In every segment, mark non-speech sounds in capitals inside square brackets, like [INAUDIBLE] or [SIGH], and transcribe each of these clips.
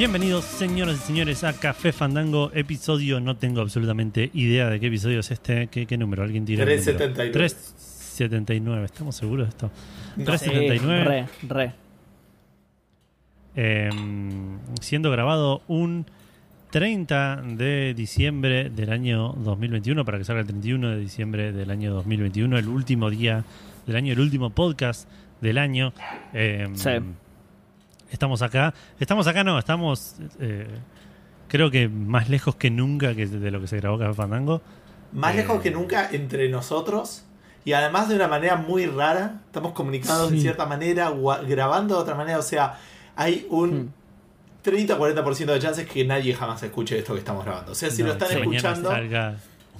Bienvenidos, señoras y señores, a Café Fandango, episodio. No tengo absolutamente idea de qué episodio es este. ¿Qué, qué número? ¿Alguien tira? 379. 379. ¿Estamos seguros de esto? No. 379. Re, re. eh, siendo grabado un 30 de diciembre del año 2021, para que salga el 31 de diciembre del año 2021, el último día del año, el último podcast del año. Eh, Sí. Estamos acá. Estamos acá, no, estamos eh, creo que más lejos que nunca que de lo que se grabó Café Fandango. Más Eh. lejos que nunca entre nosotros. Y además de una manera muy rara. Estamos comunicados de cierta manera, grabando de otra manera. O sea, hay un Hmm. 30-40% de chances que nadie jamás escuche esto que estamos grabando. O sea, si No, lo están escuchando. salga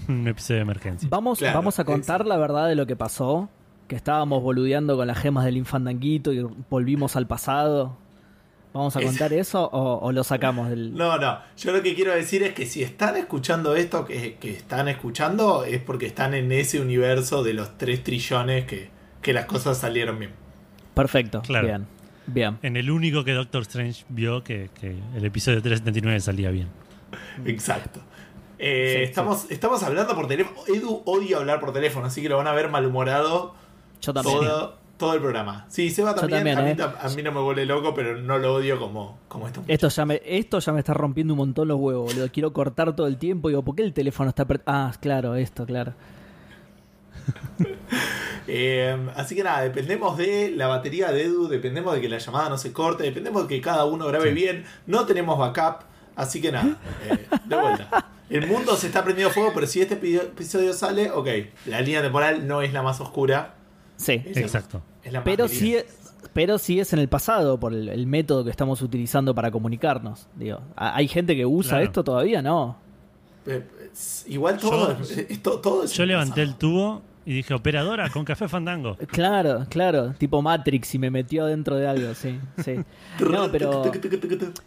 un episodio de emergencia. Vamos, Claro, vamos a contar la verdad de lo que pasó. Que estábamos boludeando con las gemas del infandanguito y volvimos al pasado. ¿Vamos a Es- contar eso o, o lo sacamos del.? No, no. Yo lo que quiero decir es que si están escuchando esto que, que están escuchando, es porque están en ese universo de los 3 trillones que, que las cosas salieron bien. Perfecto. Claro. Bien. Bien. En el único que Doctor Strange vio que, que el episodio 379 salía bien. Exacto. Eh, Sí, estamos, estamos hablando por teléfono. Edu odia hablar por teléfono, así que lo van a ver malhumorado Yo también. todo, todo el programa. Sí, Seba también. también, a, mí, eh. a mí no me vuelve loco, pero no lo odio como, como esto. Esto ya, me, esto ya me está rompiendo un montón los huevos, boludo. Quiero cortar todo el tiempo. Digo, ¿por qué el teléfono está Ah, claro, esto, claro. [LAUGHS] Eh, así que nada, dependemos de la batería de Edu, dependemos de que la llamada no se corte, dependemos de que cada uno grabe bien. No tenemos backup, así que nada, [LAUGHS] eh, de vuelta. El mundo se está prendiendo fuego, pero si este epi- episodio sale, ok, la línea temporal no es la más oscura. Sí. Es Exacto. Es la más Pero sí, es, pero sí es en el pasado por el, el método que estamos utilizando para comunicarnos. Digo, ¿ha- ¿hay gente que usa Claro. esto todavía? No. Eh, Igual todo, [LAUGHS] Yo- es- todo es Yo levanté el tubo y dije, operadora con Café Fandango. [LAUGHS] Claro, claro, tipo Matrix y me metió dentro de algo, sí, sí. [LAUGHS] No, pero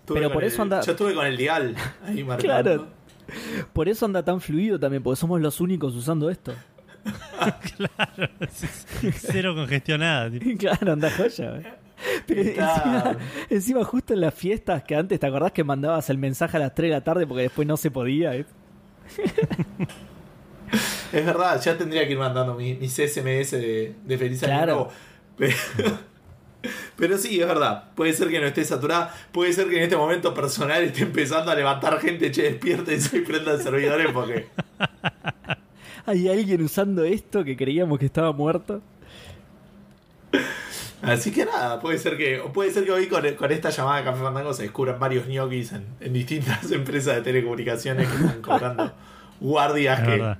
pero por eso anda- Yo estuve con el dial ahí marcando. Claro. por eso anda tan fluido también, porque somos los únicos usando esto. Claro. Cero congestionada. tipo. [LAUGHS] Claro, anda joya. eh. Pero encima, encima justo en las fiestas que antes, ¿te acordás que mandabas el mensaje a las 3 de la tarde porque después no se podía? eh? [LAUGHS] Es verdad, ya tendría que ir mandando mi- mis SMS de, de feliz año Claro. nuevo. Pero, [LAUGHS] pero sí, es verdad. Puede ser que no esté saturada. Puede ser que en este momento personal esté empezando a levantar gente, che, despierta y soy prenda de servidores porque. ¿Hay alguien usando esto que creíamos que estaba muerto? Así que nada, puede ser que, o puede ser que hoy con, con esta llamada de Café Fandango se descubran varios ñoquis en, en distintas [LAUGHS] empresas de telecomunicaciones que están cobrando guardias que,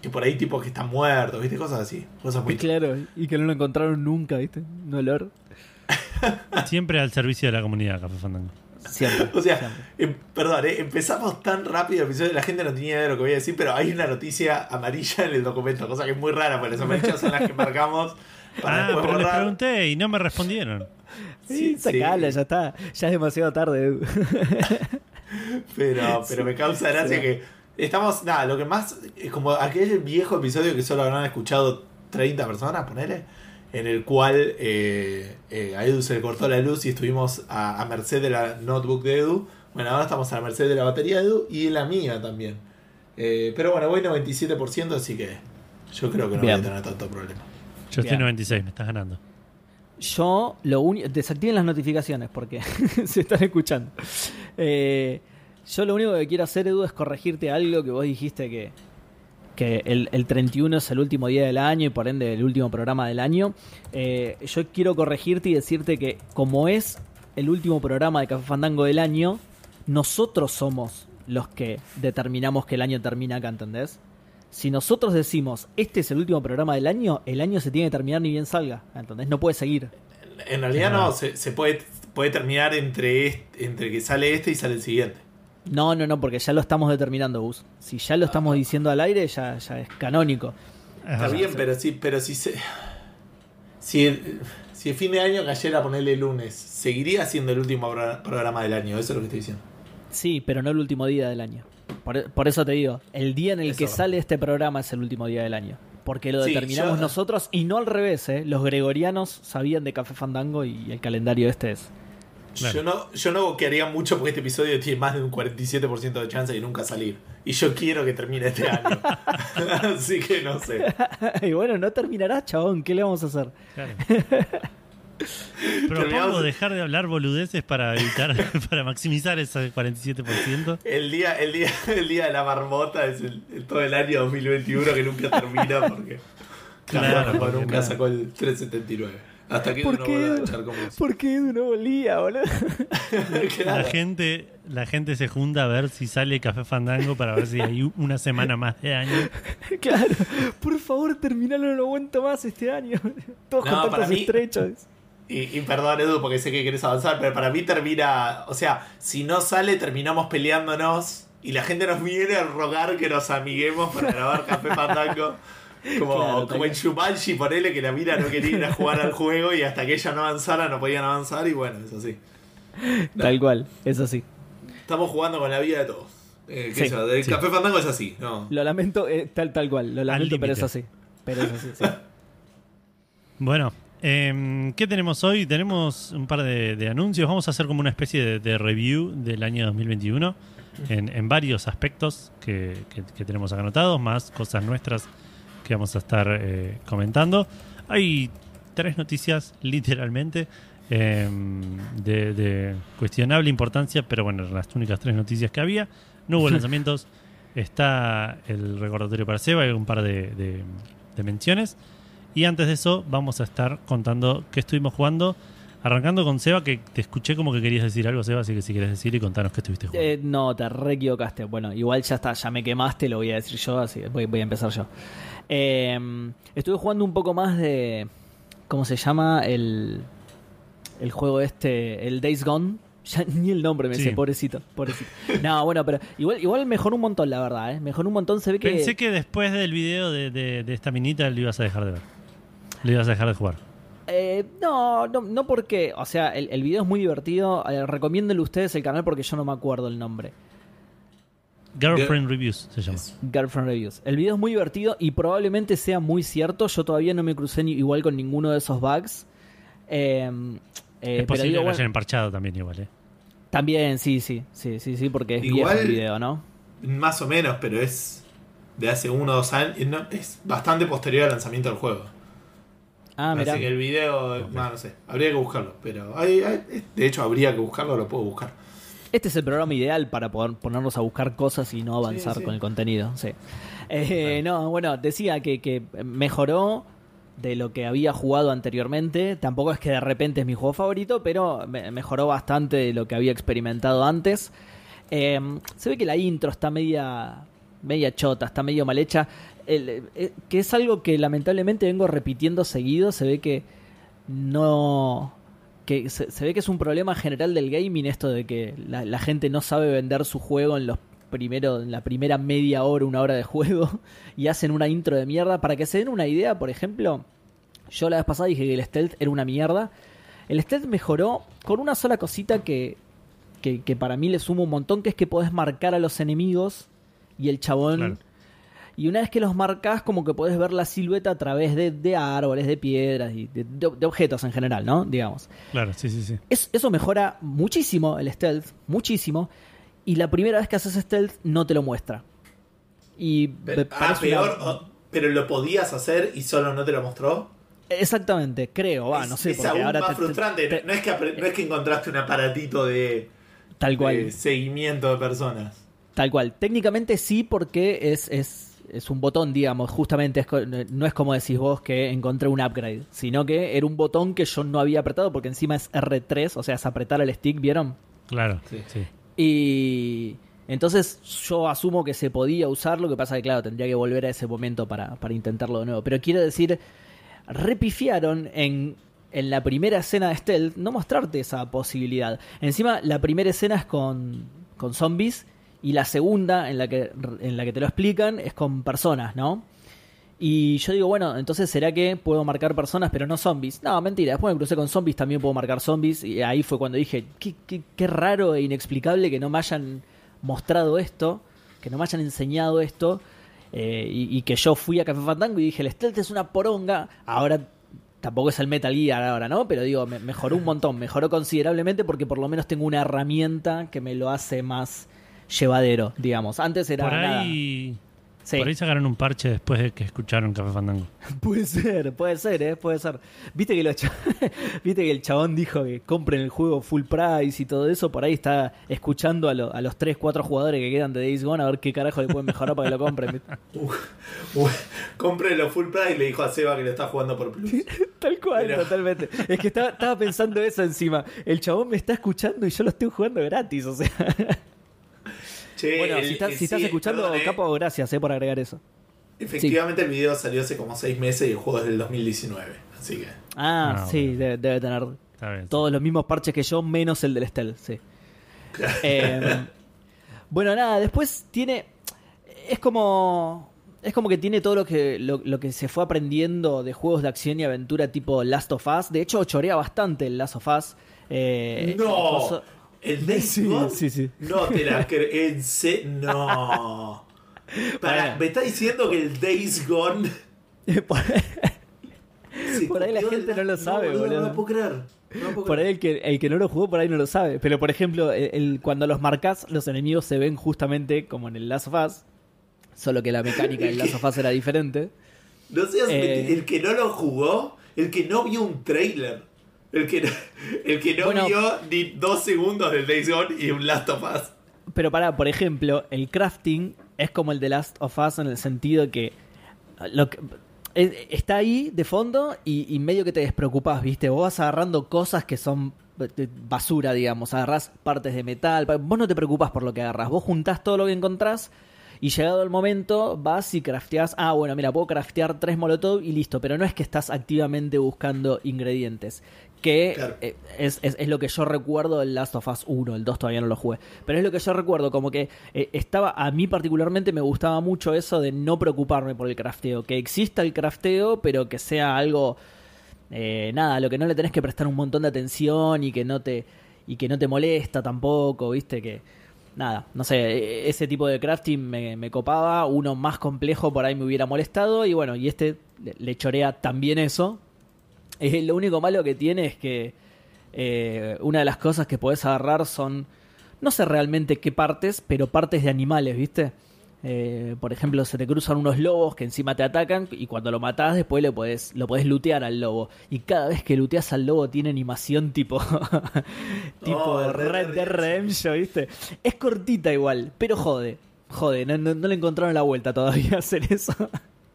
que por ahí tipos que están muertos, ¿viste? Cosas así. Cosas muy Claro, y que no lo encontraron nunca, ¿viste? Un olor. Siempre al servicio de la comunidad, Café Fandango. Siempre. [LAUGHS] O sea, siempre. em- perdón, eh, empezamos tan rápido el episodio, la gente no tenía idea de lo que voy a decir, pero hay una noticia amarilla en el documento, cosa que es muy rara, porque las amarillas son las que marcamos para Ah, pero les borrar. pregunté y no me respondieron. Sí, sacala, ya está. Ya es demasiado tarde. [LAUGHS] Pero, pero me causa gracia Sí. que estamos, nada, lo que más, es como aquel viejo episodio que solo habrán escuchado 30 personas, ponele, en el cual eh, eh, a Edu se le cortó la luz y estuvimos a, a merced de la notebook de Edu. Bueno, ahora estamos a la merced de la batería de Edu y de la mía también. Eh, pero bueno, voy 97%, así que yo creo que no Bien. voy a tener tanto problema. Yo estoy Bien. 96, me estás ganando. Yo lo único. Desactiven las notificaciones porque [LAUGHS] se están escuchando. Eh, yo lo único que quiero hacer, Edu, es corregirte algo que vos dijiste que, que el, el 31 es el último día del año y por ende el último programa del año. Eh, yo quiero corregirte y decirte que, como es el último programa de Café Fandango del año, nosotros somos los que determinamos que el año termina acá, ¿entendés? Si nosotros decimos este es el último programa del año, el año se tiene que terminar ni bien salga, ¿entendés? No puede seguir. En realidad no, se, se puede, puede terminar entre, este- entre que sale este y sale el siguiente. No, no, no, porque ya lo estamos determinando, Gus. Si ya lo estamos diciendo al aire, ya, ya es canónico. Es Está bien, pero sí, pero si se. Si el, si el fin de año cayera a ponerle lunes, seguiría siendo el último pro- programa del año, eso es lo que estoy diciendo. Sí, pero no el último día del año. Por, por eso te digo, el día en el Eso. que sale este programa es el último día del año. Porque lo Sí, determinamos yo- nosotros y no al revés, ¿eh? Los gregorianos sabían de Café Fandango y el calendario este es. Yo no, yo no boquearía mucho porque este episodio tiene más de un 47% de chance de nunca salir. Y yo quiero que termine este año. [LAUGHS] Así que no sé. y bueno, no terminará, chabón. ¿Qué le vamos a hacer? Claro. [LAUGHS] Propongo dejar de hablar boludeces para evitar, [LAUGHS] para maximizar ese 47%. El día, el día, el día de la marmota es el, todo el año 2021 que nunca termina porque, claro, porque nunca sacó el 379. Hasta que ¿Por qué, a echar como ¿Por qué Edu no volía, boludo? [LAUGHS] la, gente, la gente se junta a ver si sale Café Fandango para ver si hay una semana más de año. [LAUGHS] claro, por favor, terminalo, no lo aguanto más este año. [LAUGHS] Todos no, con estrechos. Y, y, perdón, Edu, porque sé que quieres avanzar, pero para mí termina. O sea, si no sale, terminamos peleándonos y la gente nos viene a rogar que nos amiguemos para grabar Café Fandango. Como, como en Shumanji, ponele que la mira no quería ir a jugar al juego y hasta que ella no avanzara no podían avanzar y bueno, es así. Tal cual, es así. Estamos jugando con la vida de todos. Eh, El Café Fandango es así, ¿no? Lo lamento, eh, tal, tal cual, lo lamento, pero es así. Pero es así, sí. [LAUGHS] bueno, eh, ¿qué tenemos hoy? Tenemos un par de, anuncios. Vamos a hacer como una especie de, review del año 2021 en, en varios aspectos que, que tenemos acá anotados, más cosas nuestras que vamos a estar eh, comentando. Hay tres noticias, literalmente, em, de, cuestionable importancia, pero bueno, las únicas tres noticias que había. No hubo [LAUGHS] lanzamientos. Está el recordatorio para Seba, hay un par de, menciones. Y antes de eso, vamos a estar contando qué estuvimos jugando. Arrancando con Seba, que te escuché como que querías decir algo, Seba, así que si quieres decir y contanos qué estuviste jugando. Eh, no, te re equivocaste. Bueno, igual ya está, ya me quemaste, lo voy a decir yo, así voy, voy a empezar yo. Eh, estuve jugando un poco más de. ¿Cómo se llama? El, el juego este, el Days Gone. [LAUGHS] Ya ni el nombre me sé, pobrecito, pobrecito. No, bueno, pero igual, igual mejoró un montón, la verdad, ¿eh? Mejoró un montón, se ve que... Pensé que después del video de, de, esta minita lo ibas a dejar de ver. Lo ibas a dejar de jugar. Eh, no, no, no porque, o sea, el, el video es muy divertido. Eh, recomiéndenle ustedes el canal porque yo no me acuerdo el nombre. Girlfriend Reviews se llama. Girlfriend Reviews. El video es muy divertido y probablemente sea muy cierto. Yo todavía no me crucé igual con ninguno de esos bugs. Eh, eh, es posible que lo hayan emparchado también igual, ¿eh? También, sí, sí, sí, sí, sí, porque es igual, viejo el video, ¿no? Más o menos, pero es de hace uno o dos años. Es bastante posterior al lanzamiento del juego. Ah, mira. Así que el video, no, sé, habría que buscarlo, pero de hecho habría que buscarlo, lo puedo buscar. Este es el programa ideal para poder ponernos a buscar cosas y no avanzar con el contenido. Sí. Eh, no, bueno, decía que, mejoró de lo que había jugado anteriormente. Tampoco es que de repente es mi juego favorito, pero mejoró bastante de lo que había experimentado antes. Eh, se ve que la intro está media, media chota, está medio mal hecha. Eh, que es algo que lamentablemente vengo repitiendo seguido. Se ve que no que se, ve que es un problema general del gaming esto de que la, gente no sabe vender su juego en los primeros en la primera media hora, una hora de juego [LAUGHS] y hacen una intro de mierda para que se den una idea, por ejemplo, yo la vez pasada dije que el stealth era una mierda. El stealth mejoró con una sola cosita que, que, para mí le sumo un montón, que es que podés marcar a los enemigos y el chabón y una vez que los marcas, como que puedes ver la silueta a través de, árboles, de piedras y de, objetos en general, ¿no? Digamos. Claro, sí, sí, sí. eso mejora muchísimo el stealth, muchísimo. Y la primera vez que haces stealth no te lo muestra. Y pero, ah, peor, pero lo podías hacer y solo no te lo mostró. Exactamente, creo, va, no sé. Es aún más frustrante. no, es que, no es que encontraste un aparatito de, tal cual. seguimiento de personas. Tal cual. Técnicamente sí, porque es, es es un botón, digamos, justamente no es como decís vos que encontré un upgrade, sino que era un botón que yo no había apretado porque encima es R3, o sea, es apretar el stick, ¿vieron? Claro, sí. sí. Y entonces yo asumo que se podía usar, lo que pasa que claro, tendría que volver a ese momento para, para intentarlo de nuevo. Pero quiero decir, repifiaron en, en la primera escena de Stealth no mostrarte esa posibilidad. Encima, la primera escena es con, con zombies y la segunda, en la que, en la que te lo explican, es con personas, ¿no? Y yo digo, bueno, entonces será que puedo marcar personas, pero no zombies. No, mentira, después me crucé con zombies, también puedo marcar zombies. Y ahí fue cuando dije, qué, qué, raro e inexplicable que no me hayan mostrado esto, que no me hayan enseñado esto. Eh, y, que yo fui a Café Fandango y dije, el stealth es una poronga. Ahora tampoco es el Metal Gear ahora, ¿no? Pero digo, me- mejoró un montón, mejoró considerablemente porque por lo menos tengo una herramienta que me lo hace más llevadero, digamos. Antes era Por nada. ahí, Sí. por ahí sacaron un parche después de que escucharon Café Fandango. [LAUGHS] Puede ser, puede ser, ¿eh? puede ser. Viste que, los cha- [LAUGHS] Viste que el chabón dijo que compren el juego full price y todo eso. Por ahí está escuchando a, lo- a los 3, 4 jugadores que quedan de Days Gone a ver qué carajo le pueden mejorar para que lo compren. [LAUGHS] cómprelo full price y le dijo a Seba que lo está jugando por plus. Tal cual, Pero- totalmente. Es que estaba, estaba pensando eso encima. El chabón me está escuchando y yo lo estoy jugando gratis, o sea. Che, bueno, el- si estás, el- si estás escuchando, perdón, eh. Capo, gracias eh, por agregar eso. Efectivamente, el video salió hace como 6 meses y el juego es del 2019. Así que. Ah, Ah, sí, bueno. debe, debe tener Está bien. todos los mismos parches que yo, menos el del Stealth, sí. [LAUGHS] Eh, bueno, nada, después tiene. Es como. Es como que tiene todo lo que, lo, lo que se fue aprendiendo de juegos de acción y aventura tipo Last of Us. De hecho, chorea bastante el Last of Us. Eh, ¡No! incluso- ¿El Days [LAUGHS] Sí, Gone? sí, sí. No te la crees. No. [LAUGHS] Para, Bueno. me está diciendo que el Days Gone. [LAUGHS] por, ahí la gente no lo sabe, No, boludo. no lo puedo creer. No lo puedo por ahí el que, el que no lo jugó, por ahí no lo sabe. Pero por ejemplo, el, el- cuando los marcas, los enemigos se ven justamente como en el Last of Us. Solo que la mecánica del Last of Us era diferente. No seas Eh. el que no lo jugó, el que no vio un trailer. El que no, el que no Bueno. vio ni dos segundos del Days Gone y un Last of Us. Pero para, por ejemplo, el crafting es como el de Last of Us en el sentido que, lo que- está ahí de fondo y, y medio que te despreocupás, ¿viste? Vos vas agarrando cosas que son basura, digamos, agarrás partes de metal, vos no te preocupás por lo que agarrás, vos juntás todo lo que encontrás y llegado el momento vas y crafteás, ah, bueno, mira, puedo craftear tres molotov y listo, pero no es que estás activamente buscando ingredientes, que Claro. eh, es, es- es lo que yo recuerdo del Last of Us 1, el 2 todavía no lo jugué, pero es lo que yo recuerdo, como que eh, estaba, a mí particularmente me gustaba mucho eso de no preocuparme por el crafteo, que exista el crafteo, pero que sea algo, eh, nada, lo que no le tenés que prestar un montón de atención y que no te, y que no te molesta tampoco, viste, que nada, no sé, e- ese tipo de crafting me, me copaba, uno más complejo por ahí me hubiera molestado y bueno, y este le chorea también eso. Eh, lo único malo que tiene es que eh, una de las cosas que podés agarrar son, no sé realmente qué partes, pero partes de animales, ¿viste? Eh, por ejemplo, se te cruzan unos lobos que encima te atacan y cuando lo matás después le podés, lo podés lootear al lobo. Y cada vez que looteas al lobo tiene animación tipo, [LAUGHS] tipo Oh, Red Dead Dead Redemption, ¿viste? Es cortita igual, pero jode. Jode, no, no- no le encontraron la vuelta todavía a hacer eso.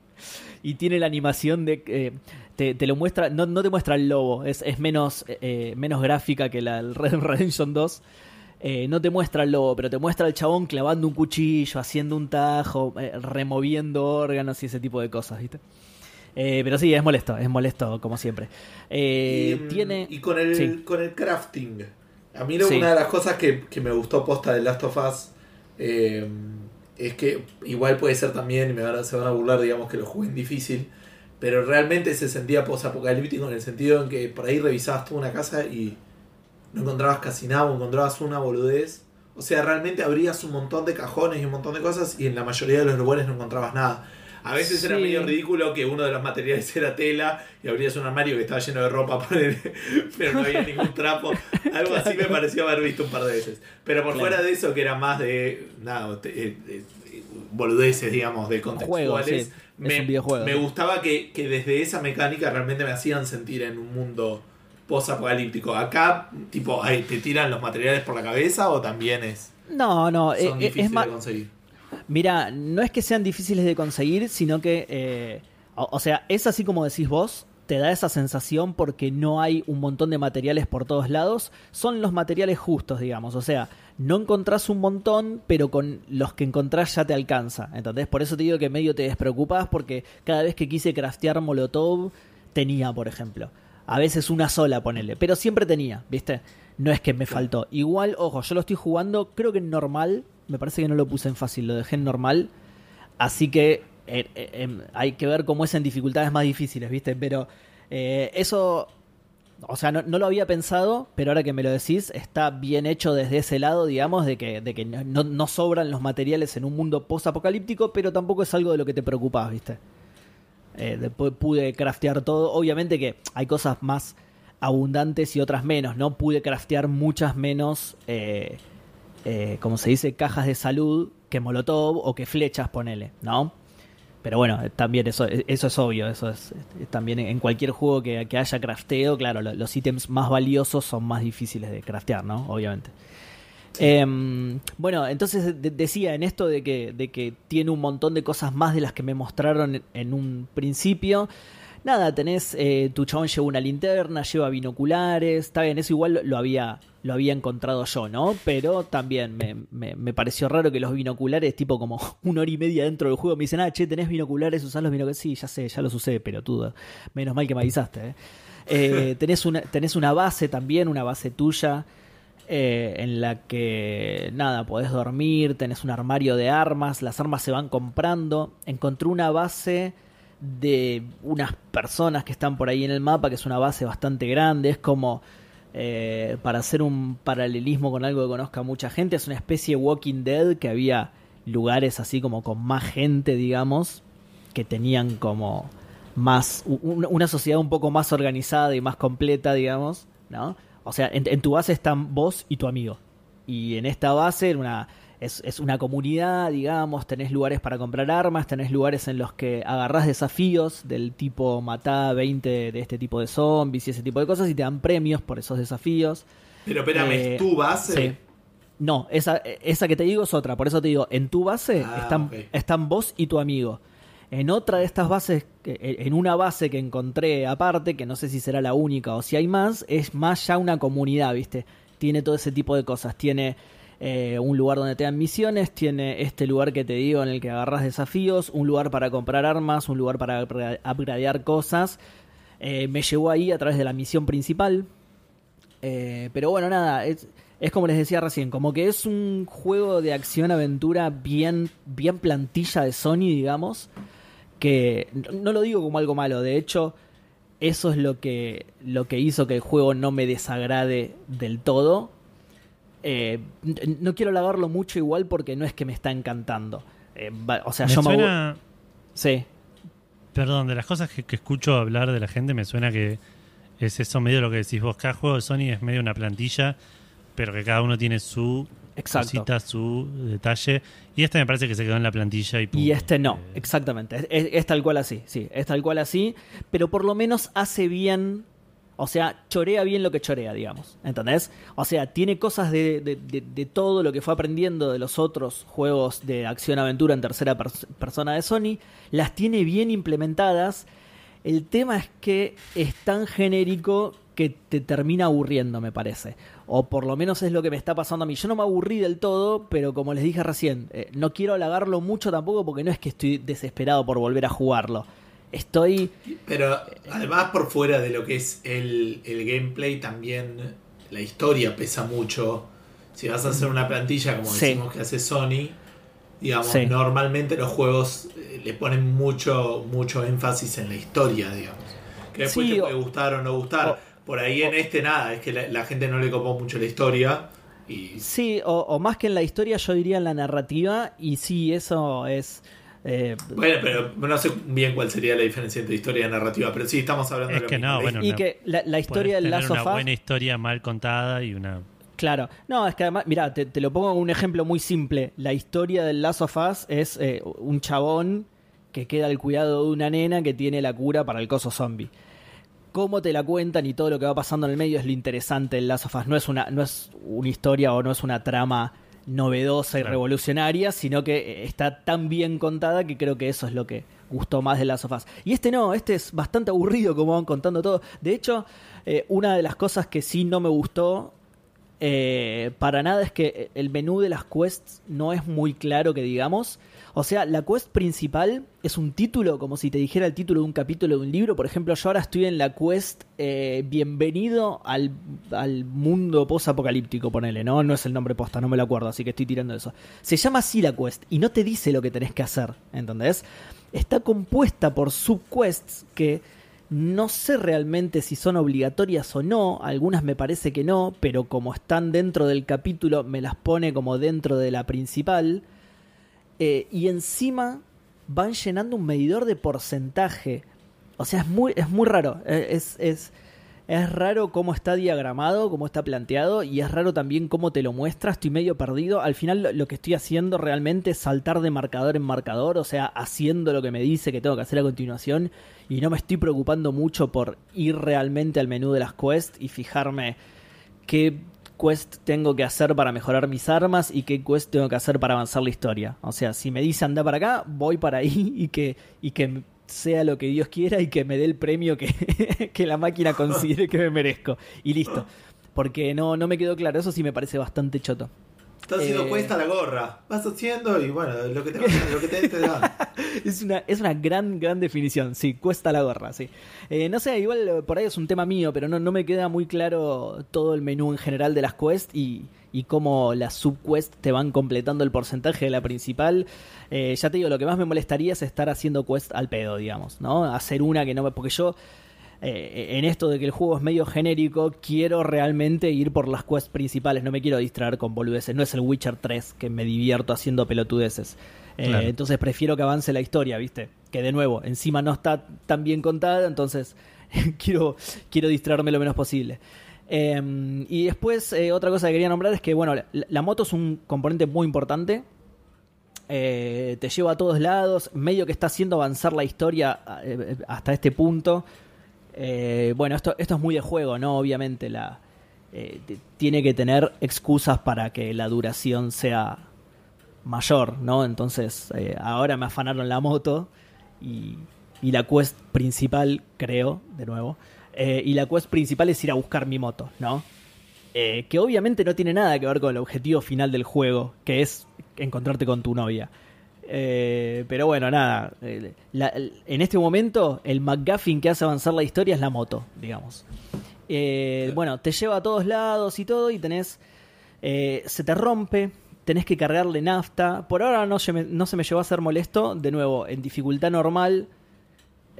[LAUGHS] y tiene la animación de eh, te, te lo muestra no, no te muestra el lobo es, es menos eh, menos gráfica que la del [LAUGHS] Red Redemption 2 Eh, no te muestra el lobo pero te muestra al chabón clavando un cuchillo haciendo un tajo eh, removiendo órganos y ese tipo de cosas ¿viste? Eh, pero sí es molesto es molesto como siempre Eh, y, mm, tiene y con el, sí. con el crafting. A mí Sí. una de las cosas que, que me gustó posta de Last of Us eh, es que igual puede ser también, y me van a, se van a burlar, digamos, que lo jugué en difícil, pero realmente se sentía post-apocalíptico en el sentido en que por ahí revisabas toda una casa y no encontrabas casi nada, o encontrabas una boludez. O sea, realmente abrías un montón de cajones y un montón de cosas y en la mayoría de los lugares no encontrabas nada. A veces era medio ridículo que uno de los materiales era tela y abrías un armario que estaba lleno de ropa, [LAUGHS] pero no había ningún trapo. Algo así me pareció haber visto un par de veces. Pero por Claro. fuera de eso, que era más de nada, eh, eh, boludeces, digamos, de Juego, contextuales, Es me, un videojuego. me gustaba que, que desde esa mecánica realmente me hacían sentir en un mundo post-apocalíptico. Acá, tipo, ahí te tiran los materiales por la cabeza o también es, no no eh, son eh, difíciles es más de conseguir. Mira, no es que sean difíciles de conseguir, sino que, eh, o, o sea, es así como decís vos, te da esa sensación porque no hay un montón de materiales por todos lados, son los materiales justos, digamos, o sea, no encontrás un montón, pero con los que encontrás ya te alcanza, ¿entendés? Por eso te digo que medio te despreocupás porque cada vez que quise craftear Molotov, tenía, por ejemplo. A veces una sola, ponele, pero siempre tenía, ¿viste? No es que me faltó. Igual, ojo, yo lo estoy jugando, creo que en normal, me parece que no lo puse en fácil, lo dejé en normal. Así que eh, eh, em, hay que ver cómo es en dificultades más difíciles, ¿viste? Pero eh, eso, o sea, no, lo había pensado, pero ahora que me lo decís, está bien hecho desde ese lado, digamos, de que, no sobran los materiales en un mundo post-apocalíptico, pero tampoco es algo de lo que te preocupas, ¿viste? Eh, después pude craftear todo. Obviamente que hay cosas más abundantes y otras menos, ¿no? Pude craftear muchas menos, eh, eh, como se dice, cajas de salud que molotov o que flechas, ponele, ¿no? Pero bueno, también eso, eso es obvio, eso es, también en cualquier juego que, haya crafteo, claro, los ítems más valiosos son más difíciles de craftear, ¿no? Obviamente. Em, bueno, entonces decía en esto de que, de que tiene un montón de cosas más de las que me mostraron en un principio. Nada, tenés, eh, tu chabón lleva una linterna, lleva binoculares, está bien, eso igual lo había, lo había encontrado yo, ¿no? Pero también me, me, pareció raro que los binoculares, tipo como [LAUGHS] una hora y media dentro del juego, me dicen, ah, che, tenés binoculares, usás los binoculares. Sí, ya sé, ya los usé, pero tú, menos mal que me avisaste, ¿eh? [LAUGHS] eh tenés, una, tenés una base también, una base tuya. Eh, en la que nada, podés dormir, tenés un armario de armas, las armas se van comprando. Encontré una base de unas personas que están por ahí en el mapa, que es una base bastante grande, es como, eh, para hacer un paralelismo con algo que conozca mucha gente, es una especie de Walking Dead que había lugares así como con más gente, digamos, que tenían como más, una sociedad un poco más organizada y más completa, digamos, ¿no? O sea, en, en tu base están vos y tu amigo. Y en esta base, una es, una comunidad, digamos, tenés lugares para comprar armas, tenés lugares en los que agarrás desafíos del tipo matá 20 de este tipo de zombies y ese tipo de cosas y te dan premios por esos desafíos. Pero espérame, ¿es eh, tu base? No, esa, esa que te digo es otra, por eso te digo, en tu base ah, están, están vos y tu amigo. En otra de estas bases, en una base que encontré aparte, que no sé si será la única o si hay más, es más ya una comunidad, ¿viste? Tiene todo ese tipo de cosas. Tiene eh, un lugar donde te dan misiones, tiene este lugar que te digo en el que agarras desafíos, un lugar para comprar armas, un lugar para upgradear cosas. Eh, me llevó ahí a través de la misión principal. Eh, pero bueno, nada, es, como les decía recién, como que es un juego de acción-aventura bien, bien plantilla de Sony, digamos. Que no lo digo como algo malo, de hecho, eso es lo que, lo que hizo que el juego no me desagrade del todo eh, no quiero lavarlo mucho igual porque no es que me está encantando. Eh, o sea, yo me. Sí. Perdón, de las cosas que, escucho hablar de la gente, me suena que es eso medio lo que decís vos. Cada juego de Sony es medio una plantilla, pero que cada uno tiene su cosita, su detalle. Y este me parece que se quedó en la plantilla y Y este no, exactamente. es, tal cual así, sí, es tal cual así. Pero por lo menos hace bien o sea, chorea bien lo que chorea, digamos. ¿Entendés? O sea, tiene cosas de, de, todo lo que fue aprendiendo de los otros juegos de acción-aventura en tercera persona de Sony. Las tiene bien implementadas. El tema es que es tan genérico que te termina aburriendo, me parece. O por lo menos es lo que me está pasando a mí. Yo no me aburrí del todo, pero como les dije recién, eh, no quiero halagarlo mucho tampoco porque no es que estoy desesperado por volver a jugarlo estoy... Pero además por fuera de lo que es el, gameplay, también la historia pesa mucho. Si vas a hacer una plantilla como decimos que hace Sony, digamos, normalmente los juegos eh, le ponen mucho, mucho énfasis en la historia, digamos. Que después te puede gustar o no gustar. por ahí en este nada, es que la, gente no le copó mucho la historia. Y... Sí, o, o, más que en la historia, yo diría en la narrativa, y sí, eso es eh, bueno, pero no sé bien cuál sería la diferencia entre historia y narrativa, pero sí estamos hablando de que no, bueno, y que la, historia del Last of Una buena historia mal contada y una. Claro, no, es que además, mira, te, lo pongo un ejemplo muy simple. La historia del Last of Us es eh, un chabón que queda al cuidado de una nena que tiene la cura para el coso zombie. Cómo te la cuentan y todo lo que va pasando en el medio es lo interesante del Last of Us. No es una, no es una historia o no es una trama novedosa y revolucionaria, sino que está tan bien contada que creo que eso es lo que gustó más de las sofás. Y este no, este es bastante aburrido como van contando todo. De hecho, eh, una de las cosas que sí no me gustó eh, para nada es que el menú de las quests no es muy claro que digamos. O sea, la quest principal es un título, como si te dijera el título de un capítulo de un libro. Por ejemplo, yo ahora estoy en la quest eh, Bienvenido al, al mundo post-apocalíptico, ponele, ¿no? No es el nombre posta, no me lo acuerdo, así que estoy tirando eso. Se llama así la quest y no te dice lo que tenés que hacer, ¿entendés? Está compuesta por subquests que no sé realmente si son obligatorias o no, algunas me parece que no, pero como están dentro del capítulo me las pone como dentro de la principal. Eh, y encima van llenando un medidor de porcentaje. O sea, es muy, es muy raro. Eh, Es, es, es raro cómo está diagramado, cómo está planteado, y es raro también cómo te lo muestra. Estoy medio perdido. Al final lo, lo que estoy haciendo realmente es saltar de marcador en marcador, o sea, haciendo lo que me dice que tengo que hacer a continuación, y no me estoy preocupando mucho por ir realmente al menú de las quests y fijarme qué quest tengo que hacer para mejorar mis armas y qué quest tengo que hacer para avanzar la historia. O sea, si me dice anda para acá, voy para ahí [LAUGHS] y que, y que sea lo que Dios quiera y que me dé el premio que, [LAUGHS] que la máquina considere que me merezco. Y listo. Porque no, no me quedó claro, eso sí me parece bastante choto. Estás haciendo Eh. cuesta la gorra. Vas haciendo y bueno, lo que te, lo que te, te dan. [LAUGHS] Es una, es una gran, gran definición, sí, cuesta la gorra, sí. Eh, no sé, igual eh, por ahí es un tema mío, pero no, no me queda muy claro todo el menú en general de las quests y, y cómo las subquests te van completando el porcentaje de la principal. Eh, ya te digo, lo que más me molestaría es estar haciendo quest al pedo, digamos, ¿no? Hacer una que no me... Porque yo... eh, en esto de que el juego es medio genérico, quiero realmente ir por las quests principales, no me quiero distraer con boludeces, no es el Witcher 3 que me divierto haciendo pelotudeces. Eh, Claro. entonces prefiero que avance la historia, ¿viste? Que de nuevo, encima no está tan bien contada, entonces [LAUGHS] quiero, quiero distraerme lo menos posible. Eh, y después, eh, otra cosa que quería nombrar es que, bueno, la, la moto es un componente muy importante. Eh, te lleva a todos lados, medio que está haciendo avanzar la historia hasta este punto. Eh, bueno, esto, es muy de juego, ¿no? Obviamente, la, eh, tiene que tener excusas para que la duración sea mayor, ¿no? Entonces, eh, ahora me afanaron la moto y, y la quest principal, creo, de nuevo, y la quest principal es ir a buscar mi moto, ¿no? Que obviamente no tiene nada que ver con el objetivo final del juego, que es encontrarte con tu novia. Eh, pero bueno, nada. eh, la- en este momento, el McGuffin que hace avanzar la historia es la moto, digamos. Eh, bueno, te lleva a todos lados y todo, y tenés. eh, se te rompe, tenés que cargarle nafta. Por ahora no se me, no se me llevó a ser molesto. De nuevo, en dificultad normal, eh,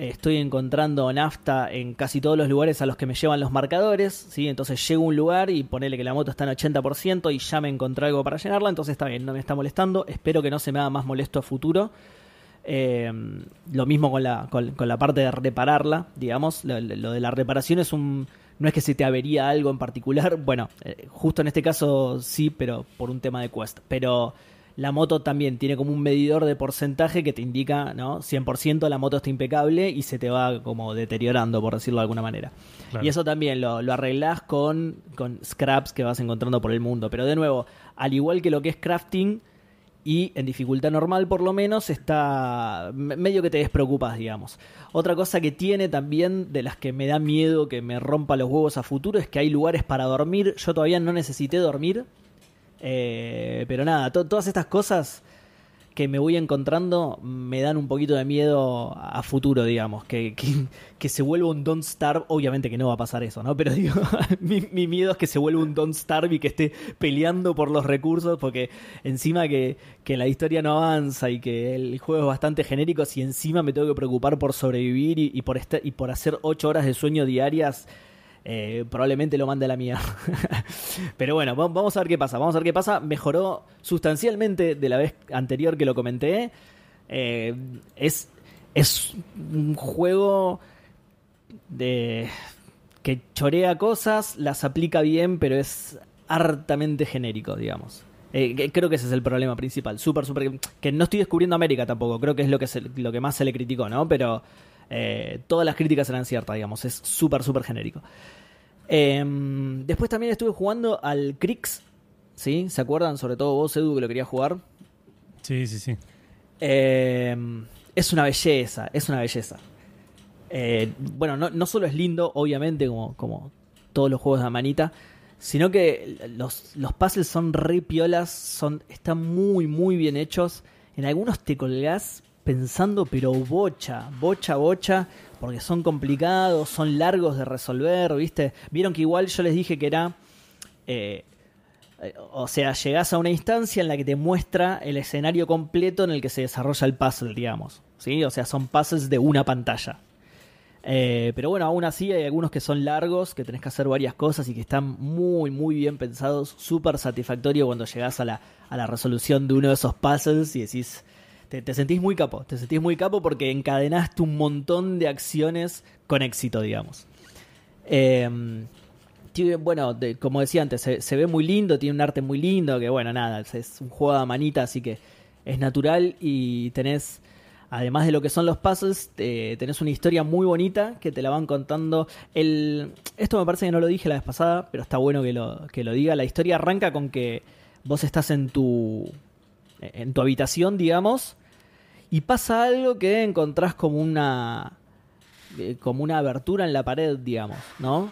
estoy encontrando nafta en casi todos los lugares a los que me llevan los marcadores, ¿sí? Entonces llego a un lugar y ponele que la moto está en 80% y ya me encontré algo para llenarla, entonces está bien, no me está molestando. Espero que no se me haga más molesto a futuro. Eh, lo mismo con la, con, la parte de repararla, digamos. Lo, lo de la reparación es un. No es que se te avería algo en particular. Bueno, eh, justo en este caso sí, pero por un tema de quest. Pero la moto también tiene como un medidor de porcentaje que te indica, ¿no? 100% la moto está impecable y se te va como deteriorando, por decirlo de alguna manera. Claro. Y eso también lo, lo arreglás con, con scraps que vas encontrando por el mundo. Pero de nuevo, al igual que lo que es crafting, y en dificultad normal por lo menos está me- medio que te despreocupas, digamos. Otra cosa que tiene también de las que me da miedo que me rompa los huevos a futuro es que hay lugares para dormir. Yo todavía no necesité dormir. Eh, pero nada, to- todas estas cosas que me voy encontrando me dan un poquito de miedo a futuro, digamos. Que, que, se vuelva un Don't Starve. Obviamente que no va a pasar eso, ¿no? Pero digo, [LAUGHS] mi, mi miedo es que se vuelva un Don't Starve y que esté peleando por los recursos, porque encima que, que la historia no avanza y que el juego es bastante genérico, si encima me tengo que preocupar por sobrevivir y, y por, esta- y por hacer 8 horas de sueño diarias. Eh, probablemente lo mande a la mía. [LAUGHS] Pero bueno, va- vamos a ver qué pasa. Vamos a ver qué pasa. Mejoró sustancialmente de la vez anterior que lo comenté. Eh, es, es un juego de que chorea cosas, las aplica bien, pero es hartamente genérico, digamos. Eh, creo que ese es el problema principal. Súper, súper. Que no estoy descubriendo América tampoco. Creo que es lo que, se- lo que más se le criticó, ¿no? Pero eh, todas las críticas eran ciertas, digamos. Es súper, súper genérico. Eh, después también estuve jugando al Crix. ¿Sí? ¿Se acuerdan? Sobre todo vos, Edu, que lo quería jugar. Sí, sí, sí. Eh, es una belleza, es una belleza. Eh, bueno, no, no solo es lindo, obviamente, como, como todos los juegos de manita, sino que los, los puzzles son re piolas, son, están muy, muy bien hechos. En algunos te colgás pensando, pero bocha, bocha, bocha, porque son complicados, son largos de resolver, ¿viste? Vieron que igual yo les dije que era... eh, eh, o sea, llegás a una instancia en la que te muestra el escenario completo en el que se desarrolla el puzzle, digamos. ¿Sí? O sea, son puzzles de una pantalla. Eh, pero bueno, aún así hay algunos que son largos, que tenés que hacer varias cosas y que están muy, muy bien pensados. Súper satisfactorio cuando llegás a la, a la resolución de uno de esos puzzles y decís, te, sentís muy capo, te sentís muy capo porque encadenaste un montón de acciones con éxito, digamos. Tiene- bueno, como decía antes, se, ve muy lindo, tiene un arte muy lindo, que bueno, nada, es, un juego de manita, así que es natural y tenés, además de lo que son los puzzles, tenés una historia muy bonita que te la van contando. El, esto me parece que no lo dije la vez pasada, pero está bueno que lo, que lo diga. La historia arranca con que vos estás en tu, en tu habitación, digamos, y pasa algo que encontrás como una eh, como una abertura en la pared, digamos, ¿no?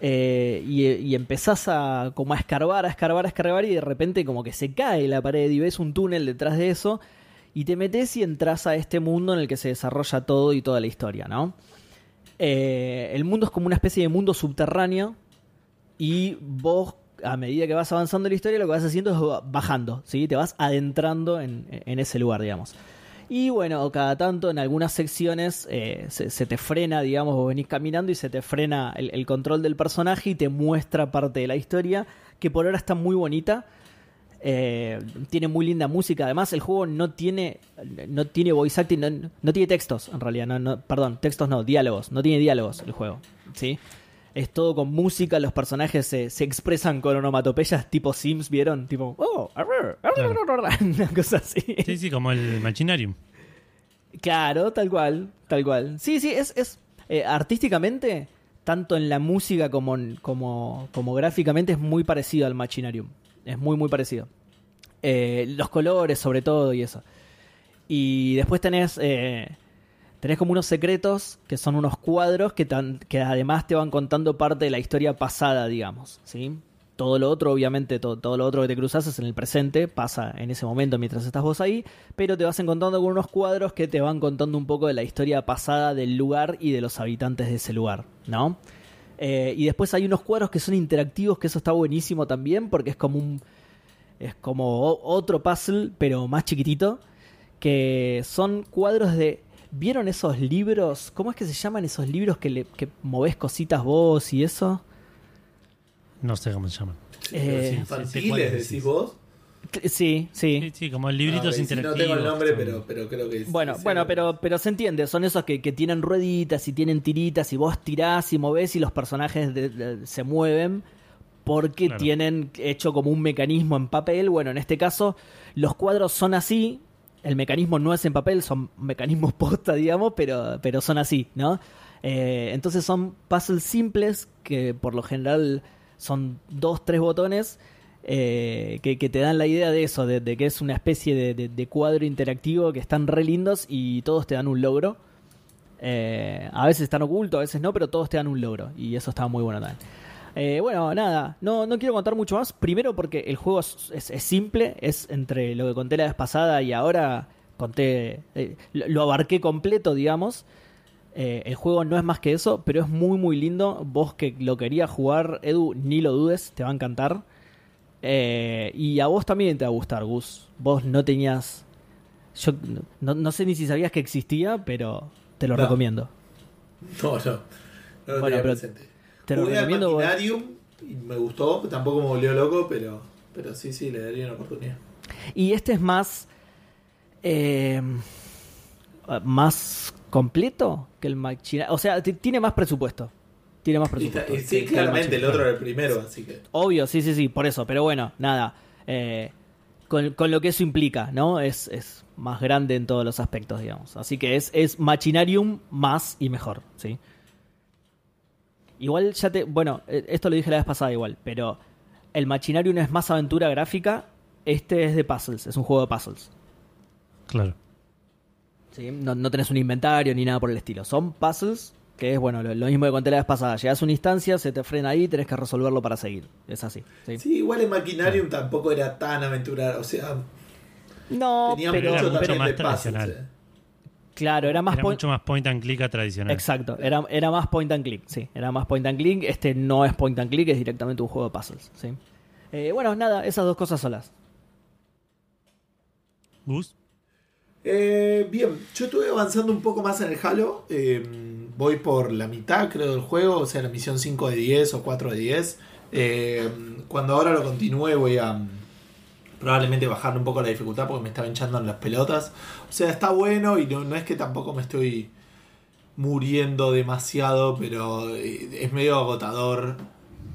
Eh, y, empezás a como a escarbar, a escarbar, a escarbar y de repente como que se cae la pared y ves un túnel detrás de eso y te metes y entras a este mundo en el que se desarrolla todo y toda la historia, ¿no? Eh, el mundo es como una especie de mundo subterráneo y vos a medida que vas avanzando en la historia lo que vas haciendo es bajando, ¿sí? Te vas adentrando en, en ese lugar, digamos. Y bueno, cada tanto en algunas secciones eh, se, te frena, digamos, vos venís caminando y se te frena el, el control del personaje y te muestra parte de la historia, que por ahora está muy bonita. Eh, tiene muy linda música. Además, el juego no tiene, no tiene voice acting, no, no tiene textos, en realidad. No, no, perdón, textos no, diálogos. No tiene diálogos el juego. ¿sí? Es todo con música, los personajes se, se expresan con onomatopeyas tipo Sims, ¿vieron? Tipo, oh, arr, arr, Claro. arr, arr, una cosa así. Sí, sí, como el Machinarium. Claro, tal cual, tal cual. Sí, sí, es, es eh, artísticamente, tanto en la música como, como, como gráficamente, es muy parecido al Machinarium. Es muy, muy parecido. Eh, los colores, sobre todo, y eso. Y después tenés, eh, tenés como unos secretos, que son unos cuadros que, tan- que además te van contando parte de la historia pasada, digamos. ¿sí? Todo lo otro, obviamente, todo, todo lo otro que te cruzas es en el presente, pasa en ese momento mientras estás vos ahí, pero te vas encontrando con unos cuadros que te van contando un poco de la historia pasada del lugar y de los habitantes de ese lugar, ¿no? Eh, y después hay unos cuadros que son interactivos, que eso está buenísimo también, porque es como un. Es como otro puzzle, pero más chiquitito. Que son cuadros de. ¿Vieron esos libros? ¿Cómo es que se llaman esos libros que, le, que movés cositas vos y eso? No sé cómo se llaman. Eh, Infantiles, ¿cuál decís decís? vos. Sí, sí. Sí, sí, como libritos Ah, interactivos. No tengo el nombre, pero, pero creo que es- Bueno, bueno, pero, pero se entiende, son esos que, que tienen rueditas y tienen tiritas y vos tirás y movés y los personajes de- de- se mueven porque Claro. tienen hecho como un mecanismo en papel. Bueno, en este caso los cuadros son así, el mecanismo no es en papel, son mecanismos [LAUGHS] posta, digamos, pero, pero son así, ¿no? Eh, entonces son puzzles simples que por lo general son dos, tres botones eh, que, te dan la idea de eso, de, que es una especie de cuadro interactivo que están re lindos y todos te dan un logro. Eh, a veces están ocultos, a veces no, pero todos te dan un logro y eso está muy bueno también. Eh, bueno, nada, no, no quiero contar mucho más. Primero porque el juego es, es- es simple, es entre lo que conté la vez pasada y ahora conté, eh, lo, abarqué completo, digamos. Eh, el juego no es más que eso, pero es muy muy lindo. Vos que lo querías jugar, Edu, ni lo dudes, te va a encantar. Eh, y a vos también te va a gustar, Gus. Vos no tenías... Yo no, no sé ni si sabías que existía, pero te lo No. recomiendo. No, no. No lo Bueno, tenía pero presente. Te lo Jugué recomiendo. y me gustó. Tampoco me volvió loco, pero, pero sí, sí, le daría una oportunidad. Y este es más. eh, más completo que el Machinarium. O sea, tiene más presupuesto. Tiene más presupuesto. y sí, claramente el otro era el primero, así que. Obvio, sí, sí, sí, por eso. Pero bueno, nada. eh, con, con lo que eso implica, ¿no? Es, es más grande en todos los aspectos, digamos. Así que es, es Machinarium más y mejor, ¿sí? Igual ya te. Bueno, eh, esto lo dije la vez pasada igual, pero el Machinarium es más aventura gráfica. Este es de puzzles, es un juego de puzzles. Claro. ¿sí? No, no tenés un inventario ni nada por el estilo. Son puzzles, que es bueno, lo, lo mismo que conté la vez pasada. Llegas a una instancia, se te frena ahí, tenés que resolverlo para seguir. Es así. ¿sí? Sí, igual el Machinarium tampoco era tan aventurar. O sea, No, tenía pero. Era mucho mucho también más de puzzles, tradicional. eh. Claro, era más Era mucho más point and click a tradicional. Exacto, era, era más point and click, sí. Era más point and click. Este no es point and click, es directamente un juego de puzzles, sí. Eh, bueno, nada, esas dos cosas solas. Gus, Eh, bien, yo estuve avanzando un poco más en el Halo. eh, voy por la mitad, creo, del juego. O sea, la misión 5 de 10 o 4 de 10. Eh, cuando ahora lo continúe, voy a, probablemente bajarle un poco la dificultad porque me estaba hinchando en las pelotas. O sea, está bueno y no, no es que tampoco me estoy muriendo demasiado, pero eh, es medio agotador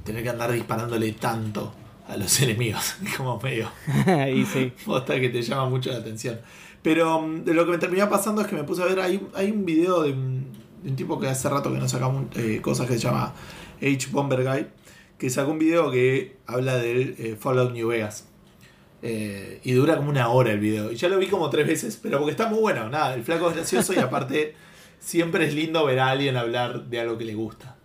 tener que andar disparándole tanto a los [LAUGHS] enemigos. Como medio [LAUGHS] y sí. posta que te llama mucho la atención. Pero mm, de lo que me terminó pasando es que me puse a ver, hay, hay un video de un, de un tipo que hace rato que no saca un- eh, cosas que se llama H. Bomber Guy, que sacó un video que habla del eh, Fallout New Vegas. Eh, y dura como una hora el video. Y ya lo vi como tres veces, pero porque está muy bueno. Nada, el flaco es gracioso y aparte [LAUGHS] siempre es lindo ver a alguien hablar de algo que le gusta.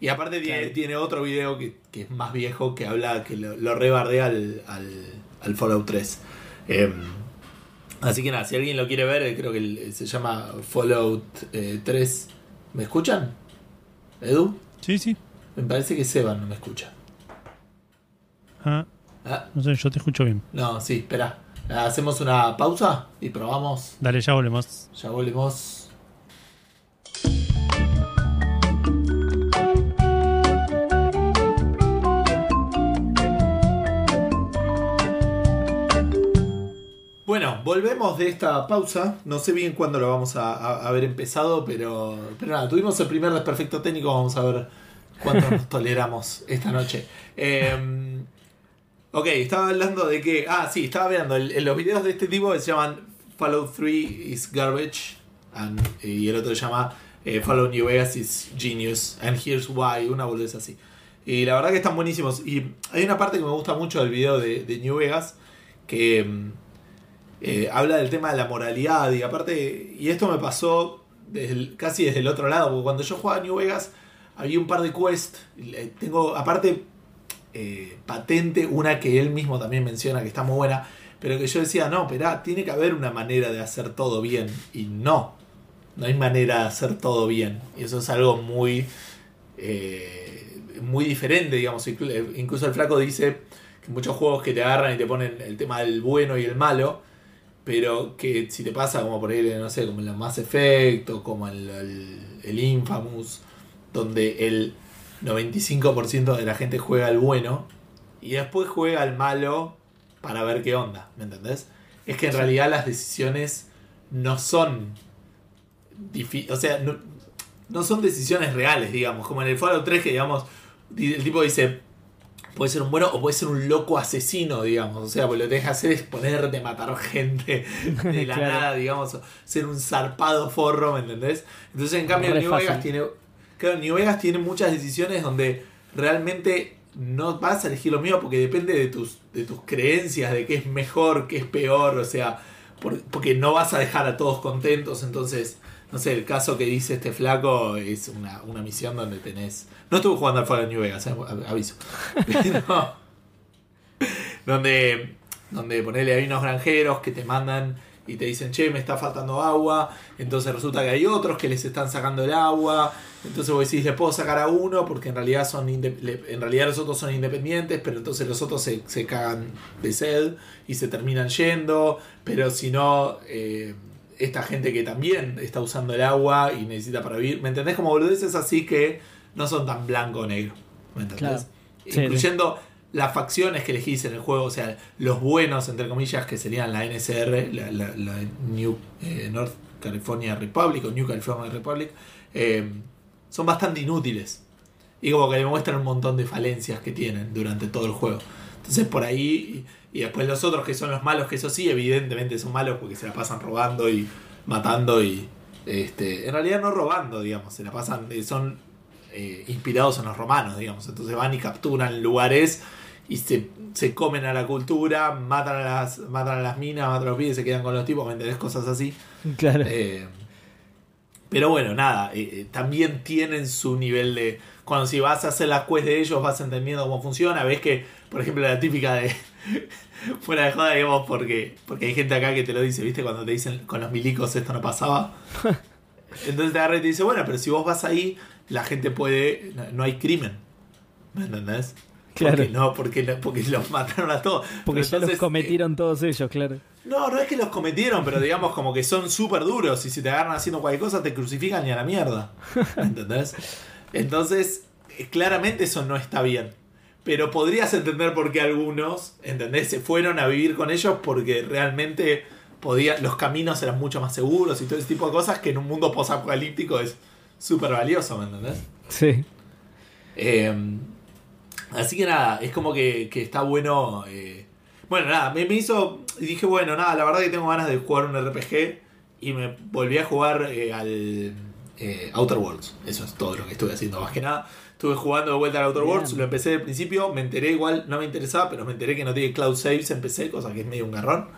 Y aparte tiene, Claro. tiene otro video que, que es más viejo que habla, que lo, lo rebardea al, al, al Fallout 3. Em, así que nada, si alguien lo quiere ver, eh, creo que el- se llama Fallout eh, 3. ¿Me escuchan? ¿Edu? Sí, sí. Me parece que Seban no me escucha. Ah, Ah, no sé, yo te escucho bien. no, sí, espera. Hacemos una pausa y probamos. Dale, ya volvemos. Ya volvemos. Bueno, volvemos de esta pausa. No sé bien cuándo lo vamos a, a- haber empezado, pero, pero nada, tuvimos el primer desperfecto técnico. Vamos a ver cuánto nos [LAUGHS] toleramos esta noche. Eh, ok, estaba hablando de que. Ah, sí, estaba viendo el- los videos de este tipo que se llaman Fallout 3 is Garbage y el otro se llama eh, Fallout New Vegas is Genius and Here's Why, una boludez así. Y la verdad que están buenísimos. Y hay una parte que me gusta mucho del video de, New Vegas que mm, eh, habla del tema de la moralidad. Y aparte, y esto me pasó desde casi desde el otro lado, porque cuando yo jugaba a New Vegas había un par de quests. Tengo, aparte, eh, patente, una que él mismo también menciona que está muy buena, pero que yo decía, no, pero tiene que haber una manera de hacer todo bien. Y no, no hay manera de hacer todo bien. Y eso es algo muy, eh, muy diferente, digamos. Inclu- Incluso el flaco dice que muchos juegos que te agarran y te ponen el tema del bueno y el malo, pero que si te pasa como por ahí, no sé, como en los Mass Effect o como el, el, el Infamous, donde el 95% de la gente juega al bueno y después juega al malo para ver qué onda, ¿me entendés? Es que en realidad las decisiones no son o sea, no, no son decisiones reales, digamos, como en el Fallout 3 que digamos di- el tipo dice puede ser un bueno o puede ser un loco asesino, digamos, o sea, pues lo que te deja hacer es ponerte a matar gente [LAUGHS] de la Claro. nada, digamos, o ser un zarpado forro, ¿me entendés? Entonces en cambio New. Vegas tiene claro, New Vegas tiene muchas decisiones donde realmente no vas a elegir lo mío porque depende de tus, de tus creencias, de qué es mejor, qué es peor, o sea, por- porque no vas a dejar a todos contentos, entonces, no sé, el caso que dice este flaco es una, una misión donde tenés... No estuve jugando al Fallout New Vegas, eh, aviso. [LAUGHS] Pero, donde, donde ponele, hay unos granjeros que te mandan y te dicen, che, me está faltando agua, entonces resulta que hay otros que les están sacando el agua, entonces vos decís, le puedo sacar a uno porque en realidad son en realidad los otros son independientes, pero entonces los otros se, se cagan de sed y se terminan yendo, pero si no, eh, esta gente que también está usando el agua y necesita para vivir, ¿me entendés? Como boludeces así que no son tan blanco o negro, ¿me entendés? Claro. Sí, Incluyendo las facciones que elegís en el juego, o sea, los buenos, entre comillas, que serían la NSR, la, New eh, North California Republic o New California Republic, eh, son bastante inútiles. Y como que demuestran un montón de falencias que tienen durante todo el juego. Entonces por ahí, y, después los otros que son los malos, que eso sí, evidentemente son malos porque se la pasan robando y matando y... Este, en realidad no robando, digamos, se la pasan, eh, son inspirados en los romanos, digamos. Entonces van y capturan lugares y se, se comen a la cultura, matan a las, matan a las minas, matan a los pibes, se quedan con los tipos, ¿me entendés? Cosas así. Claro. Eh, pero bueno, nada, eh, eh, también tienen su nivel de... Cuando si vas a hacer las quests de ellos vas entendiendo cómo funciona, ves que, por ejemplo, la típica de... [LAUGHS] Fuera de joda, digamos, porque, porque hay gente acá que te lo dice, ¿viste? Cuando te dicen con los milicos esto no pasaba. [LAUGHS] Entonces te agarra y te dice, bueno, pero si vos vas ahí, la gente puede... No, no hay crimen. ¿Me entendés? Claro. Porque no, porque, porque los mataron a todos. Porque Pero ya los entonces, eh, cometieron todos ellos, claro. no, no es que los cometieron, pero digamos como que son súper duros y si te agarran haciendo cualquier cosa te crucifican y a la mierda. ¿Me [LAUGHS] ¿Entendés? Entonces, eh, claramente eso no está bien. pero podrías entender por qué algunos, ¿entendés? Se fueron a vivir con ellos porque realmente podía, los caminos eran mucho más seguros y todo ese tipo de cosas que en un mundo posapocalíptico es súper valioso, ¿me entendés? Sí. Eh, así que nada, es como que, que está bueno. eh, bueno, nada, me, me hizo. y Dije, bueno, nada, la verdad que tengo ganas de jugar un RPG y me volví a jugar eh, al eh, Outer Worlds. Eso es todo lo que estuve haciendo, más que nada. Estuve jugando de vuelta al Outer Bien. Worlds, lo empecé al principio, me enteré igual, no me interesaba, pero me enteré que no tiene cloud saves en PC, cosa que es medio un garrón.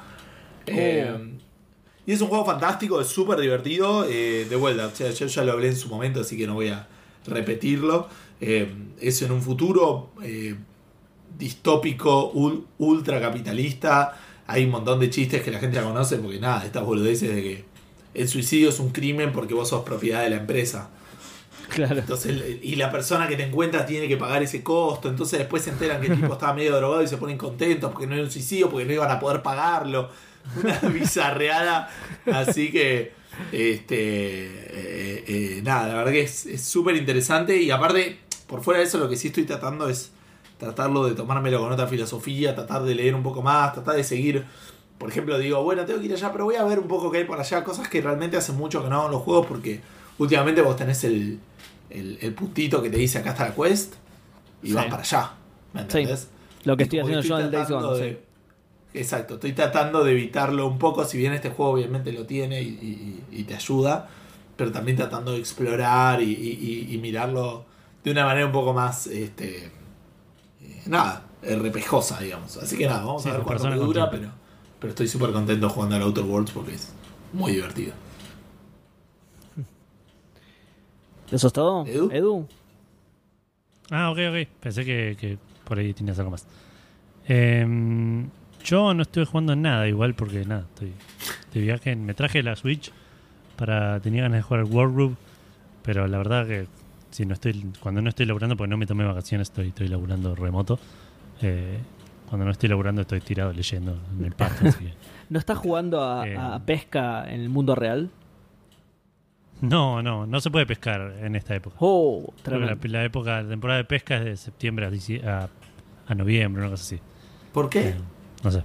Y es un juego fantástico, es súper divertido. de vuelta, o sea, yo ya lo hablé en su momento, así que no voy a repetirlo. Eh, es en un futuro eh, distópico, ul- ultra capitalista. Hay un montón de chistes que la gente ya conoce porque nada, estas boludeces de que el suicidio es un crimen porque vos sos propiedad de la empresa. Claro. Entonces, y la persona que te encuentra tiene que pagar ese costo. Entonces, después se enteran que el tipo estaba medio drogado y se ponen contentos porque no era un suicidio, porque no iban a poder pagarlo. Una [LAUGHS] bizarreada. Así que, este. eh, eh, nada, la verdad que es súper interesante. Y aparte, por fuera de eso, lo que sí estoy tratando es tratarlo de tomármelo con otra filosofía, tratar de leer un poco más, tratar de seguir. Por ejemplo, digo, bueno, tengo que ir allá, pero voy a ver un poco qué hay por allá. Cosas que realmente hace mucho que no hago en los juegos porque últimamente vos tenés el, el, el puntito que te dice acá está la quest y Sí. vas para allá. ¿Me Sí. entendés? Lo que estoy haciendo yo en Days Gone. de- sí. Exacto, estoy tratando de evitarlo un poco, si bien este juego obviamente lo tiene y, y- y te ayuda, pero también tratando de explorar y mirarlo de una manera un poco más, este, eh, nada, RPGosa, digamos. Así que nada, vamos Sí, a ver cuánto me dura, pero, pero estoy súper contento jugando al Outer Worlds porque es muy divertido. ¿Eso es todo? ¿Edu? Ah, ok, ok. Pensé que, que por ahí tenías algo más. Em, yo no estuve jugando en nada igual porque nada, estoy de viaje. Me traje la Switch para... Tenía ganas de jugar al World Group, pero la verdad que si no estoy cuando no estoy laburando, porque no me tomé vacaciones, estoy, estoy laburando remoto. eh, cuando no estoy laburando estoy tirado leyendo en el pasto. así que- [LAUGHS] ¿No estás jugando a, Eh. a pesca en el mundo real? No, no, no se puede pescar en esta época. Oh, la, la época, la temporada de pesca es de septiembre a, dici- a, a noviembre, una cosa así. ¿Por qué? Eh, no sé.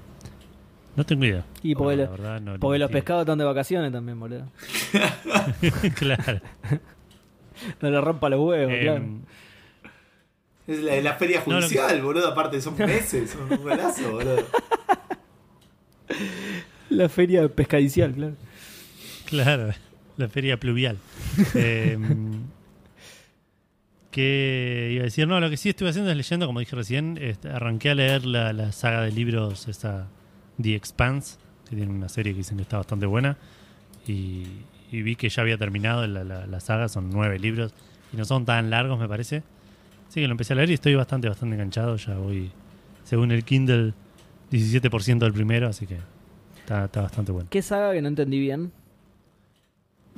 No tengo idea. Y porque, No, lo- la verdad, no- porque no los pescados están de vacaciones también, boludo. [LAUGHS] claro. [LAUGHS] [LAUGHS] No le rompa los huevos, Eh, claro. Es la, la feria No, judicial, boludo, aparte son meses, son un golazo, boludo. [LAUGHS] La feria pescadicial, claro. Claro, la feria pluvial. [LAUGHS] Eh, que iba a decir, no, lo que sí estuve haciendo es leyendo, como dije recién, este, arranqué a leer la, la saga de libros, esa The Expanse, que tiene una serie que dicen que está bastante buena, y, y vi que ya había terminado la, la- la saga, son nueve libros, y no son tan largos, me parece. Así que lo empecé a leer y estoy bastante, bastante enganchado, ya voy, según el Kindle, 17% del primero, así que está, está bastante bueno. ¿Qué saga que no entendí bien?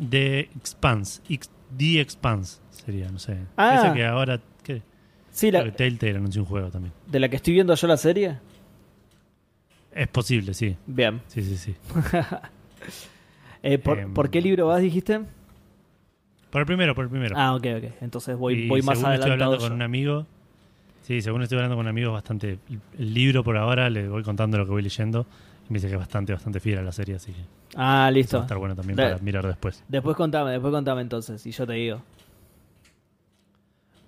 The Expanse. Ex- The Expanse sería, no sé. Ah. Esa que ahora. ¿qué? Sí, la, Telltale anunció un juego también. de la que estoy viendo yo la serie. Es posible, sí. Bien. Sí, sí, sí. [LAUGHS] Eh, ¿por, Em. por qué libro vas, dijiste? Por el primero, por el primero. Ah, ok, ok. Entonces voy, Y voy más según estoy adelantado. hablando con yo. un amigo. Sí, según estoy hablando con un amigo, bastante. El libro por ahora, le voy contando lo que voy leyendo. Y me dice que es bastante, bastante fiel a la serie, así que eso Ah, va listo. a estar bueno también para mirar después. Después contame, después contame entonces, y yo te digo.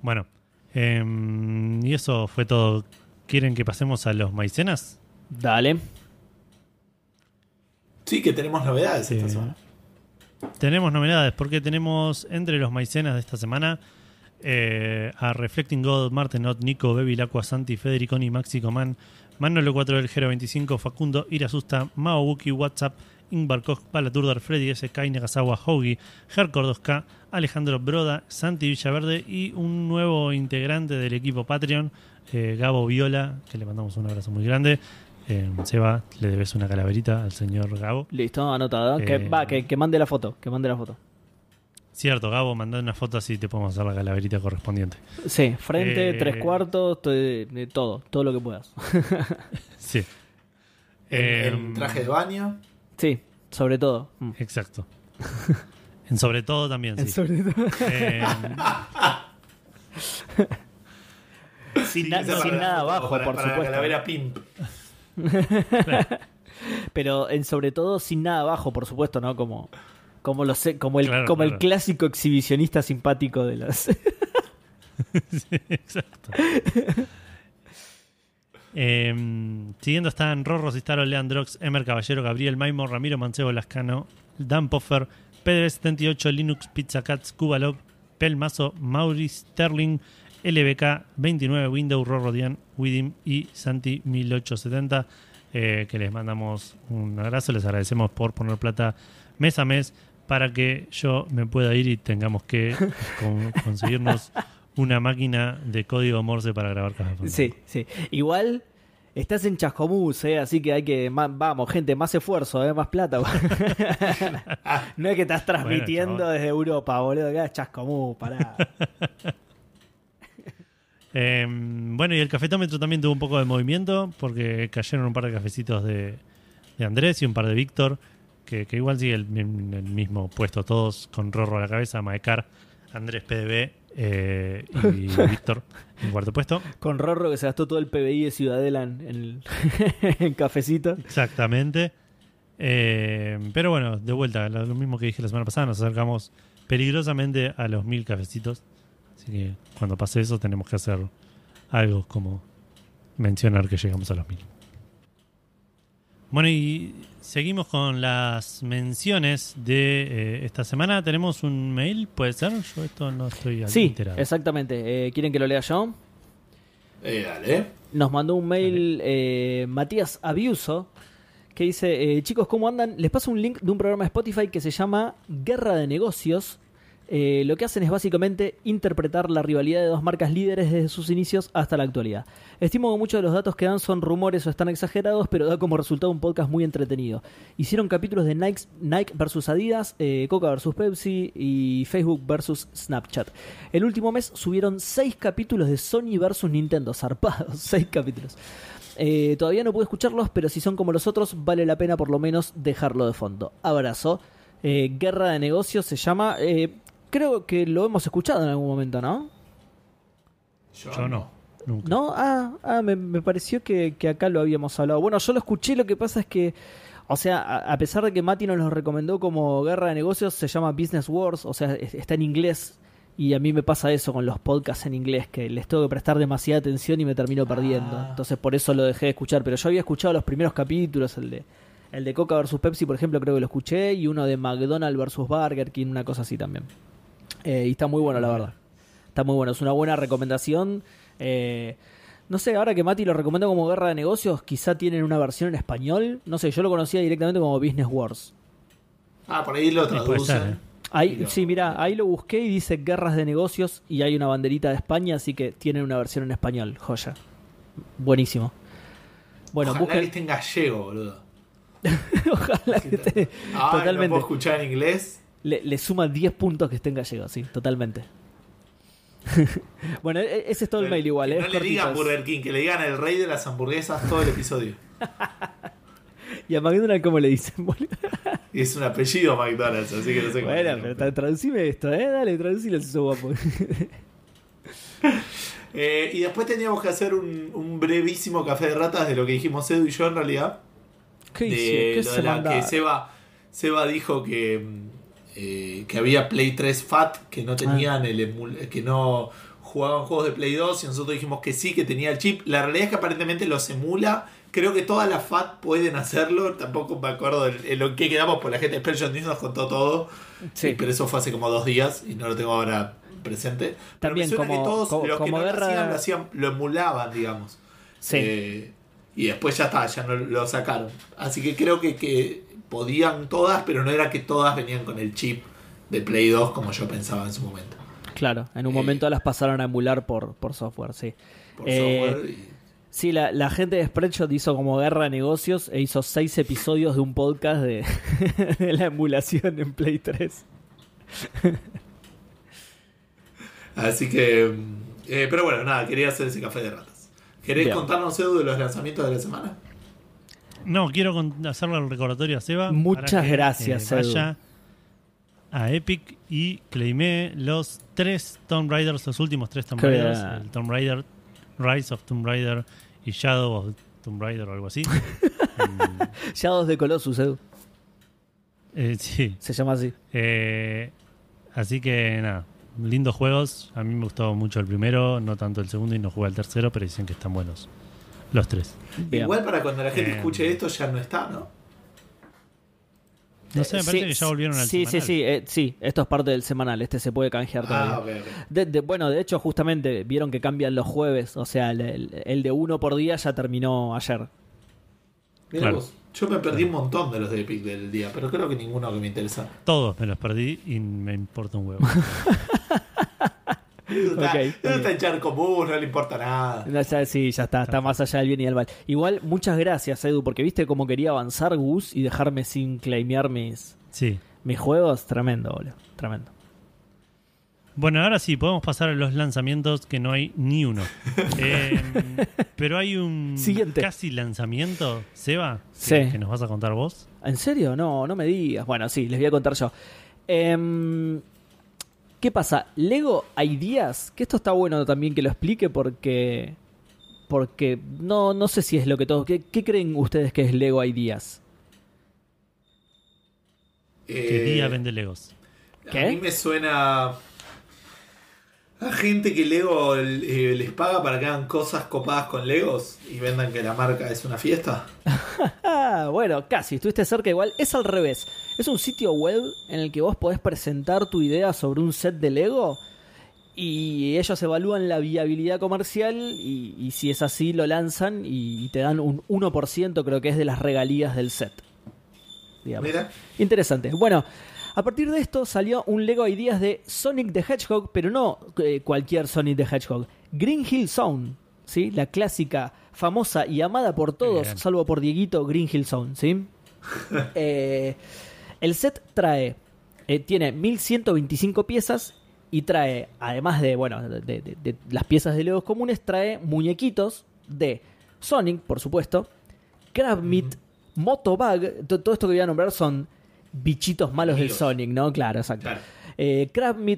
Bueno, em, y eso fue todo. ¿Quieren que pasemos a los maicenas? Dale. Sí, que tenemos novedades Sí. esta semana. Tenemos novedades porque tenemos entre los maicenas de esta semana eh, a Reflecting God, Martenot, Nico, Bebi, Aqua, Santi, Federiconi, Maxi Coman, Manolo 4 del Gero 25, Facundo, Irasusta, Mao Buki, WhatsApp, Ingvar Koch, Balaturdar, Freddy S. Kai, Nagasawa, Hogi, Hercor 2K, Alejandro Broda, Santi Villaverde y un nuevo integrante del equipo Patreon, eh, Gabo Viola, que le mandamos un abrazo muy grande. Eh, Seba, le debes una calaverita al señor Gabo. Listo, anotado. Que, Eh. va, que, que mande la foto, que mande la foto. Cierto, Gabo, mandá una foto así te podemos hacer la calaverita correspondiente. Sí, frente, Eh. tres cuartos, to- de todo, todo lo que puedas. [LAUGHS] Sí. En, en Em, traje de baño. Sí, sobre todo. Mm. Exacto. en sobre todo también, sí. Sobre todo. Em, [LAUGHS] sin, Sí, na- que sin nada abajo, para- por para la supuesto. calavera pimp. [LAUGHS] Pero en sobre todo sin nada abajo, por supuesto, ¿no? Como, como, el, Claro, como el clásico exhibicionista simpático de las. [LAUGHS] Sí, exacto. Em, siguiendo están Rorro Cistaro, Leandrox, Emer Caballero, Gabriel Maimo, Ramiro Mancebo Lascano, Dan Poffer, PDB78, Linux, Pizza Cats, Cubalog, Pelmazo, Maurice Sterling, LBK 29, Windows, Rorro Dian, Widim y Santi 1870. eh, que les mandamos un abrazo, les agradecemos por poner plata mes a mes para que yo me pueda ir y tengamos que [LAUGHS] con- conseguirnos una máquina de código Morse para grabar Café sí, sí. Igual. Estás en Chascomús, ¿eh? así que hay que. Vamos, gente, más esfuerzo, ¿eh? más plata. [LAUGHS] [LAUGHS] no es que estás transmitiendo desde Europa, boludo. Acá es Chascomús, pará. Eh, bueno, y el cafetómetro también tuvo un poco de movimiento porque cayeron un par de cafecitos de, de Andrés y un par de Víctor, que, que igual sigue el, el mismo puesto, todos con Rorro a la cabeza, Maecar, Andrés PDB eh, y [LAUGHS] Víctor en cuarto puesto. Con Rorro que se gastó todo el PBI de Ciudadela en, en el- [LAUGHS] en cafecito. Exactamente. Eh, pero bueno, de vuelta, lo, lo mismo que dije la semana pasada, nos acercamos peligrosamente a los mil cafecitos. Así que cuando pase eso tenemos que hacer algo como mencionar que llegamos a los mil. Bueno, y seguimos con las menciones de eh, esta semana. Tenemos un mail, ¿puede ser? Yo esto no estoy Sí, enterado. exactamente. Eh, ¿Quieren que lo lea yo? Eh, dale. Nos mandó un mail eh, Matías Abiuso que dice, eh, chicos, ¿cómo andan? Les paso un link de un programa de Spotify que se llama Guerra de Negocios. Eh, lo que hacen es básicamente interpretar la rivalidad de dos marcas líderes desde sus inicios hasta la actualidad. Estimo que muchos de los datos que dan son rumores o están exagerados, pero da como resultado un podcast muy entretenido. Hicieron capítulos de Nike, Nike versus Adidas, eh, Coca versus Pepsi y Facebook versus Snapchat. El último mes subieron seis capítulos de Sony versus Nintendo, zarpados, [LAUGHS] seis capítulos. Eh, todavía no pude escucharlos, pero si son como los otros, vale la pena por lo menos dejarlo de fondo. Abrazo. Guerra de Negocios se llama. Creo que lo hemos escuchado en algún momento, ¿no? Yo no, nunca. ¿No? Ah, ah, me, me pareció que, que acá lo habíamos hablado. Bueno, yo lo escuché, lo que pasa es que. O sea, a, a pesar de que Mati nos lo recomendó como Guerra de Negocios, se llama Business Wars, o sea, es- está en inglés. Y a mí me pasa eso con los podcasts en inglés, que les tengo que prestar demasiada atención y me termino perdiendo. Ah. Entonces por eso lo dejé de escuchar. Pero yo había escuchado los primeros capítulos, el de, el de Coca versus Pepsi, por ejemplo, creo que lo escuché, y uno de McDonald's versus Burger King, una cosa así también. Eh, y está muy bueno, la verdad. Está muy bueno, es una buena recomendación. Eh, no sé, ahora que Mati lo recomendó como Guerra de Negocios, quizá tienen una versión en español. No sé, yo lo conocía directamente como Business Wars. Ah, por ahí lo puede traducen. ser, ¿eh? Ahí, sí, mira, ahí lo busqué y dice Guerras de Negocios y hay una banderita de España, así que tienen una versión en español. Joya. Buenísimo. Bueno, Ojalá busquen. que esté en gallego, boludo. [LAUGHS] Ojalá que esté. Ah, no totalmente. puedo escuchar en inglés. Le, le suma 10 puntos que esté en gallego, sí, totalmente. [LAUGHS] bueno, e- ese es todo el mail igual, Que ¿eh? no le digan Burger King, que le digan el rey de las hamburguesas todo el episodio. [LAUGHS] ¿Y a McDonald's cómo le dicen? boludo? Y [LAUGHS] es un apellido McDonald's, así que no sé cómo. bueno, pero tra- traducime esto, ¿eh? Dale, traducilo si guapo. Eh, y después teníamos que hacer un, un brevísimo café de ratas de lo que dijimos Edu y yo en realidad. ¿Qué de hice? ¿Qué lo se de la- mandaba? que Seba, Seba dijo que, mm, eh, que había Play 3 Fat, que no tenían el emul- que no jugaban juegos de Play 2 y nosotros dijimos que sí, que tenía el chip. La realidad es que aparentemente los emula. Creo que todas las FAT pueden hacerlo. Tampoco me acuerdo en, en lo que quedamos, por la gente de Spurgeon News nos contó todo. Sí. Pero eso fue hace como dos días y no lo tengo ahora presente. Pero También me suena como- que todos como- los que no lo hacían, lo hacían, lo emulaban, digamos. Sí. Eh, y después ya está, ya no lo sacaron. Así que creo que, que podían todas, pero no era que todas venían con el chip de Play 2 como yo pensaba en su momento. Claro, en un Eh, momento las pasaron a emular por, por software, sí. Por Eh, software. y- Sí, la, la gente de Spreadshot hizo como guerra de negocios e hizo seis episodios de un podcast de, [LAUGHS] de la emulación en Play 3. Así que. eh, pero bueno, nada, quería hacer ese café de ratas. ¿Querés Bien. contarnos, Edu, de los lanzamientos de la semana? No, quiero hacerle el recordatorio a Seba. Muchas que, gracias, eh, vaya a Epic y claimé los tres Tomb Raiders, los últimos tres Tomb Raiders. El Tomb Raider Rise of Tomb Raider y Shadow of Tomb Raider o algo así. Mm, Shadows de Colossus, Edu. eh, sí. Se llama así. Eh, así que nada, lindos juegos. A mí me gustó mucho el primero, no tanto el segundo y no jugué al tercero, pero dicen que están buenos. Los tres. Bien. Igual para cuando la gente Eh, escuche esto ya no está, ¿no? No sé, me parece Sí, que ya volvieron al Sí, sí, semanal. sí, eh, sí. Esto es parte del semanal. Este se puede canjear todavía. Ah, ok, ok. De- de- bueno, de hecho, justamente vieron que cambian los jueves. O sea, el, el- el de uno por día ya terminó ayer. Claro. vos, Yo me perdí un montón de los de Epic del día, pero creo que ninguno que me interesa. Todos me los perdí y me importa un huevo. [LAUGHS] Edu está, Ok, Edu ok. está en char común, no le importa nada. No, ya- sí, ya está. Está más allá del bien y del mal. Igual, muchas gracias, Edu, porque viste cómo quería avanzar Gus y dejarme sin claimear mis, Sí. mis juegos. Tremendo, boludo. Tremendo. Bueno, ahora sí, podemos pasar a los lanzamientos que no hay ni uno. [LAUGHS] Eh, pero hay un Siguiente. casi lanzamiento, Seba, Sí. que, que nos vas a contar vos. ¿En serio? No, no me digas. Bueno, sí, les voy a contar yo. Em, ¿Qué pasa? Lego Ideas, que esto está bueno también que lo explique porque porque no, no sé si es lo que todos... ¿Qué, qué creen ustedes que es Lego Ideas? Que Eh, día vende Legos. ¿Qué? A mí me suena a gente que Lego eh, les paga para que hagan cosas copadas con Legos y vendan que la marca es una fiesta. [LAUGHS] Bueno, casi, estuviste cerca igual. Es al revés. Es un sitio web en el que vos podés presentar tu idea sobre un set de Lego y ellos evalúan la viabilidad comercial y, y si es así lo lanzan y, y te dan un 1% creo que es de las regalías del set. Digamos. Mira, Interesante. Bueno, a partir de esto salió un Lego Ideas de Sonic the Hedgehog, pero no eh, cualquier Sonic the Hedgehog. Green Hill Zone, ¿sí? La clásica, famosa y amada por todos, Bien. salvo por Dieguito, Green Hill Zone, ¿sí? [LAUGHS] Eh, el set trae, eh, tiene 1125 piezas y trae, además de, bueno, de, de- de las piezas de Legos comunes, trae muñequitos de Sonic, por supuesto, Crab Meat, Motobag, to- todo esto que voy a nombrar son bichitos malos del. Sonic, ¿no? Claro, exacto. Claro. Eh,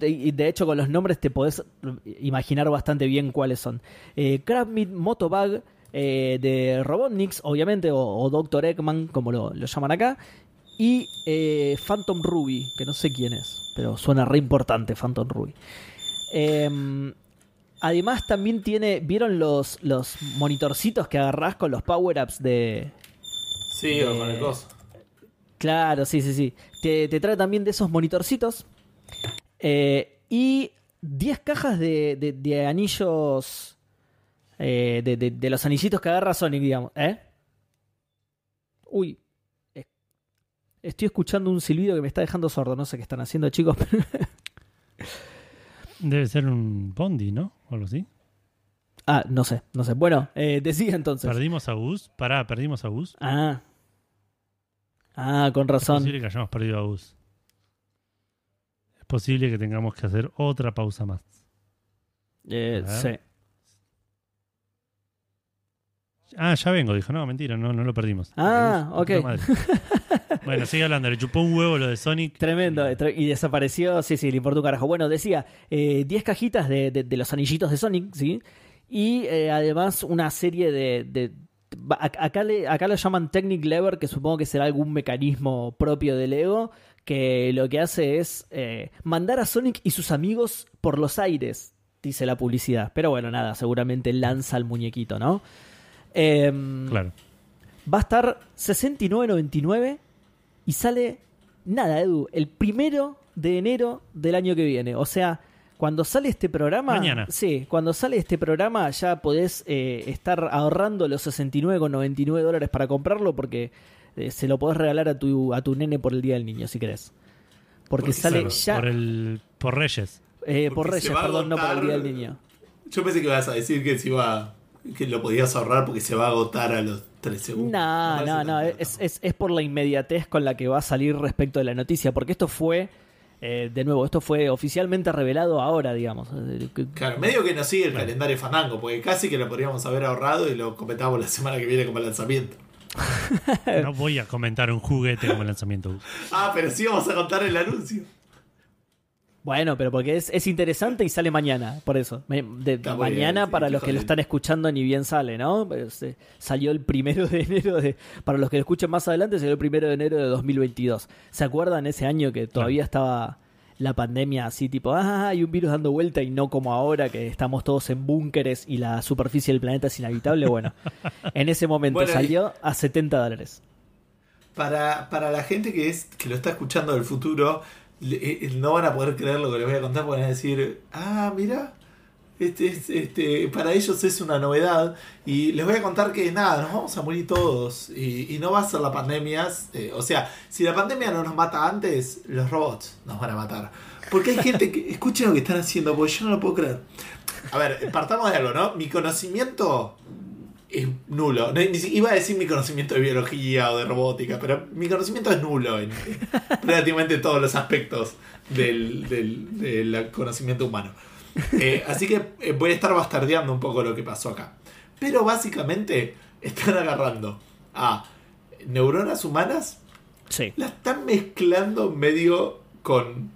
y de hecho con los nombres te podés imaginar bastante bien cuáles son. Eh, Crab Meat, Motobag, eh, de Robotniks, obviamente, o, o Dr. Eggman, como lo, lo llaman acá. Y eh, Phantom Ruby, que no sé quién es, pero suena re importante Phantom Ruby. Em, además también tiene, ¿vieron los, los monitorcitos que agarrás con los power-ups de, sí, o con el coso. Claro, sí, sí, sí. Te, te trae también de esos monitorcitos. Eh, y 10 cajas de, de- de anillos. eh, de, de- de los anillitos que agarra Sonic, digamos. ¿Eh? Uy. Eh, Estoy escuchando un silbido que me está dejando sordo. No sé qué están haciendo, chicos. [LAUGHS] Debe ser un Bondi, ¿no? O algo así. ah, no sé, no sé. Bueno, eh, decía entonces. Perdimos a Gus. Pará, perdimos a Gus. Ah. Ah, con Es razón. posible que hayamos perdido a Gus. Es posible que tengamos que hacer otra pausa más. Eh, sí. Ah, ya vengo, dijo. No, mentira, no, no lo perdimos. Ah, ok. [LAUGHS] bueno, sigue hablando. Le chupó un huevo lo de Sonic. Tremendo, eh, tre- y desapareció, sí, sí, le importó un carajo. Bueno, decía, eh, 10 cajitas de, de- de los anillitos de Sonic, ¿sí? Y eh, además una serie de... de- acá, le, acá lo llaman Technic Lever, que supongo que será algún mecanismo propio del Lego, que lo que hace es eh, mandar a Sonic y sus amigos por los aires, dice la publicidad. Pero bueno, nada, seguramente lanza al muñequito, ¿no? Em, Claro. Va a estar 69.99 y sale nada, Edu, el primero de enero del año que viene. O sea, cuando sale este programa. Mañana. Sí, cuando sale este programa ya podés eh, estar ahorrando los 69,99 dólares para comprarlo porque eh, se lo podés regalar a tu, a tu nene por el Día del Niño si querés. Porque Porque sale claro, ya. Por, el, por Reyes. eh, por Reyes, perdón, no por el Día del Niño. Yo pensé que ibas a decir que se iba que lo podías ahorrar porque se va a agotar a los 3 segundos. No, no, no, tan- es, es, es por la inmediatez con la que va a salir respecto de la noticia, porque esto fue, eh, de nuevo, esto fue oficialmente revelado ahora, digamos. Claro, medio que no sigue el calendario Fandango, porque casi que lo podríamos haber ahorrado y lo comentamos la semana que viene como lanzamiento. No voy a comentar un juguete como lanzamiento. Ah, pero sí vamos a contar el anuncio. Bueno, pero porque es, es interesante y sale mañana, por eso. De- mañana bien, para sí, los que lo están escuchando ni bien sale, ¿no? Pues, eh, salió el primero de enero de... Para los que lo escuchen más adelante, salió el primero de enero de 2022. ¿Se acuerdan ese año que todavía estaba la pandemia así tipo, ah, hay un virus dando vuelta y no como ahora que estamos todos en búnkeres y la superficie del planeta es inhabitable? Bueno, [LAUGHS] en ese momento Bueno, salió a 70 dólares. Para, para la gente que es que lo está escuchando del futuro, no van a poder creer lo que les voy a contar, van a decir, ah, mira, este, es- este, para ellos es una novedad. Y les voy a contar que nada, nos vamos a morir todos. Y, y no va a ser la pandemia. eh, o sea, si la pandemia no nos mata antes, los robots nos van a matar. Porque hay gente que, [LAUGHS] escuchen lo que están haciendo, porque yo no lo puedo creer. A ver, partamos de algo, ¿no? Mi conocimiento es nulo. Iba a decir mi conocimiento de biología o de robótica, pero mi conocimiento es nulo en prácticamente todos los aspectos del, del- del conocimiento humano. Eh, así que eh, voy a estar bastardeando un poco lo que pasó acá. Pero básicamente están agarrando a neuronas humanas, Sí. las están mezclando medio con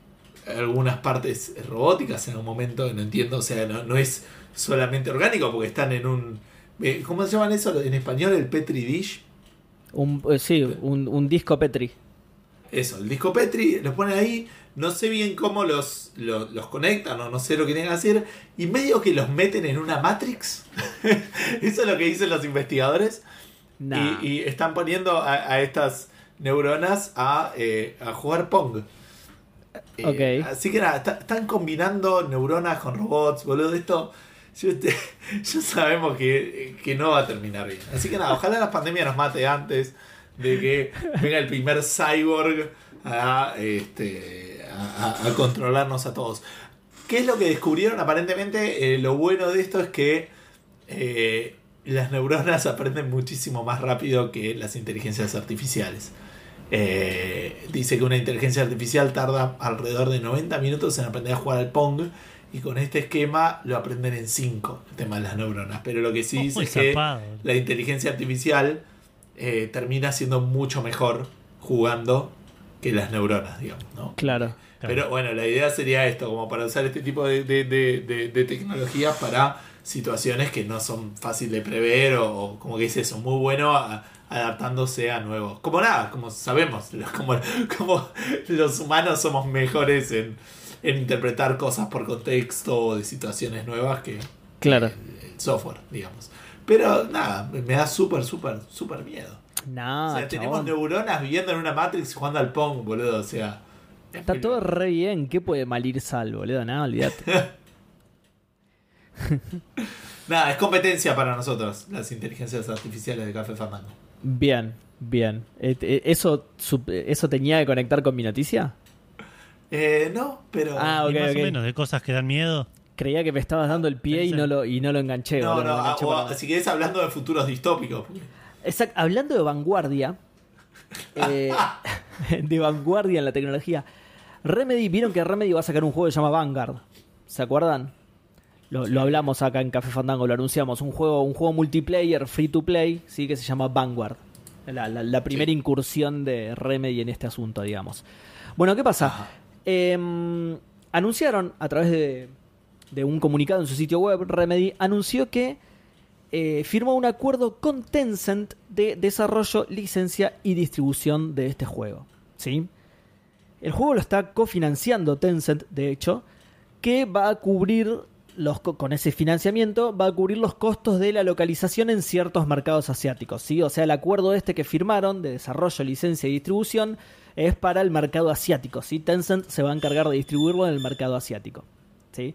algunas partes robóticas en un momento, no entiendo, o sea, no, no es solamente orgánico porque están en un... eh, ¿Cómo se llaman eso en español? El Petri Dish. Un, eh, sí, un, un disco Petri. Eso, el disco Petri, los ponen ahí, no sé bien cómo los, los, los conectan o no sé lo que tienen que hacer, y medio que los meten en una Matrix. [LAUGHS] Eso es lo que dicen los investigadores. Nah. Y, y están poniendo a, a estas neuronas a, eh, a jugar Pong. Eh, Ok. Así que nada, está- están combinando neuronas con robots, boludo. Esto te- [LAUGHS] ya sabemos que, que no va a terminar bien. Así que nada, ojalá la pandemia nos mate antes de que venga el primer cyborg a, este, a controlarnos a todos. ¿Qué es lo que descubrieron? Aparentemente, eh, lo bueno de esto es que eh, las neuronas [LAUGHS] aprenden muchísimo más rápido que las inteligencias artificiales. Eh, dice que una inteligencia artificial tarda alrededor de 90 minutos en aprender a jugar al Pong y con este esquema lo aprenden en 5, el tema de las neuronas. Pero lo que sí dice es que la inteligencia artificial eh, termina siendo mucho mejor jugando que las neuronas, digamos, ¿no? Claro. Pero bueno, la idea sería esto, como para usar este tipo de, de, de, de- de tecnologías para situaciones que no son fáciles de prever o, o como que es eso, muy bueno a- adaptándose a nuevos. Como nada, como sabemos, [LAUGHS] como, como los humanos somos mejores en, en interpretar cosas por contexto o de situaciones nuevas que Claro. el software, digamos. Pero nada, me da súper, súper, súper miedo. No, o sea, tenemos neuronas viviendo en una Matrix jugando al Pong, boludo. O sea. Está todo re bien. ¿Qué puede mal ir sal, boludo? Nada, olvídate. [LAUGHS] [LAUGHS] Nada, es competencia para nosotros, las inteligencias artificiales de Café Fandango. Bien, bien. Eh, eh, ¿Eso, ¿Eso tenía que conectar con mi noticia? Eh, no, pero. Ah, más o menos de cosas que dan miedo. Creía que me estabas dando el pie y no lo, y no lo enganché. no, boludo, no, lo ah, enganché o- si querés hablando de futuros distópicos. porque- Exact- Hablando de vanguardia, [LAUGHS] eh, [LAUGHS] de vanguardia en la tecnología, Remedy, vieron que Remedy va a sacar un juego que se llama Vanguard. ¿Se acuerdan? Lo, lo hablamos acá en Café Fandango, lo anunciamos. Un juego, un juego multiplayer, free to play, sí, que se llama Vanguard. La, la- la primera Sí. incursión de Remedy en este asunto, digamos. Bueno, ¿qué pasa? Em, anunciaron a través de, un comunicado en su sitio web, Remedy anunció que eh, firmó un acuerdo con Tencent de desarrollo, licencia y distribución de este juego. ¿sí? El juego lo está cofinanciando Tencent, de hecho, que va a cubrir los co- con ese financiamiento va a cubrir los costos de la localización en ciertos mercados asiáticos, ¿sí? O sea, el acuerdo este que firmaron de desarrollo, licencia y distribución es para el mercado asiático, ¿sí? Tencent se va a encargar de distribuirlo en el mercado asiático, ¿sí?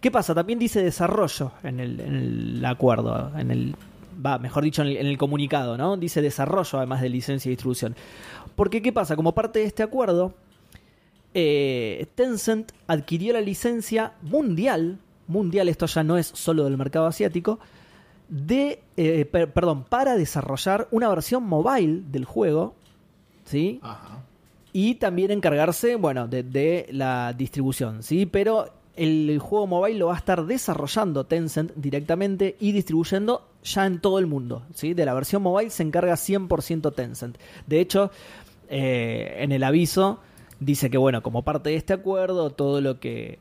¿Qué pasa? También dice desarrollo en el, acuerdo, en el va, mejor dicho, en el, comunicado, ¿no? Dice desarrollo además de licencia y distribución. Porque ¿qué pasa? Como parte de este acuerdo, eh, Tencent adquirió la licencia mundial, mundial, esto ya no es solo del mercado asiático, de, eh, per- perdón, para desarrollar una versión mobile del juego, ¿sí? Ajá. Y también encargarse, bueno, de, la distribución, ¿sí? Pero el juego mobile lo va a estar desarrollando Tencent directamente y distribuyendo ya en todo el mundo, ¿sí? De la versión mobile se encarga 100% Tencent. De hecho, eh, en el aviso dice que, bueno, como parte de este acuerdo, todo lo que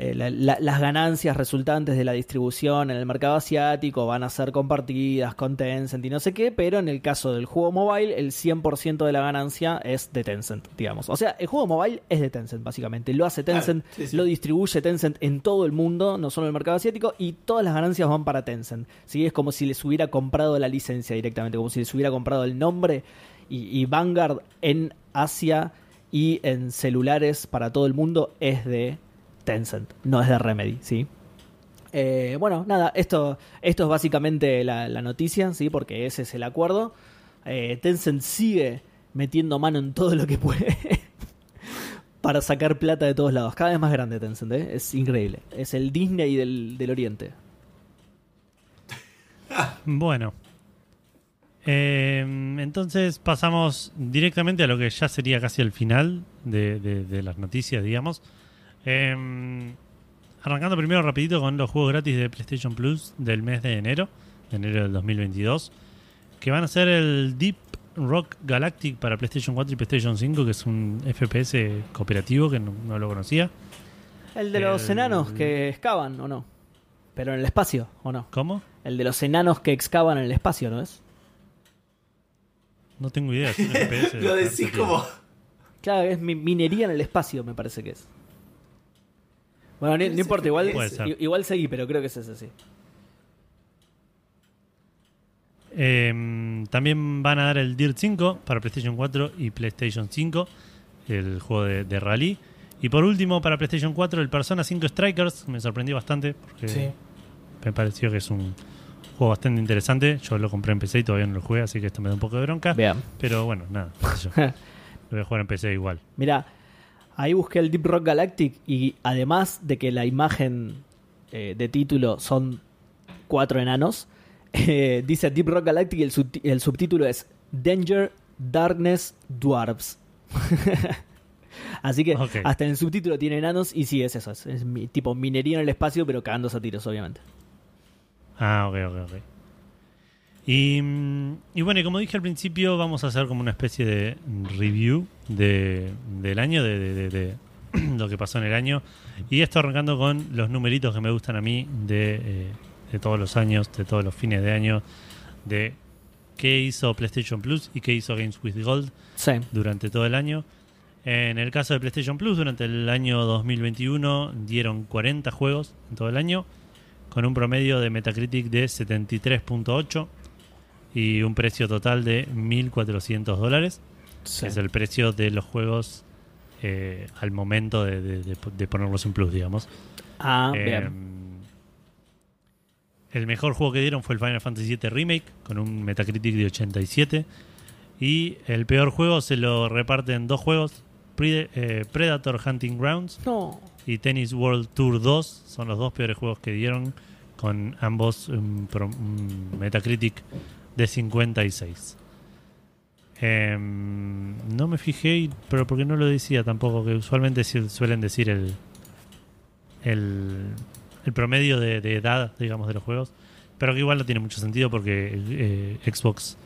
eh, la- la- las ganancias resultantes de la distribución en el mercado asiático van a ser compartidas con Tencent y no sé qué, pero en el caso del juego mobile, el 100% de la ganancia es de Tencent, digamos. O sea, el juego mobile es de Tencent, básicamente. Lo hace Tencent, Claro, sí, sí. lo distribuye Tencent en todo el mundo, no solo en el mercado asiático, y todas las ganancias van para Tencent. ¿sí? Es como si les hubiera comprado la licencia directamente, como si les hubiera comprado el nombre y, y Vanguard en Asia y en celulares para todo el mundo es de Tencent, no es de Remedy, ¿sí? Eh, bueno, nada, esto, esto es básicamente la, noticia, ¿sí? Porque ese es el acuerdo. Eh, Tencent sigue metiendo mano en todo lo que puede [LAUGHS] para sacar plata de todos lados. Cada vez más grande Tencent, ¿eh? Es increíble. Es el Disney del, del Oriente. [LAUGHS] Bueno. Entonces pasamos directamente a lo que ya sería casi el final de, de- de las noticias, digamos. Eh, arrancando primero rapidito con los juegos gratis de PlayStation Plus del mes de enero, de enero del 2022, que van a ser el Deep Rock Galactic para PlayStation 4 y PlayStation 5, que es un FPS cooperativo que no, no lo conocía. El de los El- enanos que excavan, ¿o no? Pero en el espacio, ¿o no? ¿Cómo? El de los enanos que excavan en el espacio, ¿no es? No tengo idea. es un FPS [LAUGHS] de Lo decís como. Claro, es mi- minería en el espacio, me parece que es. Bueno, no, no importa, igual, Puede ser. i- igual seguí, pero creo que es ese, sí. Eh, también van a dar el Dirt 5 para PlayStation 4 y PlayStation 5, el juego de, de rally. Y por último, para PlayStation 4, el Persona 5 Strikers. Me sorprendió bastante porque Sí. me pareció que es un juego bastante interesante. Yo lo compré en PC y todavía no lo jugué, así que esto me da un poco de bronca. Vean. Pero bueno, nada, yo. [LAUGHS] lo voy a jugar en PC igual. Mira, ahí busqué el Deep Rock Galactic y además de que la imagen eh, de título son cuatro enanos, [LAUGHS] eh, dice Deep Rock Galactic y el, el subtítulo es Danger, Darkness, Dwarves. [LAUGHS] Así que hasta en el subtítulo tiene enanos y sí, es eso. Es, tipo minería en el espacio, pero cagándose a tiros, obviamente. Ah, ok, ok, ok. Y, y bueno, y como dije al principio, vamos a hacer como una especie de review de, del año, de, de- de- de [CLEARS THROAT] lo que pasó en el año. Y esto arrancando con los numeritos que me gustan a mí de, eh, de todos los años, de todos los fines de año, de qué hizo PlayStation Plus y qué hizo Games with Gold Sí. durante todo el año. En el caso de PlayStation Plus, durante el año 2021 dieron 40 juegos en todo el año, con un promedio de Metacritic de 73.8 y un precio total de 1.400 dólares, sí. es el precio de los juegos eh, al momento de, de- de- de ponerlos en Plus, digamos. Ah, Eh, bien. el mejor juego que dieron fue el Final Fantasy VII Remake, con un Metacritic de 87. Y el peor juego se lo reparten dos juegos: Pre- eh, Predator Hunting Grounds No. y Tennis World Tour 2. Son los dos peores juegos que dieron, con ambos un, pro- un Metacritic de 56. Em, no me fijé, pero porque no lo decía tampoco, que usualmente su- suelen decir el, el, el promedio de, de edad, digamos, de los juegos. Pero que igual no tiene mucho sentido porque eh, Xbox,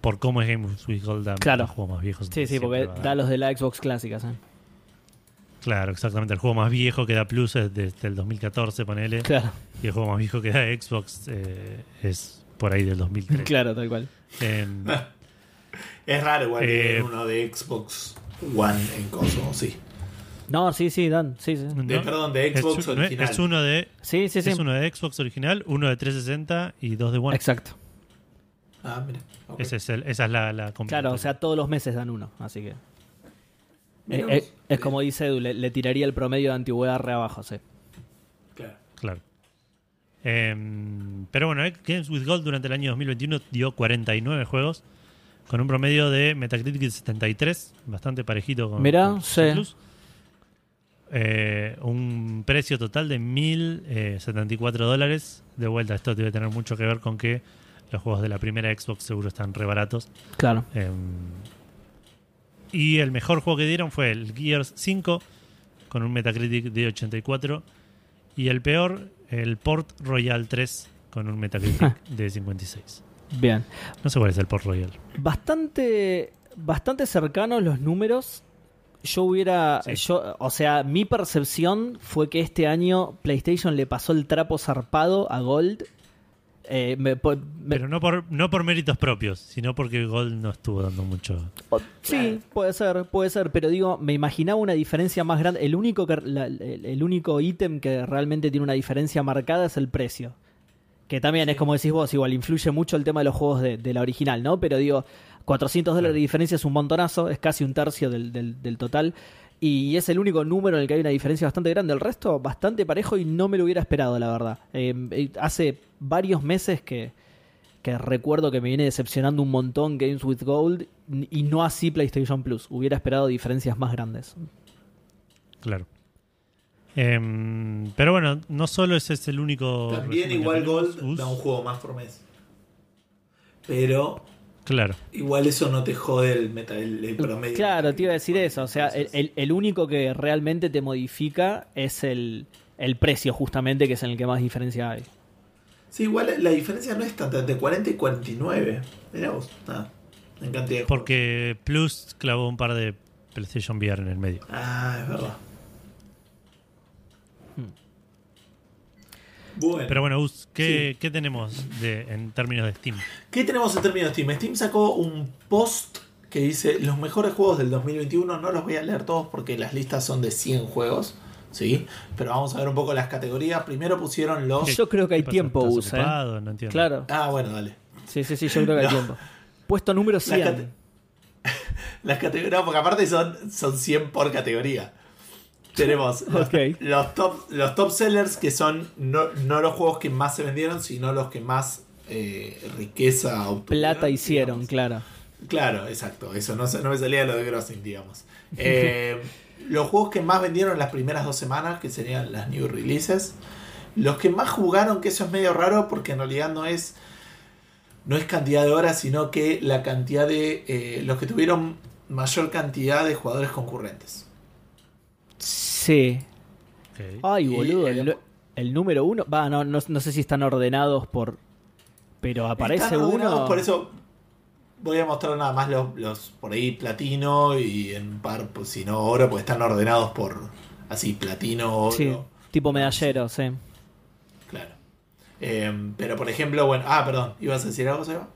por cómo es Game with Gold, da Claro. da juegos más viejos. Sí, sí, porque da los de la Xbox clásicas. ¿eh? Claro, exactamente. El juego más viejo que da Plus es desde el 2014, ponele. Claro, Y el juego más viejo que da Xbox eh, es por ahí del 2003. claro, tal cual. Em, [LAUGHS] Es raro igual que Eh, uno de Xbox One en Kosovo, sí. No, sí, sí, Dan, sí, sí. no, De- perdón, de Xbox no es- original. es uno de Sí, sí, sí. es uno de Xbox original, uno de 360 y dos de One. Exacto. Ah, mira. ok. Ese es el- esa es la, la Claro, o sea, todos los meses dan uno, así que. Eh, eh, es como dice Edu, le, le tiraría el promedio de antigüedad re abajo, sí. Claro. Claro. Em, pero bueno, eh, Games with Gold durante el año 2021 dio 49 juegos con un promedio de Metacritic de 73, bastante parejito con, Mirá, con sí. Plus. Eh, un precio total de 1.074 dólares. De vuelta, esto debe tener mucho que ver con que los juegos de la primera Xbox seguro están re baratos. Claro. Em, y el mejor juego que dieron fue el Gears 5 con un Metacritic de 84 y el peor el Port Royal 3 con un Metacritic [LAUGHS] de 56. Bien. No sé cuál es el Port Royal. Bastante, bastante cercanos los números yo hubiera, Sí. yo, o sea, mi percepción fue que este año PlayStation le pasó el trapo zarpado a Gold. Eh, me- po- me- Pero no por, no por méritos propios, sino porque Gold no estuvo dando mucho. sí, puede ser, puede ser, pero digo, me imaginaba una diferencia más grande. El único que, la- el, el único ítem que realmente tiene una diferencia marcada es el precio. Que también es como decís vos, igual influye mucho el tema de los juegos de, de la original, ¿no? Pero digo, 400 dólares de diferencia es un montonazo, es casi un tercio del, del- del total. Y es el único número en el que hay una diferencia bastante grande. El resto, bastante parejo y no me lo hubiera esperado, la verdad. Eh, eh, hace varios meses que, que recuerdo que me viene decepcionando un montón Games with Gold y no así PlayStation Plus. Hubiera esperado diferencias más grandes. Claro. Em, pero bueno, no solo ese es el único. También igual Gold Us. da un juego más por mes. Pero Claro. igual eso no te jode el, meta, el, el promedio. Claro, te iba a decir eso. O sea, el, el- el único que realmente te modifica es el, el precio, justamente, que es en el que más diferencia hay. Sí, igual la diferencia no es tanta, de 40 y 49. Mirá vos, nada. En cantidad de. Porque Plus clavó un par de PlayStation VR en el medio. Ah, es verdad. Bueno, Pero bueno, Us, ¿qué, Sí. qué tenemos de, en términos de Steam? ¿qué tenemos en términos de Steam? Steam sacó un post que dice los mejores juegos del 2021. No los voy a leer todos porque las listas son de 100 juegos. ¿sí? Pero vamos a ver un poco las categorías. Primero pusieron los... Yo creo que hay tiempo, ¿Estás Us, ¿eh? ocupado? No entiendo. Claro. Ah, bueno, dale. Sí, sí, sí, yo creo que hay [LAUGHS] tiempo. Puesto número Las 100. cate- [LAUGHS] Las categorías, porque aparte son, son 100 por categoría. Tenemos [LAUGHS] los, top, los top sellers que son no, no los juegos que más se vendieron, sino los que más eh, riqueza obtuvieron. Plata hicieron, digamos. claro. Claro, exacto. Eso no, no me salía lo de Grossing, digamos. [LAUGHS] Eh, los juegos que más vendieron en las primeras dos semanas, que serían las new releases. Los que más jugaron, que eso es medio raro porque en realidad no es. No es cantidad de horas, sino que la cantidad de. eh, los que tuvieron mayor cantidad de jugadores concurrentes. Sí. Ay, boludo. el- El, el número uno. Va, no, no, no sé si están ordenados por. Pero aparece uno. Por eso voy a mostrar nada más los, los por ahí platino y en par, pues, si no oro, pues están ordenados por así, platino, oro. Sí, tipo medallero, sí. Claro. Eh, pero por ejemplo, bueno, ah, perdón, ¿ibas a decir algo, Seba?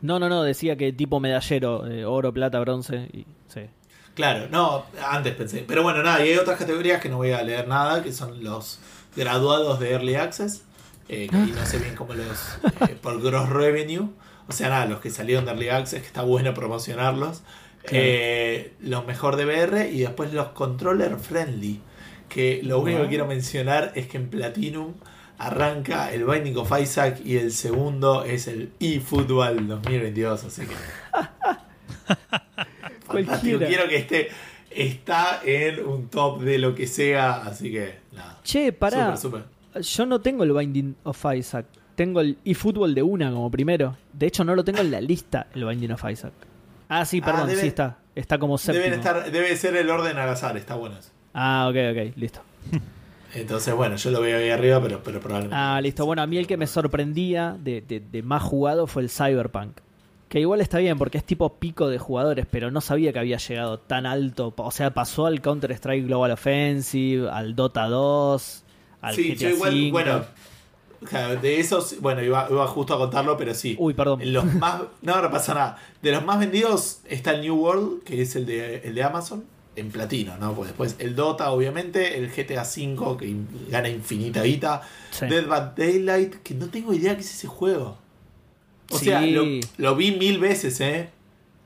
No, no, no, decía que tipo medallero, eh, oro, plata, bronce. Y, sí. Claro, no, antes pensé. Pero bueno, nada, y hay otras categorías que no voy a leer nada, que son los graduados de Early Access, eh, que no sé bien cómo los. eh, por gross revenue. O sea, nada, los que salieron de Early Access, que está bueno promocionarlos. Claro. Eh, los mejor de VR y después los controller friendly. Que lo único que quiero mencionar es que en Platinum arranca el Binding of Isaac y el segundo es el eFootball 2022. Así que. [LAUGHS] Cualquiera. Quiero que esté. Está en un top de lo que sea, así que nada. Che, pará. Yo no tengo el Binding of Isaac. Tengo el eFootball de una como primero. De hecho, no lo tengo en la lista, el Binding of Isaac. Ah, sí, Ah, perdón, debe- sí está. Está como séptimo. Deben estar, debe ser el orden al azar, está bueno eso. Ah, ok, ok, listo. [LAUGHS] Entonces, bueno, yo lo veo ahí arriba, pero, pero probablemente. Ah, listo. Bueno, a mí el que me sorprendía de, de- de más jugado fue el Cyberpunk. Que igual está bien porque es tipo pico de jugadores, pero no sabía que había llegado tan alto. O sea, pasó al Counter-Strike Global Offensive, al Dota 2, al sí, GTA yo igual, 5. bueno, de esos, bueno, iba, iba justo a contarlo, pero sí. Uy, perdón. Los [LAUGHS] más, no, no pasa nada. De los más vendidos está el New World, que es el de, el de Amazon, en platino, ¿no? Pues después el Dota, obviamente, el GTA V, que gana infinita guita, Sí. Dead by Daylight, que no tengo idea qué es ese juego. O Sí. sea, lo, lo vi mil veces, ¿eh?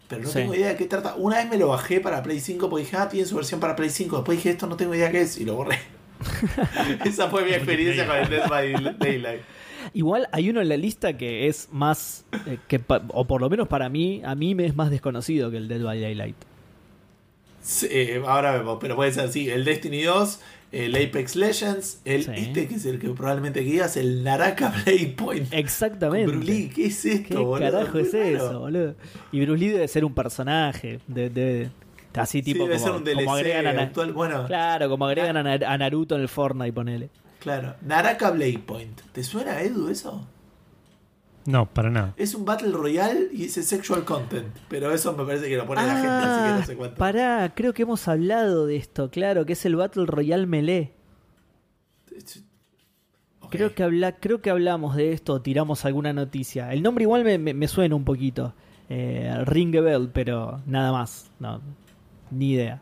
Pero no Sí. tengo idea de qué trata. Una vez me lo bajé para Play 5 porque dije, ah, tiene su versión para Play 5. Después dije, esto no tengo idea qué es y lo borré. [LAUGHS] Esa fue mi experiencia con el Dead by [LAUGHS] Daylight. Igual hay uno en la lista que es más, eh, que o por lo menos para mí, a mí me es más desconocido que el Dead by Daylight. Sí, eh, ahora vemos, pero puede ser así. El Destiny 2, el Apex Legends, el Sí. este que es el que probablemente guías, el Naraka [LAUGHS] Blade Point. Exactamente. Bruce Lee, ¿qué es esto, ¿Qué boludo? carajo es eso, boludo? Y Bruce Lee debe ser un personaje. De, de- así Sí, tipo debe como, ser un DLC como agregan a. Bueno, Claro, como agregan a, Na- a Naruto en el Fortnite, ponele. claro. Naraka Blade Point. ¿Te suena, Edu, eso? No, para nada. Es un Battle Royale y dice sexual content. Pero eso me parece que lo pone la gente, así que no sé cuánto. Ah, Pará, creo que hemos hablado de esto, claro, que es el Battle Royale Melee. Creo que, habla, creo que hablamos de esto, tiramos alguna noticia. El nombre igual me, me- me suena un poquito. Eh, Ring Bell, pero nada más. No, ni idea.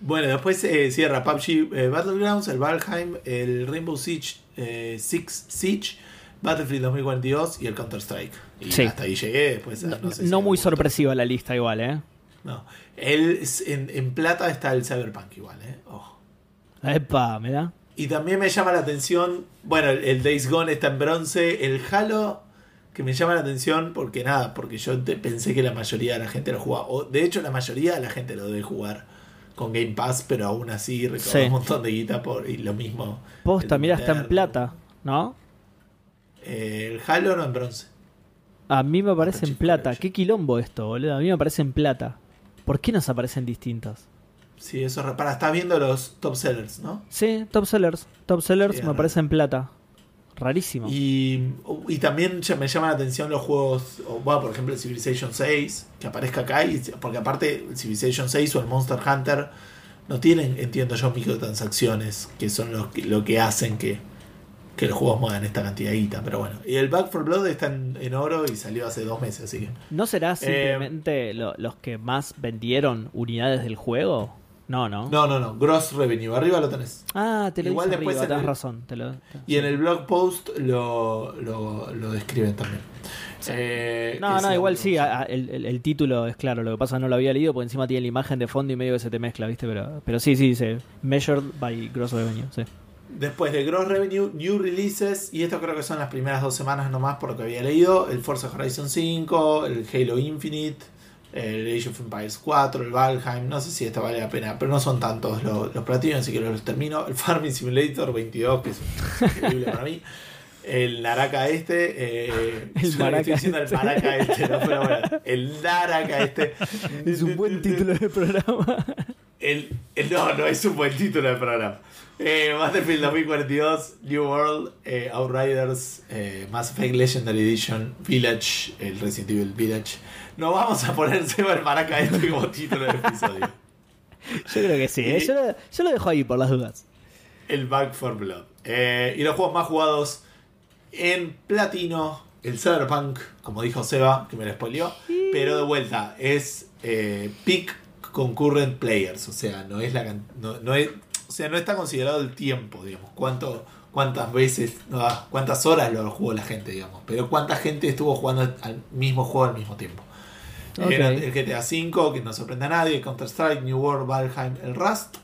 Bueno, después eh, cierra PUBG eh, Battlegrounds, el Valheim, el Rainbow Siege eh, Six Siege, Battlefield 2042 y el Counter-Strike. Y Sí. hasta ahí llegué. Después, No, no, sé si no muy sorpresiva la lista igual, ¿eh? No. El, en, en plata está el Cyberpunk igual, ¿eh? Ojo. Epa, ¿me da? Y también me llama la atención, bueno, el, el Days Gone está en bronce, el Halo, que me llama la atención porque nada, porque yo te- pensé que la mayoría de la gente lo jugaba. O, de hecho, la mayoría de la gente lo debe jugar con Game Pass, pero aún así recaudó Sí. un montón de guita por, y lo mismo. Posta, mira, está en plata, ¿no? Eh, el Halo no en bronce. A mí me aparece en plata. Qué quilombo esto, boludo. A mí me aparece en plata. ¿Por qué nos aparecen distintos? Sí, eso para, estás viendo los top sellers, ¿no? Sí, top sellers. Top sellers Sí, me raro. aparece en plata. Rarísimo. Y, y también me llama la atención los juegos, o, bueno, por ejemplo, el Civilization 6, que aparezca acá, y, porque aparte el Civilization 6 o el Monster Hunter no tienen, entiendo yo, microtransacciones, que son lo que hacen que, que los juegos muevan esta cantidad de guita, pero bueno. Y el Back for Blood está en, en oro y salió hace dos meses, así que... ¿No será Eh, simplemente lo- los que más vendieron unidades del juego? No, no. No, no, no, Gross Revenue, arriba lo tenés. Ah, te lo Igual dice después arriba, en tenés el- razón. Te lo, Y en el blog post lo, lo, lo describen también. Eh, No, no, igual sí, a- a- el, el- el título es claro, lo que pasa no lo había leído porque encima tiene la imagen de fondo y medio que se te mezcla, ¿viste? Pero, pero sí, sí, dice Measured by Gross Revenue, sí. Después de Gross Revenue, New Releases, y esto creo que son las primeras dos semanas nomás por lo que había leído, el Forza Horizon 5, el Halo Infinite, el Age of Empires 4, el Valheim, no sé si esta vale la pena, pero no son tantos los, los platillos, así que los termino. El Farming Simulator 22, que es increíble para mí. El Naraka este, eh, El estoy diciendo este. el Naraka este, no, pero bueno, el Naraka este. Es un buen título de programa. El, el- no, no es un buen título de programa. Eh, Battlefield 2042, New World, eh, Outriders, eh, Mass Effect Legendary Edition, Village, el Resident Evil Village. No vamos a poner Seba el Maraca este como título del episodio. [LAUGHS] Yo creo que sí, ¿eh? yo, lo, yo lo dejo ahí por las dudas. El Back for Blood. Eh, y los juegos más jugados en platino, el Cyberpunk, como dijo Seba, que me lo spoileó. Pero de vuelta, es peak concurrent players. O sea, no es la no, no es, o sea, no está considerado el tiempo, digamos. Cuánto, cuántas veces, ah, cuántas horas lo jugó la gente, digamos. Pero cuánta gente estuvo jugando al mismo juego al mismo tiempo. Era el GTA V, que no sorprende a nadie, Counter-Strike, New World, Valheim, el Rust.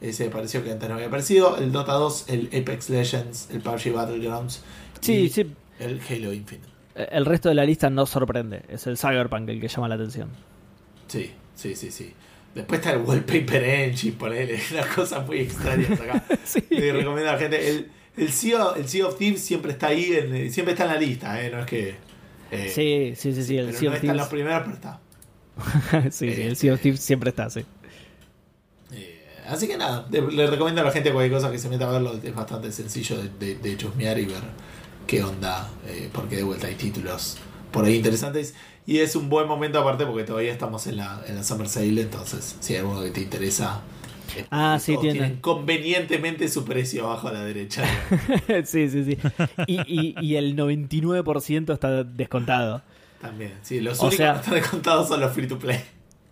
Ese pareció que antes no había aparecido. El Dota 2, el Apex Legends, el PUBG Battlegrounds. Sí, y sí, El Halo Infinite. el resto de la lista no sorprende. Es el Cyberpunk el que llama la atención. Sí, sí, sí, sí. Después está el Wallpaper Engine, ponele, [LAUGHS] unas cosas muy extrañas acá. [LAUGHS] Sí. Le recomiendo a la gente. El, el, sea, el Sea of Thieves siempre está ahí, en- siempre está en la lista, ¿eh? No es que. eh, Sí, sí, sí, sí, el pero Sea no of está en los Thieves. primeros, pero está. [LAUGHS] sí, sí, el Sea of Thieves siempre está, sí. Eh, así que nada, le recomiendo a la gente cualquier cosa que se meta a verlo. Es bastante sencillo de, de, de chusmear y ver qué onda, eh, porque de vuelta hay títulos por ahí interesantes. Y es un buen momento aparte porque todavía estamos en la, en la Summer Sale, entonces si hay alguno que te interesa. eh, Ah, sí, tienen. tienen convenientemente su precio abajo a la derecha. [LAUGHS] sí, sí, sí. Y, y, y el 99% está descontado. También, sí, los O únicos sea- que están descontados son los free to play.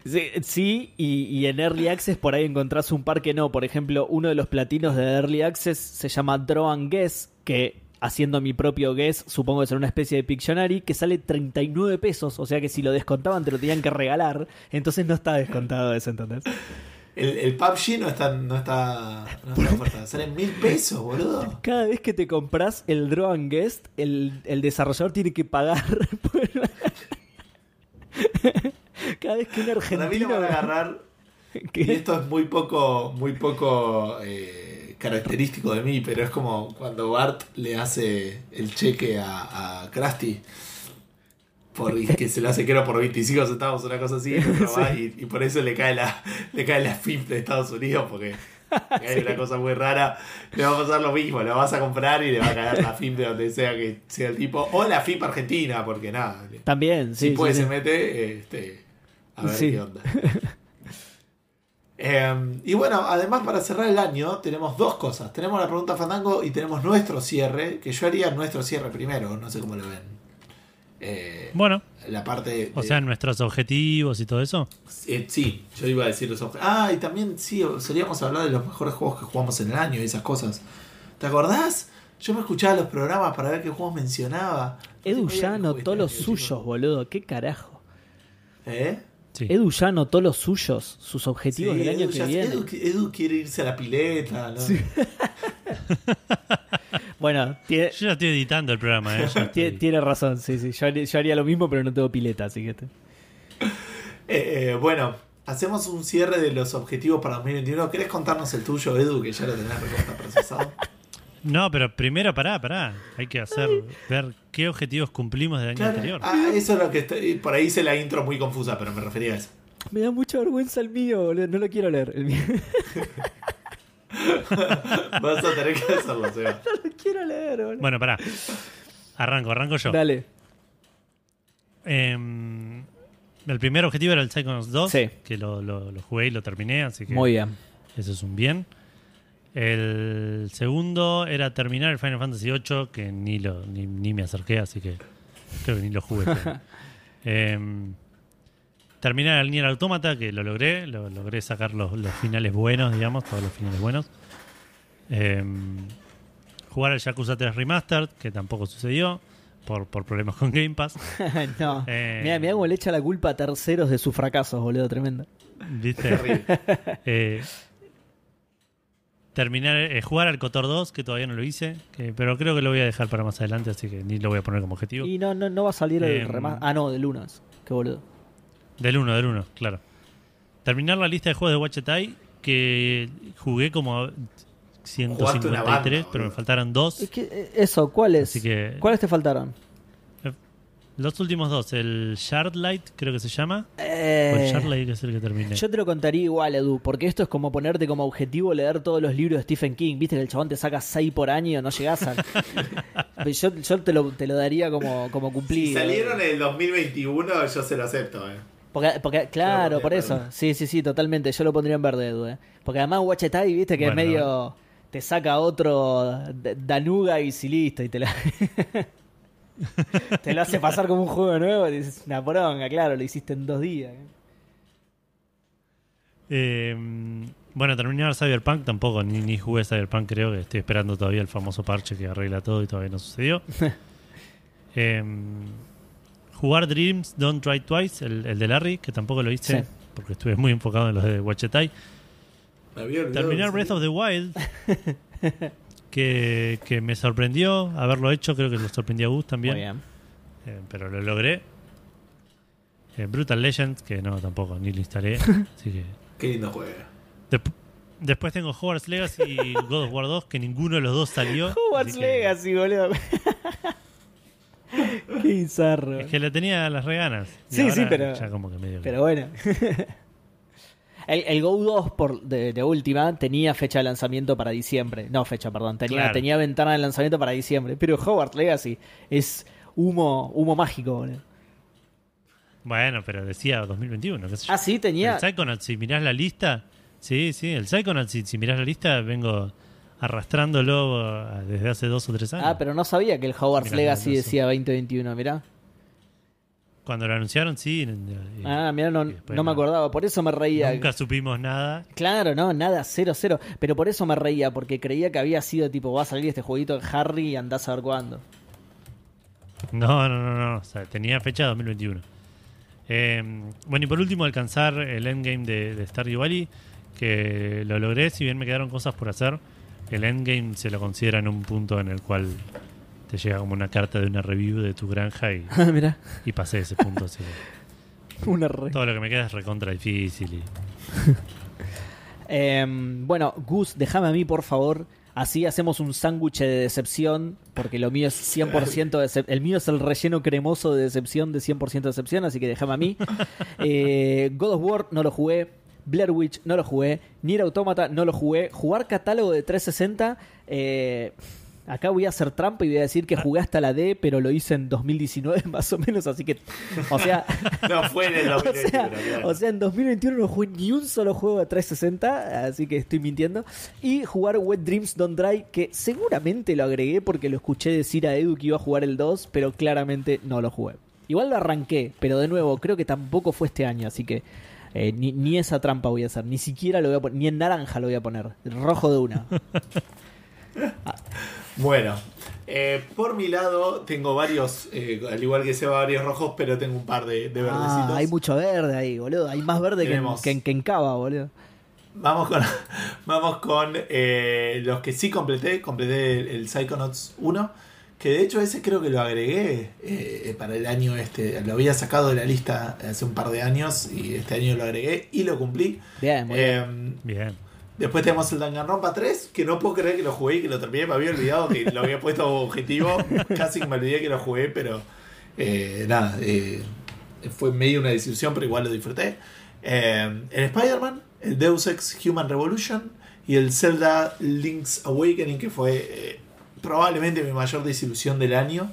Sí, sí, y, y en Early Access por ahí encontrás un par que no. Por ejemplo, uno de los platinos de Early Access se llama Draw and Guess, que haciendo mi propio guess, supongo que será una especie de Pictionary, que sale 39 pesos. O sea que si lo descontaban te lo tenían que regalar. Entonces no está descontado eso, ¿entendés? El, el PUBG no está, no está, no está oferta. Salen mil pesos, boludo. Cada vez que te compras el Draw and Guess, el, el desarrollador tiene que pagar. [LAUGHS] por- [LAUGHS] Cada vez que un Para mí lo argentino... van a agarrar [LAUGHS] Y esto es muy poco, muy poco eh, característico de mí, pero es como cuando Bart le hace el cheque a, a Krusty. Por, que se lo hace creo por 25 centavos, una cosa así, [LAUGHS] y, por eso le cae la, le cae la FIP de Estados Unidos, porque Hay [LAUGHS] una cosa muy rara. Le va a pasar lo mismo. Lo vas a comprar y le va a caer la FIP de donde sea que sea el tipo. O la FIP argentina, porque nada. También, sí. si puede sí, se mete, este, a ver Sí. qué onda. [LAUGHS] Eh, y bueno, además para cerrar el año tenemos dos cosas. Tenemos la pregunta Fandango y tenemos nuestro cierre, que yo haría nuestro cierre primero, no sé cómo lo ven. Eh, Bueno, la parte... o sea, nuestros objetivos y todo eso. eh, sí, yo iba a decir los objetos. Ah, y también sí, solíamos hablar de los mejores juegos que jugamos en el año y esas cosas. ¿Te acordás? Yo me escuchaba los programas para ver qué juegos mencionaba. Edu ya anotó los suyos, boludo. ¿Qué carajo? ¿Eh? Sí. Edu ya anotó los suyos, sus objetivos Sí, del año Edu que ya- viene. Edu, Edu quiere irse a la pileta. ¿no? [LAUGHS] Bueno, tiene, Yo ya estoy editando el programa, ¿eh? Tiene, razón, sí, sí. Yo haría, yo haría lo mismo, pero no tengo pileta, así que. te- Eh, eh, bueno, hacemos un cierre de los objetivos para 2021. ¿Querés contarnos el tuyo, Edu, que ya lo tenés recontra procesado? [LAUGHS] No, pero primero pará, pará. Hay que hacer, ver qué objetivos cumplimos del año Claro. anterior. Ah, eso es lo que estoy- por ahí hice la intro muy confusa, pero me refería a eso. Me da mucha vergüenza el mío, boludo. No lo quiero leer. El mío. [LAUGHS] Vas a tener que hacerlo, Seba. no lo quiero leer, boludo. Bueno, pará. Arranco, arranco yo. Dale. Em, el primer objetivo era el Psychonauts 2, Sí. que lo, lo- lo jugué y lo terminé, así que Muy bien. eso es un bien. El segundo era terminar el Final Fantasy VIII, que ni, lo, ni, ni me acerqué, así que creo que ni lo jugué. pero- [LAUGHS] Em, terminar el Nier Automata, que lo logré, lo, logré sacar los, los finales buenos, digamos, todos los finales buenos. Em, jugar al Yakuza 3 Remastered, que tampoco sucedió por, por problemas con Game Pass. [LAUGHS] no. Eh. Mira, mira cómo le echa la culpa a terceros de sus fracasos, boludo. Tremendo. ¿Viste? Eh, terminar, eh, jugar al Cotor 2, que todavía no lo hice, que- pero creo que lo voy a dejar para más adelante, así que ni lo voy a poner como objetivo. Y no, no, no va a salir el Em. remaster. Ah, no, del 1. es. Qué boludo. Del 1, del 1, claro. Terminar la lista de juegos de Wachetai, que jugué como Jugaste una 153, banda, pero me faltaron dos. Es que, eh, eso, ¿cuáles? Así que ¿Cuáles te faltaron? Los últimos dos, el Shardlight, creo que se llama. O el Eh, Shardlight es el que terminé. yo te lo contaría igual, Edu, porque esto es como ponerte como objetivo leer todos los libros de Stephen King. Viste que el chabón te saca 6 por año, no llegás a. [LAUGHS] yo yo te, lo, te lo daría como, como Si cumplido. salieron en el 2021, yo se lo acepto, eh. Porque, porque- claro, por eso. verde. Sí, sí, sí, totalmente. Yo lo pondría en verde, Edu. eh. Porque además Wachetai, viste que Bueno, es medio. Te saca otro Danuga y si listo. Y te lo, [LAUGHS] [LAUGHS] te lo hace pasar como un juego nuevo. Y dices, una poronga, claro, lo hiciste en dos días. Eh, bueno, terminar Cyberpunk tampoco, ni, ni jugué Cyberpunk, creo que estoy esperando todavía el famoso parche que arregla todo y todavía no sucedió. [LAUGHS] Eh, jugar Dreams Don't Try Twice, el, el de Larry, que tampoco lo hice Sí. porque estuve muy enfocado en los de Wachetai. Terminar de Breath of the Wild, [LAUGHS] que, que me sorprendió haberlo hecho, creo que lo sorprendió a Gus también, Muy bien. eh, pero lo logré. Eh, Brutal Legends, que no, tampoco, ni lo instalé, [LAUGHS] así que Qué lindo juego. Dep- después tengo Hogwarts Legacy y God of War 2, que ninguno de los dos salió. [LAUGHS] Hogwarts que- Legacy, boludo. [LAUGHS] Qué bizarro. Es que le tenía las reganas. Sí, sí, pero- Ya como que medio Pero bueno. El, el Go 2 por, de, de última tenía fecha de lanzamiento para diciembre. No, fecha, perdón. Tenía, Claro. tenía ventana de lanzamiento para diciembre. Pero Hogwarts Legacy es humo, humo mágico, boludo. Bueno, pero decía 2021. qué sé yo. Ah, sí, tenía. El Psychonauts, si mirás la lista. Sí, sí, el Psychonauts, si, si mirás la lista, vengo arrastrándolo ah, desde hace dos o tres años. Ah, pero no sabía que el Hogwarts Mirá, Legacy decía 2021, mirá. Cuando lo anunciaron, sí. y- Ah, mirá, no, y después no me acordaba. Por eso me reía. Nunca supimos nada. Claro, no, nada, cero, cero. Pero por eso me reía, porque creía que había sido tipo, va a salir este jueguito de Harry y andás a ver cuándo. No, no, no, no. O sea, tenía fecha 2021. Eh, bueno, y por último, alcanzar el endgame de, de Stardew Valley, que lo logré, si bien me quedaron cosas por hacer. El endgame se lo considera en un punto en el cual te llega como una carta de una review de tu granja y, Ah, mirá, y pasé ese punto. así que [LAUGHS] una re. todo lo que me queda es recontra difícil. Y, [LAUGHS] Em, bueno, Gus, déjame a mí, por favor. Así hacemos un sándwich de decepción, porque lo mío es 100% decep- El mío es el relleno cremoso de decepción de 100% decepción, así que déjame a mí. [LAUGHS] Eh, God of War no lo jugué, Blair Witch no lo jugué, Nier Automata no lo jugué, jugar catálogo de 360, eh, acá voy a hacer trampa y voy a decir que jugué hasta la D, pero lo hice en 2019 [LAUGHS] más o menos, así que, o sea, [LAUGHS] No fue en el [LAUGHS] o 2021, sea, claro. o sea, en 2021 no jugué ni un solo juego de 360, así que estoy mintiendo. Y jugar Wet Dreams Don't Dry, que seguramente lo agregué porque lo escuché decir a Edu que iba a jugar el 2, pero claramente no lo jugué. Igual lo arranqué, pero de nuevo, creo que tampoco fue este año, así que eh, ni, ni esa trampa voy a hacer, ni siquiera lo voy a poner, ni en naranja lo voy a poner, rojo de una. Bueno, eh, por mi lado tengo varios, eh, al igual que Seba, varios rojos, pero tengo un par de, de verdecitos. Ah, hay mucho verde ahí, boludo. Hay más verde que en, Tenemos- que, en, que en Cava, boludo. Vamos con, [LAUGHS] vamos con eh, los que sí completé. Completé el, el Psychonauts 1. Que de hecho ese creo que lo agregué eh, para el año este. Lo había sacado de la lista hace un par de años y este año lo agregué y lo cumplí. Bien, muy bien. Eh, Bien. Después tenemos el Danganronpa 3, que no puedo creer que lo jugué y que lo terminé. Me había olvidado que lo había puesto como objetivo. [LAUGHS] Casi que me olvidé que lo jugué, pero eh, nada. eh, fue medio una desilusión, pero igual lo disfruté. Eh, el Spider-Man, el Deus Ex Human Revolution y el Zelda Link's Awakening, que fue probablemente mi mayor desilusión del año.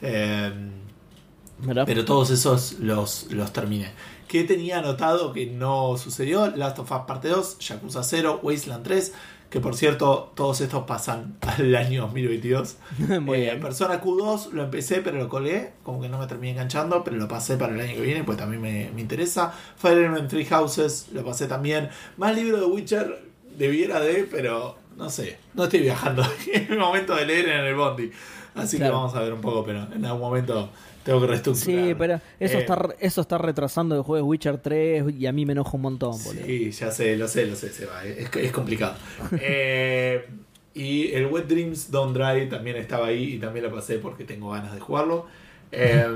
Pero todos esos los, los terminé. ¿Qué tenía anotado que no sucedió? Last of Us Parte 2, Yakuza 0, Wasteland 3, que por cierto, todos estos pasan [LAUGHS] al año 2022. [LAUGHS] Muy Eh, bien. Persona Q2 lo empecé, pero lo colgué, como que no me terminé enganchando, pero lo pasé para el año que viene, pues también me, me interesa. Fire Emblem Three Houses lo pasé también. Más libro de Witcher debiera de, pero no sé, no estoy viajando. [LAUGHS] es el momento de leer en el Bondi. Así Claro. que vamos a ver un poco, pero en algún momento tengo que reestructurar. Sí, pero eso, Eh, está, eso está retrasando el juego de Witcher 3 y a mí me enoja un montón, boludo. Sí, ya sé, lo sé, lo sé, se va. Es, es complicado. [LAUGHS] Eh, y el Wet Dreams Don't Dry también estaba ahí y también lo pasé porque tengo ganas de jugarlo. [LAUGHS] Eh,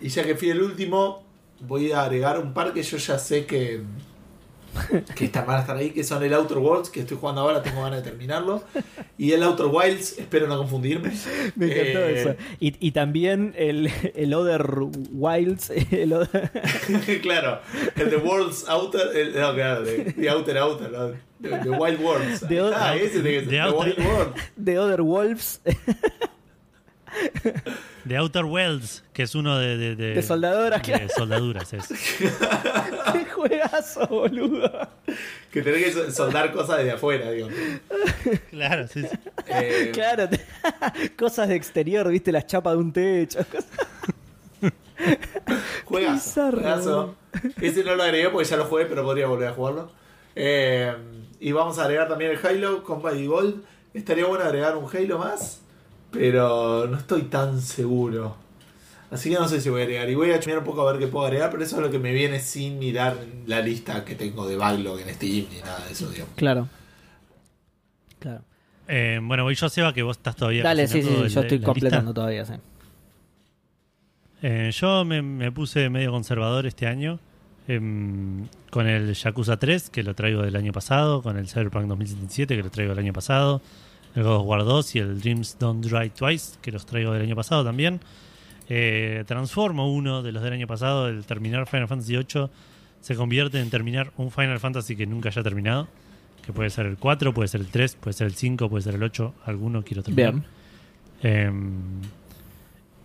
y ya que fui el último, voy a agregar un par que yo ya sé que, [LAUGHS] que están, van a estar ahí, que son el Outer Worlds, que estoy jugando ahora, tengo ganas de terminarlo. Y el Outer Wilds, espero no confundirme. [LAUGHS] Me encantó Eh, eso. Y, y también el, el Other Wilds. [LAUGHS] El other- claro, el The World's Outer, el- no, claro, the, the The Outer, ¿no? the, the Wild Worlds. The ah, Outer- ese The The, Outer- Wild Worlds. The Other Wolves. The Outer Worlds, que es uno de... De, De soldaduras, de claro. soldaduras, es. [LAUGHS] ¡Qué juegazo, boludo! Que tenés que so- soldar cosas desde afuera, digo. Claro, sí, sí. Eh, Claro, te- [LAUGHS] cosas de exterior, viste, las chapas de un techo. [LAUGHS] Juegazo. bizarro. juegazo. Ese no lo agregué porque ya lo jugué, pero podría volver a jugarlo. Eh, y vamos a agregar también el Halo Combat Gold. Estaría bueno agregar un Halo más, pero no estoy tan seguro. Así que no sé si voy a agregar. Y voy a chumear un poco a ver qué puedo agregar, pero eso es lo que me viene sin mirar la lista que tengo de backlog en Steam ni nada de eso, digamos. Claro. Claro. Eh, bueno, voy yo, Seba, que vos estás todavía... Dale, sí, sí, el- yo estoy completando lista. todavía, sí. Eh, yo me, me puse medio conservador este año em, con el Yakuza 3, que lo traigo del año pasado, con el Cyberpunk 2077, que lo traigo del año pasado, el God of War 2 y el Dreams Don't Dry Twice, que los traigo del año pasado también. Eh, transformo uno de los del año pasado, el terminar Final Fantasy VIII, se convierte en terminar un Final Fantasy que nunca haya terminado, que puede ser el 4, puede ser el 3, puede ser el 5, puede ser el 8, alguno quiero terminar. Bien. Em,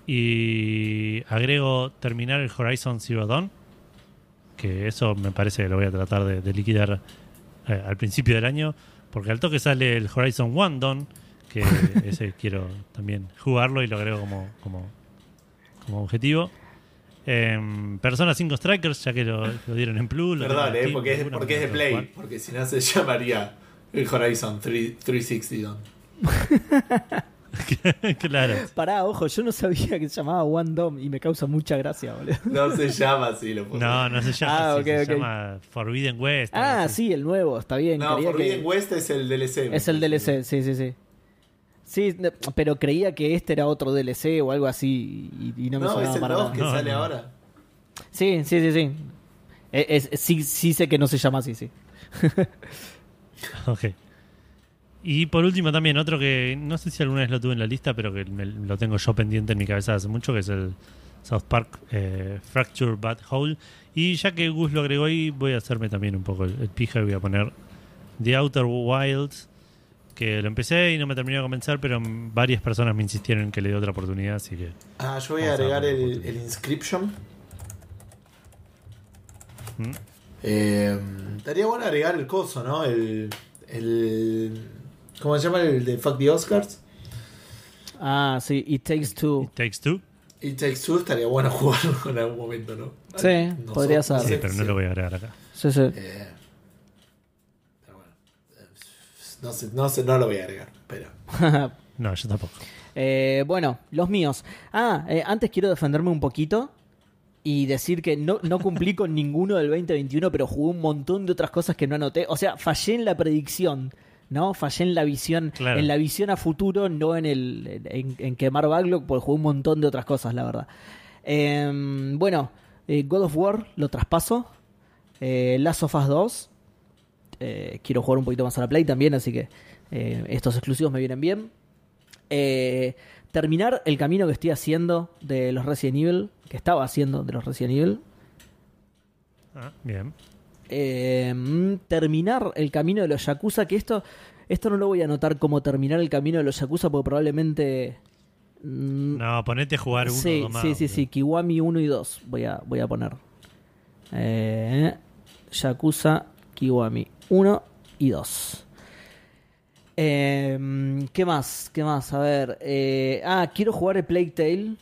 y agrego terminar el Horizon Zero Dawn. Que eso me parece que lo voy a tratar de, de liquidar eh, al principio del año. Porque al toque sale el Horizon One Dawn. Que [LAUGHS] ese quiero también jugarlo y lo agrego como, como, como objetivo. Em, Persona 5 Strikers, ya que lo, lo dieron en Plus. Perdón, eh, Steam, porque, es, porque es de Play. Porque si no se [LAUGHS] llamaría el Horizon 3- 360 Dawn. [LAUGHS] [LAUGHS] claro. Pará, ojo, yo no sabía que se llamaba One Dome y me causa mucha gracia, boludo. No se llama así, lo puse. No, no se llama Ah, así, se llama Forbidden West. Ah, sí, el nuevo, está bien. No, creía Forbidden que... West es el DLC. Es el DLC, sí, sí, sí. Sí, pero creía que este era otro DLC o algo así y, y no me No, sonaba es el para 2 nada. que No, sale no. ahora. Sí, sí, sí, sí. Es- es- sí. Sí sé que no se llama así, sí. [LAUGHS] Ok. Y por último también otro que no sé si alguna vez lo tuve en la lista, pero que me- lo tengo yo pendiente en mi cabeza hace mucho, que es el South Park eh, Fracture Bad Hole. Y ya que Gus lo agregó ahí, voy a hacerme también un poco el, el pija y voy a poner The Outer Wilds, que lo empecé y no me terminó de convencer, pero varias personas me insistieron en que le dé otra oportunidad, así que Ah, yo voy a agregar el Inscription. ¿Mm? Eh, estaría bueno agregar el coso, ¿no? El. el ¿Cómo se llama? El de Fuck the Oscars. Ah, sí, It Takes Two. It Takes Two. It Takes Two estaría bueno [LAUGHS] jugarlo en algún momento, ¿no? Sí, No podría ser. Sí, pero sí. no lo voy a agregar acá. Sí, sí. Eh, pero bueno. Eh, No sé, no sé, no lo voy a agregar, pero. [LAUGHS] No, yo tampoco. Eh, bueno, los míos. Ah, eh, antes quiero defenderme un poquito y decir que no, no cumplí con [LAUGHS] ninguno del 2021, pero jugué un montón de otras cosas que no anoté. O sea, fallé en la predicción, ¿no? Fallé en la visión, Claro. en la visión a futuro, no en el en, en quemar backlog, porque jugué un montón de otras cosas, la verdad. Eh, bueno, eh, God of War lo traspaso. Eh, Last of Us 2. Eh, quiero jugar un poquito más a la Play también, así que eh, estos exclusivos me vienen bien. Eh, terminar el camino que estoy haciendo de los Resident Evil, que estaba haciendo de los Resident Evil. Ah, bien. Eh, mm, terminar el camino de los Yakuza, que esto, esto no lo voy a anotar como terminar el camino de los Yakuza, porque probablemente... mm, No, ponete a jugar uno sí, dos más. sí, sí, sí, Kiwami 1 y 2 voy a, voy a poner. Eh, Yakuza, Kiwami 1 y 2. Eh, ¿Qué más? ¿Qué más? A ver. eh, ah, quiero jugar el Plague Tale.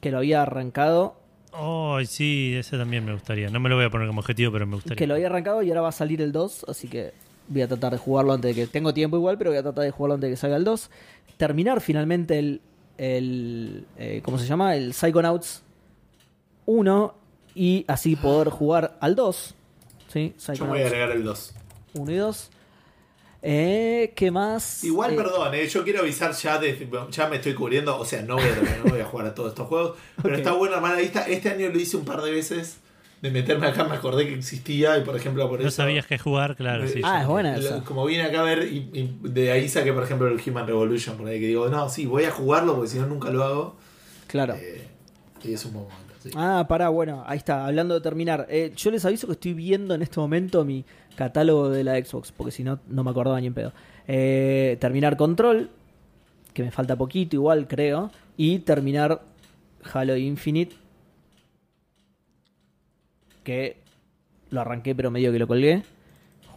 Que lo había arrancado. Oh, sí, ese también me gustaría. No me lo voy a poner como objetivo, pero me gustaría. Que lo había arrancado y ahora va a salir el 2. Así que voy a tratar de jugarlo antes de que. Tengo tiempo igual, pero voy a tratar de jugarlo antes de que salga el 2. Terminar finalmente el. el eh, ¿Cómo se llama? El Psychonauts 1. Y así poder jugar al 2. ¿Sí? Yo voy a Psychonauts agregar el 2. 1 y 2. Eh, ¿Qué más? Igual, Eh, perdón, eh, yo quiero avisar ya, de, ya me estoy cubriendo, o sea, no voy a, no voy a jugar a todos estos juegos, pero está bueno armar la lista. Este año lo hice un par de veces, de meterme acá, me acordé que existía y por ejemplo por No eso... sabías qué jugar, claro, sí. Ah, yo- es buena lo- esa. Como vine acá a ver, y, y de ahí saqué por ejemplo el Human Revolution, por ahí que digo, no, sí, voy a jugarlo porque si no nunca lo hago. Claro. Eh, y es un buen momento, sí. Ah, pará, bueno, ahí está, hablando de terminar. Eh, yo les aviso que estoy viendo en este momento mi catálogo de la Xbox, porque si no, no me acordaba ni en pedo. Eh, terminar Control, que me falta poquito igual, creo. Y terminar Halo Infinite, que lo arranqué pero medio que lo colgué.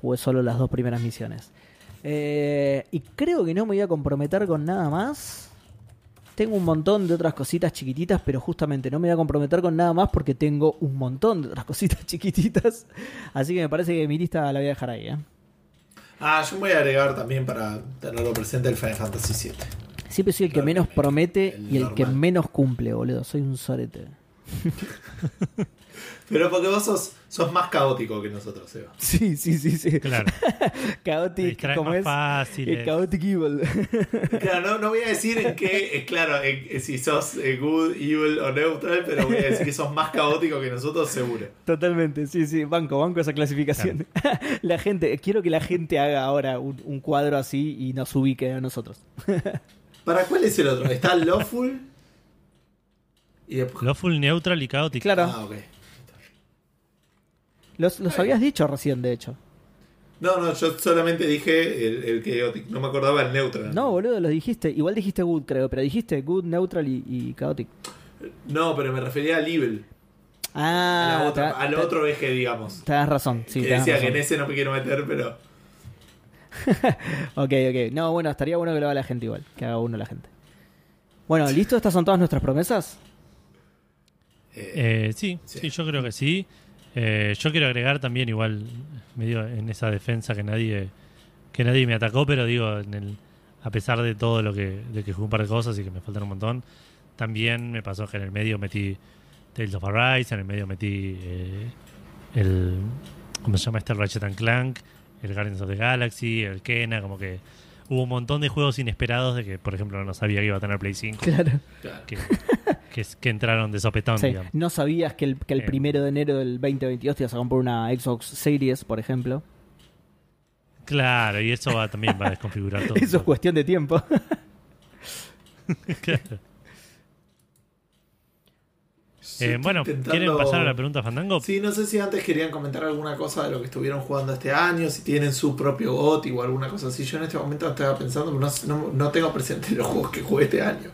Jugué solo las dos primeras misiones. Eh, y creo que no me voy a comprometer con nada más. Tengo un montón de otras cositas chiquititas, pero justamente no me voy a comprometer con nada más porque tengo un montón de otras [LAUGHS] cositas chiquititas. Así que me parece que mi lista la voy a dejar ahí. ¿eh? Ah, yo voy a agregar también para tenerlo presente el Final Fantasy VII. Siempre soy el que menos promete el y el que menos cumple, boludo. Soy un sorete. [LAUGHS] Pero porque vos sos, sos más caótico que nosotros, Eva. Sí, sí, sí, sí. Claro. [LAUGHS] Chaotic, distraes ¿cómo más es? fácil. El eh. Chaotic Evil. [LAUGHS] Claro, no, no voy a decir en qué, eh, claro, en- eh, si sos eh, good, evil o neutral, pero voy a decir que sos más caótico que nosotros, seguro. Totalmente, sí, sí. Banco, banco esa clasificación. [LAUGHS] la gente, quiero que la gente haga ahora un, un cuadro así y nos ubique a nosotros. ¿Para cuál es el otro? Está Lawful y después. Lawful, neutral y chaotic. Claro, Ah. Los, los habías dicho recién, de hecho. No, no, yo solamente dije el, el chaotic, no me acordaba el neutral. No, boludo, lo dijiste. Igual dijiste good, creo, pero dijiste good, neutral y, y chaotic. No, pero me refería al evil. Ah, a la otra- te- al te- otro eje, digamos. Tenés razón, sí, que decía razón. que en ese no me quiero meter, pero. [LAUGHS] Ok, ok. No, bueno, estaría bueno que lo haga la gente igual. Que haga uno la gente. Bueno, ¿listo? ¿Estas son todas nuestras promesas? Eh, sí, Sí. sí, yo creo que sí. Eh, yo quiero agregar también igual medio en esa defensa que nadie que nadie me atacó, pero digo, en el, a pesar de todo lo que de que jugué un par de cosas y que me faltan un montón, también me pasó que en el medio metí Tales of Arise, en el medio metí eh, el ¿cómo se llama este? Ratchet and Clank, el Guardians of the Galaxy, el Kena, como que hubo un montón de juegos inesperados de que, por ejemplo, no sabía que iba a tener Play 5, Claro. que, [LAUGHS] que, que entraron de sopetón, Sí. No sabías que el, que el Eh. primero de enero del 2022 te ibas a comprar una Xbox Series, por ejemplo. Claro, y eso va, también va a desconfigurar [LAUGHS] todo. Eso es cuestión de tiempo. [LAUGHS] Claro. Eh, bueno, intentando- ¿quieren pasar a la pregunta Fandango? Sí, no sé si antes querían comentar alguna cosa de lo que estuvieron jugando este año, si tienen su propio GOTY o alguna cosa así. Yo en este momento estaba pensando, pero no, no, no tengo presente [LAUGHS] los juegos que jugué este año.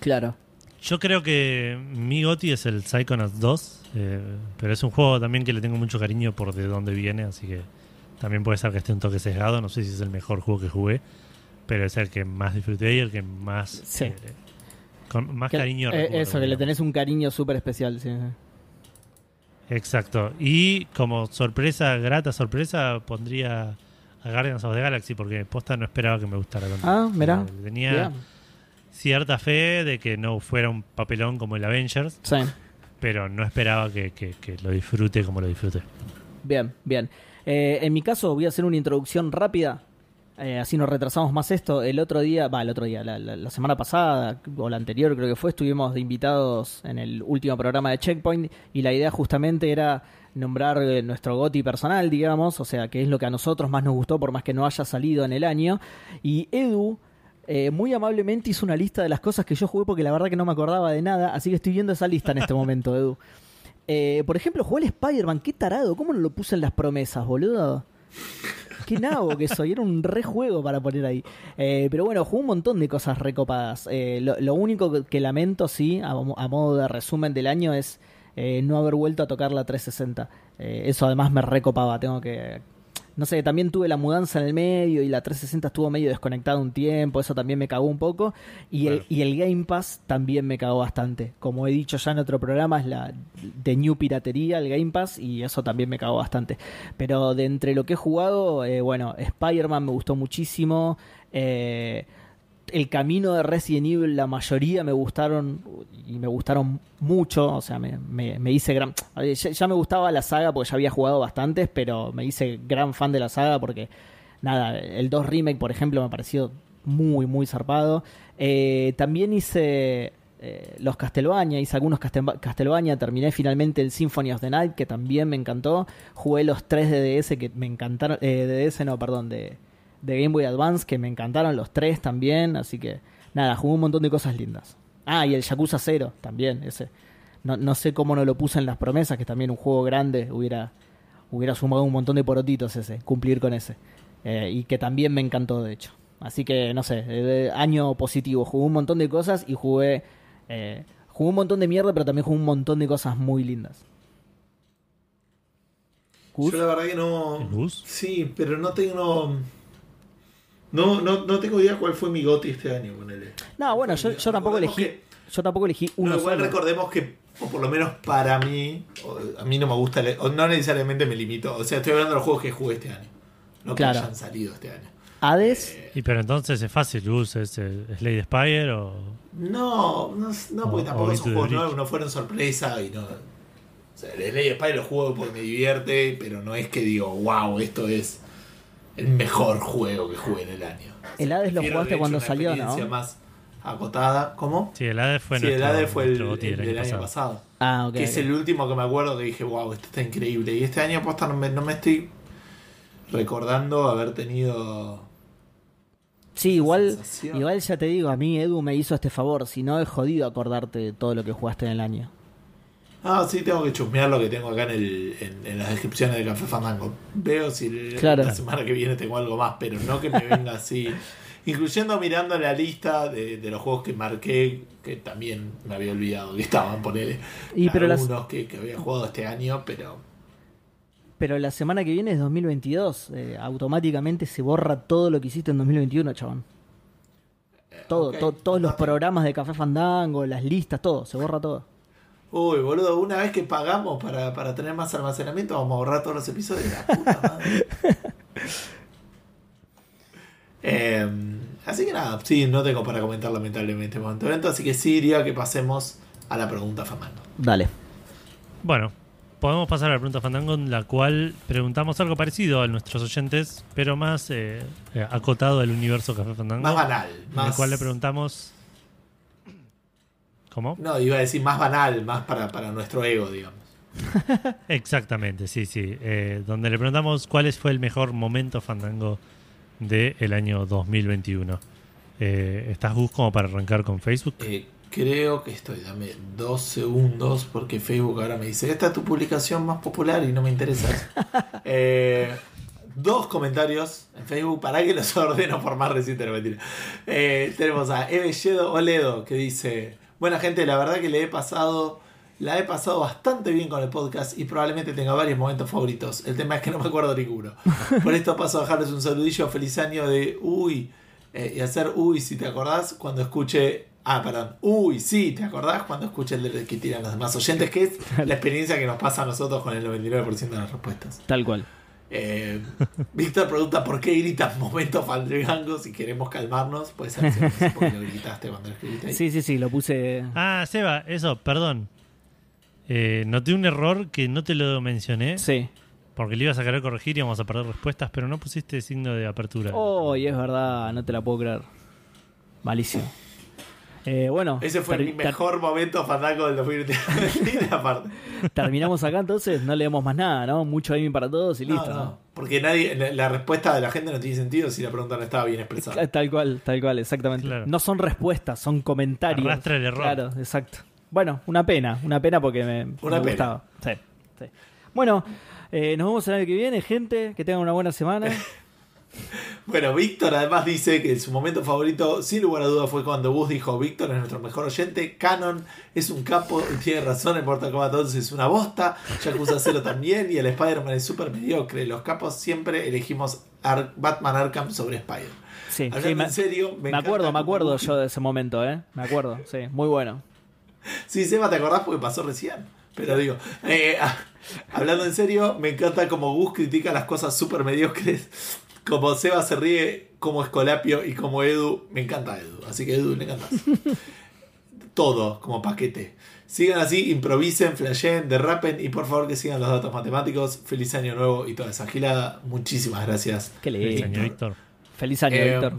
Claro. Yo creo que mi GOTY es el Psychonauts 2, eh, pero es un juego también que le tengo mucho cariño por de dónde viene, así que también puede ser que esté un toque sesgado. No sé si es el mejor juego que jugué, pero es el que más disfruté y el que más, Sí. eh, con más Que- cariño. eh, recuerdo, eso, que le tenés un cariño súper especial. Sí. Exacto. Y como sorpresa, grata sorpresa, pondría a Guardians of the Galaxy porque posta no esperaba que me gustara tanto. Ah, mirá. Eh, Tenía cierta fe de que no fuera un papelón como el Avengers, Sí. pero no esperaba que, que- que lo disfrute como lo disfruté. Bien, bien. Eh, en mi caso voy a hacer una introducción rápida, eh, así nos retrasamos más esto. El otro día, va, el otro día, la, semana pasada o la anterior creo que fue, estuvimos de invitados en el último programa de Checkpoint y la idea justamente era nombrar eh, nuestro GOTI personal, digamos, o sea, que es lo que a nosotros más nos gustó por más que no haya salido en el año. Y Edu... eh, muy amablemente hizo una lista de las cosas que yo jugué porque la verdad que no me acordaba de nada, así que estoy viendo esa lista en este momento, Edu. Eh, por ejemplo, jugué el Spider-Man, qué tarado, ¿cómo no lo puse en las promesas, boludo? Qué nabo que soy, era un rejuego para poner ahí. Eh, pero bueno, jugué un montón de cosas recopadas. Eh, lo, único que- lamento, sí, a, a modo de resumen del año, es eh, no haber vuelto a tocar la 360. Eh, eso además me recopaba, tengo que... No sé, también tuve la mudanza en el medio y la 360 estuvo medio desconectada un tiempo, eso también me cagó un poco. Y, el, y el Game Pass también me cagó bastante. Como he dicho ya en otro programa, es la de New Piratería, el Game Pass, y eso también me cagó bastante. Pero de entre lo que he jugado, eh, bueno, Spider-Man me gustó muchísimo. eh, el camino de Resident Evil, la mayoría me gustaron y me gustaron mucho. O sea, me, me- me hice gran. ver, Ya, me gustaba la saga porque ya había jugado bastantes, pero me hice gran fan de la saga porque, nada, el 2 Remake, por ejemplo, me pareció muy, muy zarpado. Eh, también hice eh, los Castlevania, hice algunos Castlevania, terminé finalmente el Symphony of the Night, que también me encantó. Jugué los 3 de DS que me encantaron, eh, de DS no, perdón, de, de Game Boy Advance, que me encantaron los 3 también, así que nada, jugué un montón de cosas lindas. Ah, y el Yakuza 0 también, ese. No, no sé cómo no lo puse en las promesas, que también un juego grande hubiera, hubiera sumado un montón de porotitos ese, cumplir con ese. Eh, y que también me encantó, de hecho. Así que, no sé, eh, año positivo. Jugué un montón de cosas y jugué, eh, jugué un montón de mierda, pero también jugué un montón de cosas muy lindas. Yo la verdad que no. ¿El Gus? Sí, pero no tengo. No, no, no tengo idea cuál fue mi GOTI este año, ponele. No, bueno, yo, yo tampoco Recordemos elegí, que- yo tampoco elegí uno no, igual solo. recordemos que, o por lo menos para mí, o- a mí no me gusta, o no necesariamente me limito. O sea, estoy hablando de los juegos que jugué este año. No que Claro. hayan salido este año. Hades, Y pero entonces es fácil, Gus, es eh, Slade Spire o... No, no, no porque O- tampoco the juegos nuevos, no fueron sorpresa y no. O sea, el Slay Spy lo juego porque me divierte, pero no es que digo, wow, esto es el mejor juego que jugué en el año. El Hades lo jugaste hecho, cuando salió, ¿no? experiencia más acotada. ¿Cómo? Sí, el Hades fue sí, el nuestro, Hades fue el, el del año pasado. pasado. ah, ok. Que es el último que me acuerdo que dije, wow, esto está increíble. Y este año posta no me, no me estoy recordando haber tenido. Sí, igual, sensación. igual ya te digo, a mí Edu me hizo este favor, si no es jodido acordarte de todo lo que jugaste en el año. Ah, sí, tengo que chusmear lo que tengo acá en, el, en, en las descripciones de Café Fandango. Veo si Claro. la semana que viene tengo algo más, pero no que me venga así. Incluyendo mirando la lista de, de los juegos que marqué, que también me había olvidado que estaban, poner Y pero las- algunos que, que había jugado este año, pero Pero la semana que viene es 2022, eh, automáticamente se borra todo lo que hiciste en 2021, chabón. Todo, to- todos los Ah, programas de Café Fandango, las listas, todo, se borra todo. Uy, boludo, una vez que pagamos para, para tener más almacenamiento, vamos a borrar todos los episodios. La puta madre. [LAUGHS] Eh, así que nada, sí, no tengo para comentar lamentablemente en momento evento, así que sí diría que pasemos a la pregunta Famando. Dale. Bueno, podemos pasar a la pregunta Fandango, en la cual preguntamos algo parecido a nuestros oyentes, pero más eh, eh, acotado al universo Café Fandango. Más banal, en el cual le preguntamos... ¿Cómo? No, iba a decir más banal, más para, para nuestro ego, digamos. [LAUGHS] Exactamente, sí, sí. Eh, donde le preguntamos cuál fue el mejor momento Fandango del año 2021. Eh, ¿Estás Gus como para arrancar con Facebook? Eh, creo que estoy. Dame dos segundos porque Facebook ahora me dice: Esta es tu publicación más popular y no me interesa. [LAUGHS] Eh, dos comentarios en Facebook para que los [LAUGHS] ordeno por más reciente. No, mentira. Tenemos a Evelledo Oledo que dice: Buena gente, la verdad que le he pasado. La he pasado bastante bien con el podcast y probablemente tenga varios momentos favoritos. El tema es que no me acuerdo ninguno. [LAUGHS] Por esto paso a dejarles un saludillo. Feliz año de uy. eh, y hacer uy si te acordás cuando escuche. Ah, perdón. Uy, sí, ¿te acordás cuando escuche el de que tiran los demás oyentes? Que es la [LAUGHS] experiencia que nos pasa a nosotros con el 99% de las respuestas. Tal cual. Eh, Víctor pregunta por qué gritas momentos fandangos si queremos calmarnos. Puede ser porque lo gritaste cuando lo escribiste ahí. Sí, sí, sí, lo puse. Ah, Seba, eso, perdón. Eh, noté un error que no te lo mencioné Sí. porque le ibas a querer corregir y íbamos a perder respuestas, pero no pusiste signo de apertura. Oh, y es verdad, no te la puedo creer. Malísimo. Eh, bueno, Ese fue mi mejor momento fandango del 2021. [LAUGHS] aparte. terminamos acá entonces, no leemos más nada, ¿no? Mucho gaming para todos y No, listo. no, ¿no? porque nadie, la, la respuesta de la gente no tiene sentido si la pregunta no estaba bien expresada. Tal cual, tal cual, exactamente. Claro. No son respuestas, son comentarios. Arrastra el error. Claro, exacto. Bueno, una pena, una pena porque me, Una me pena. gustaba. Sí, sí. Bueno, eh, nos vemos el año que viene, gente. Que tengan una buena semana. [LAUGHS] Bueno, Víctor además dice que su momento favorito, sin lugar a duda, fue cuando Gus dijo: Víctor es nuestro mejor oyente. Canon es un capo y tiene razón. El Mortal Kombat 11 es una bosta. Yakuza 0 también. Y el Spider-Man es súper mediocre. Los capos siempre elegimos Ar- Batman Arkham sobre Spider. Sí, Hablando sí, me, en serio, me, me acuerdo, me acuerdo yo de ese momento, ¿eh? Me acuerdo, sí, muy bueno. Sí, Seba, ¿te acordás? Porque pasó recién. Pero digo, eh, [LAUGHS] hablando en serio, me encanta como Gus critica las cosas súper mediocres. Como Seba se ríe, como Escolapio y como Edu. Me encanta Edu. Así que Edu, le encanta. [LAUGHS] Todo, como paquete. Sigan así, improvisen, flasheen, derrapen y por favor que sigan los datos matemáticos. Feliz año nuevo y toda esa gilada. Muchísimas gracias. Qué Feliz lindo. año, Víctor. Feliz año, Eh, Víctor.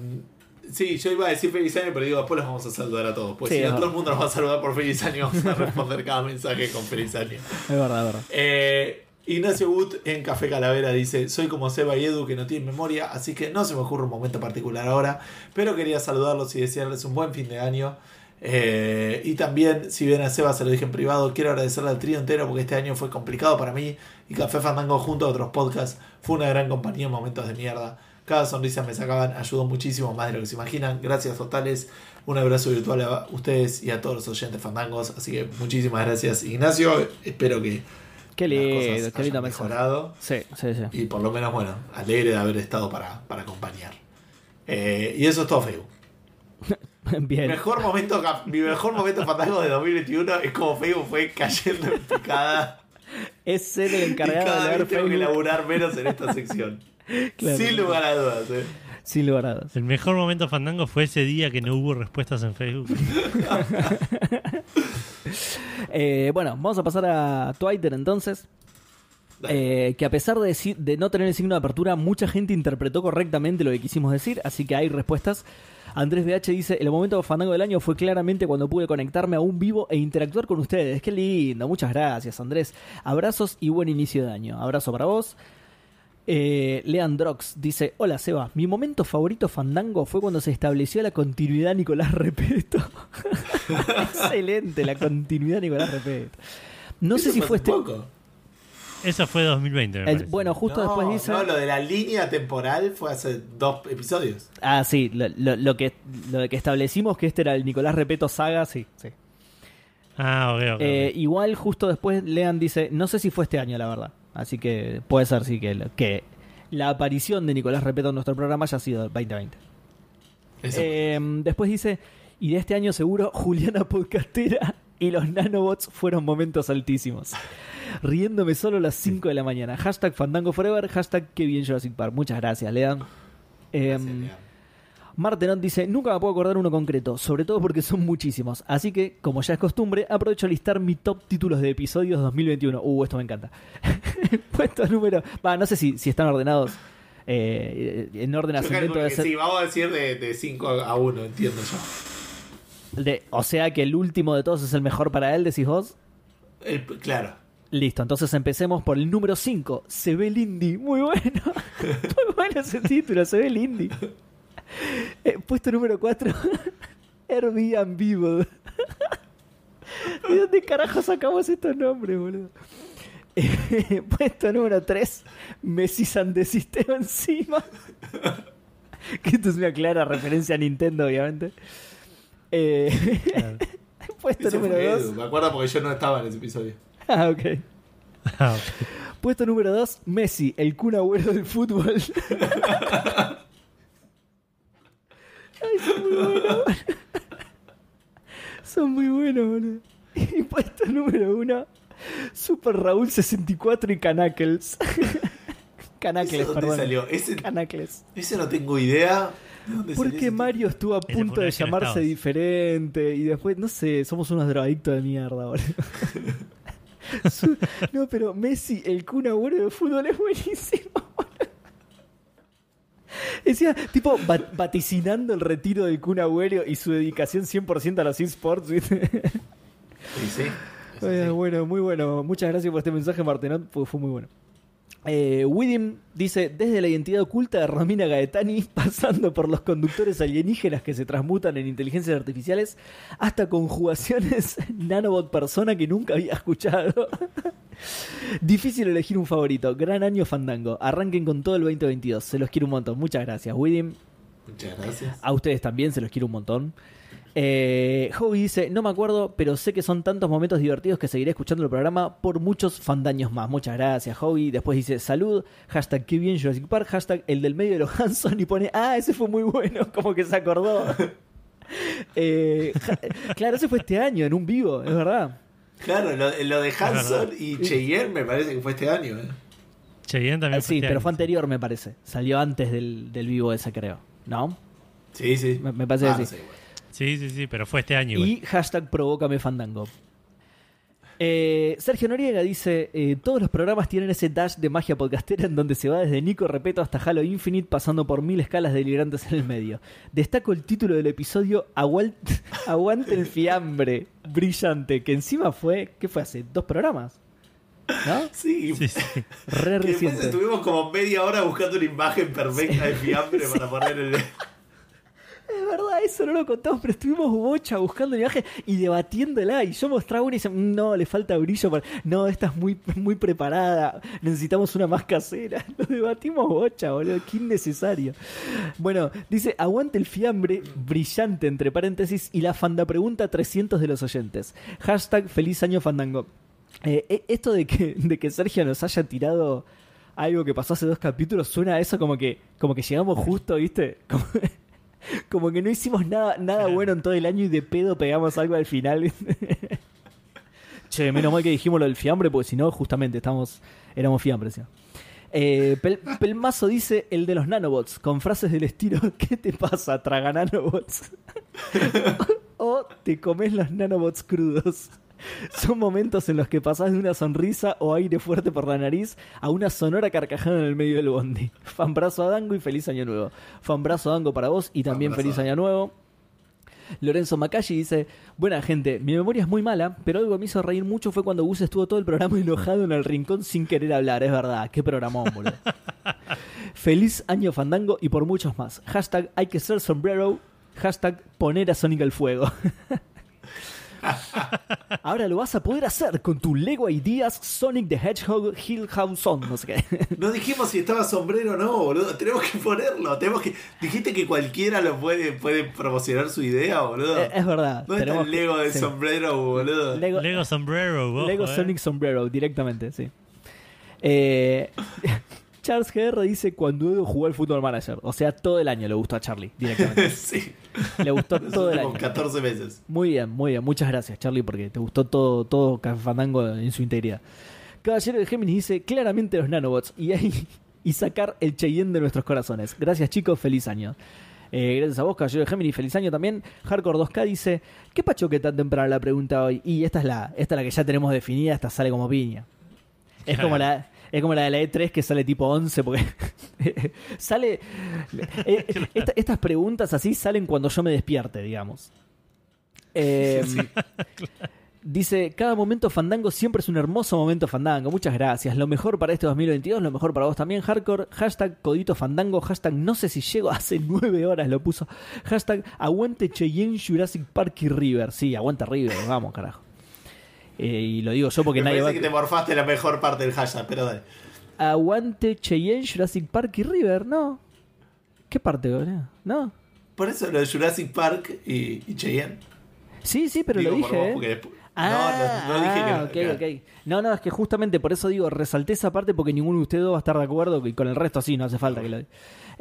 Sí, yo iba a decir feliz año, pero digo, después los vamos a saludar a todos. Pues Sí, si no, todo el mundo nos va a saludar por feliz año, vamos a responder cada mensaje con feliz año. Es verdad, es verdad. Eh, Ignacio Wood en Café Calavera dice: Soy como Seba y Edu que no tienen memoria, así que no se me ocurre un momento particular ahora, pero quería saludarlos y desearles un buen fin de año. Eh, y también, si bien a Seba se lo dije en privado, quiero agradecerle al trío entero porque este año fue complicado para mí y Café Fandango junto a otros podcasts fue una gran compañía en momentos de mierda. Cada sonrisa me sacaban, ayudó muchísimo más de lo que se imaginan. Gracias totales. Un abrazo virtual a ustedes y a todos los oyentes fandangos. Así que muchísimas gracias, Ignacio. Espero que Qué lindo, qué lindo mejorado. Sí, sí, sí. Y por lo menos, bueno, alegre de haber estado para, para acompañar. Eh, y eso es todo Facebook. [LAUGHS] Mi Bien. mejor momento, mi mejor momento fantasma de 2021 es como Facebook fue cayendo en picada. [LAUGHS] Es ser el y encargado cada de vez tengo que laburar menos en esta [LAUGHS] sección. Claro. Sin lugar a dudas. eh. Sin lugar a dudas. El mejor momento fandango fue ese día que no hubo respuestas en Facebook. [LAUGHS] Eh, bueno, vamos a pasar a Twitter entonces. Eh, que a pesar de, de no tener el signo de apertura, mucha gente interpretó correctamente lo que quisimos decir, así que hay respuestas. Andrés BH dice: El momento fandango del año fue claramente cuando pude conectarme a un vivo e interactuar con ustedes. Qué lindo, muchas gracias, Andrés. Abrazos y buen inicio de año. Abrazo para vos. Eh, Leandrox dice: Hola Seba, mi momento favorito fandango fue cuando se estableció la continuidad Nicolás Repeto. [LAUGHS] Excelente, la continuidad Nicolás Repeto. No sé Eso si fue este. poco. Eso fue 2020. me El- bueno, justo no, después dice. no, lo de la línea temporal fue hace dos episodios. Ah, sí, lo, lo- lo que, lo de que establecimos que este era el Nicolás Repeto saga, sí. sí. Ah, ok, ok. Eh, ok. igual justo después Lean dice, no sé si fue este año, la verdad. Así que puede ser, sí, que, la aparición de Nicolás Repeto en nuestro programa haya sido el 2020. Eso. Eh, después dice, y de este año seguro, [LAUGHS] Juliana Podcastera y los nanobots fueron momentos altísimos. Riéndome solo a las 5 de la mañana. Hashtag Fandango Forever, hashtag que bien Jurassic Park. Muchas gracias, Lean. Eh, Gracias, Lean. Martenot dice, nunca me puedo acordar uno concreto, sobre todo porque son muchísimos. Así que, como ya es costumbre, aprovecho a listar mi top títulos de episodios 2021. Uh, esto me encanta. [LAUGHS] Puesto número... Va, no sé si, si están ordenados eh, en orden ascendente. debe ser- sí, vamos a decir de 5 a 1, entiendo yo. de- o sea que el último de todos es el mejor para él, decís vos. El- claro. Listo, entonces empecemos por el número 5. Se ve el indie. Muy bueno. [LAUGHS] Muy bueno ese título, se ve el indie. Eh, puesto número 4. [LAUGHS] Airbnb. [LAUGHS] ¿De dónde carajo sacamos estos nombres, boludo? Eh, [LAUGHS] puesto número 3, Messi de sistema encima. que esto es una clara referencia a Nintendo, obviamente. Eh, Claro. puesto número Edu, 2. Me acuerdo porque yo no estaba en ese episodio. Ah, ok. Ah, ok. Puesto número 2, Messi, el Kun Agüero del fútbol. Ay, son muy buenos. [LAUGHS] son muy buenos, boludo. Y puesto número 1, Super Raúl 64 y Canacles. ¿Ese [LAUGHS] Canacles, dónde perdón. salió? Ese, Canacles. ese no tengo idea. ¿De dónde Porque Mario estuvo a punto de llamarse diferente y después, no sé, somos unos drogadictos de mierda, boludo. [LAUGHS] Su- no, pero Messi, el Kun Agüero de fútbol es buenísimo. Decía, tipo, va- vaticinando el retiro del Kun Agüero y su dedicación 100% a los esports. Sí, sí. Bueno, muy bueno. Muchas gracias por este mensaje, Martenot, porque fue muy bueno. Eh, Widim dice, desde la identidad oculta de Romina Gaetani, [LAUGHS] pasando por los conductores alienígenas que se transmutan en inteligencias artificiales, hasta conjugaciones [LAUGHS] nanobot persona que nunca había escuchado. [LAUGHS] Difícil elegir un favorito. Gran año Fandango. Arranquen con todo el 2022. Se los quiero un montón. Muchas gracias, Widim. Muchas gracias. A ustedes también, se los quiero un montón. Eh, dice, no me acuerdo, pero sé que son tantos momentos divertidos que seguiré escuchando el programa por muchos fandaños más. Muchas gracias, Hobby. Después dice, salud, hashtag que bien Jurassic Park, hashtag el del medio de los Hanson y pone, ah, ese fue muy bueno, [LAUGHS] como que se acordó. [LAUGHS] Eh, claro, ese fue este año, en un vivo, es verdad. Claro, lo, lo de Hanson y Cheyenne me parece que fue este año. ¿eh? Cheyenne también Eh, sí, este pero año, fue anterior, me parece. Salió antes del, del vivo ese, creo. ¿No? Sí, sí. Me- me parece que Ah, no sí. sé, bueno. Sí, sí, sí, pero fue este año igual. Y hashtag provócame fandango. Eh, Sergio Noriega dice: eh, Todos los programas tienen ese dash de magia podcastera en donde se va desde Nico Repeto hasta Halo Infinite, pasando por mil escalas delirantes en el medio. Destaco el título del episodio [LAUGHS] Aguante el fiambre, brillante, que encima fue, ¿qué fue hace? ¿Dos programas? ¿No? Sí, Sí, sí. Re reciente. estuvimos como media hora buscando una imagen perfecta de fiambre [LAUGHS] para poner en el... Es verdad, eso no lo contamos, pero estuvimos bocha buscando la imagen y debatiéndola. Y yo mostraba una y decía, no, le falta brillo. Para... No, esta es muy, muy preparada. Necesitamos una más casera. [LAUGHS] Lo debatimos bocha, boludo. Qué innecesario. Bueno, dice, aguante el fiambre brillante, entre paréntesis, y la fanda pregunta 300 de los oyentes. Hashtag feliz año fandango. Eh, eh, esto de que, de que Sergio nos haya tirado algo que pasó hace dos capítulos suena a eso como que, como que llegamos justo, ¿viste? Como, [LAUGHS] [LAUGHS] como que no hicimos nada, nada bueno en todo el año y de pedo pegamos algo al final. [LAUGHS] che, menos mal que dijimos lo del fiambre, porque si no, justamente estamos, éramos fiambres. ¿sí? Eh, Pel- Pelmazo dice el de los nanobots, con frases del estilo: [LAUGHS] ¿Qué te pasa, traga nanobots? o te comes los nanobots crudos. [LAUGHS] Son momentos en los que pasás de una sonrisa o aire fuerte por la nariz a una sonora carcajada en el medio del bondi. [LAUGHS] Fanbrazo a Dango y feliz año nuevo. Fanbrazo a Dango para vos y también Fanbrazo. feliz año nuevo. Lorenzo Macalli dice, buena gente, mi memoria es muy mala, pero algo que me hizo reír mucho fue cuando Gus estuvo todo el programa [LAUGHS] enojado en el rincón sin querer hablar, es verdad, qué programón, boludo. Feliz año fandango y por muchos más. Hashtag hay que ser sombrero, hashtag poner a Sonic al fuego. [LAUGHS] Ahora lo vas a poder hacer con tu Lego Ideas Sonic the Hedgehog Hill House On, no sé qué. No dijimos si estaba sombrero o no, boludo. Tenemos que ponerlo. Tenemos que... Dijiste que cualquiera lo puede, puede promocionar su idea, boludo. Eh, es verdad. ¿Dónde está el que- Lego del sí. sombrero, boludo? Lego, Lego Sombrero, ojo, Lego eh. Sonic Sombrero, directamente, sí. Eh, [LAUGHS] Charles GR dice cuando Edu jugó al Fútbol Manager. O sea, todo el año le gustó a Charlie, directamente. [LAUGHS] sí. Le gustó todo el año. 14 meses. Muy bien, muy bien. Muchas gracias, Charlie, porque te gustó todo, todo Café Fandango en su integridad. Caballero de Géminis dice claramente los nanobots y, ahí- y sacar el Cheyenne de nuestros corazones. Gracias, chicos. Feliz año. Eh, gracias a vos, Caballero de Géminis. Feliz año también. Hardcore 2K dice: ¿Qué pacho que tan temprana la pregunta hoy? Y esta es la, esta es la que ya tenemos definida. Esta sale como piña. Es como la. Es como la de la E3 que sale tipo 11 porque [LAUGHS] sale... [LAUGHS] eh, esta- estas preguntas así salen cuando yo me despierte, digamos. Eh, Dice, cada momento fandango siempre es un hermoso momento fandango. Muchas gracias. Lo mejor para este 2022, lo mejor para vos también, hardcore. Hashtag codito fandango. Hashtag no sé si llego, hace nueve horas lo puso. Hashtag aguante Cheyenne Jurassic Park y River. Sí, aguanta River, vamos carajo. Eh, y lo digo yo porque Me nadie va que te morfaste la mejor parte del hashtag, pero dale. Aguante Cheyenne Jurassic Park y River, no. ¿Qué parte, boludo? No. Por eso lo de Jurassic Park y, y Cheyenne. Sí, sí, pero Digo lo dije, vos, ¿eh? porque despu- Ah, no, no, no dije que ah, no. ok, claro. ok. No, no, es que justamente por eso digo, resalté esa parte porque ninguno de ustedes va a estar de acuerdo y con el resto sí, no hace falta que lo diga.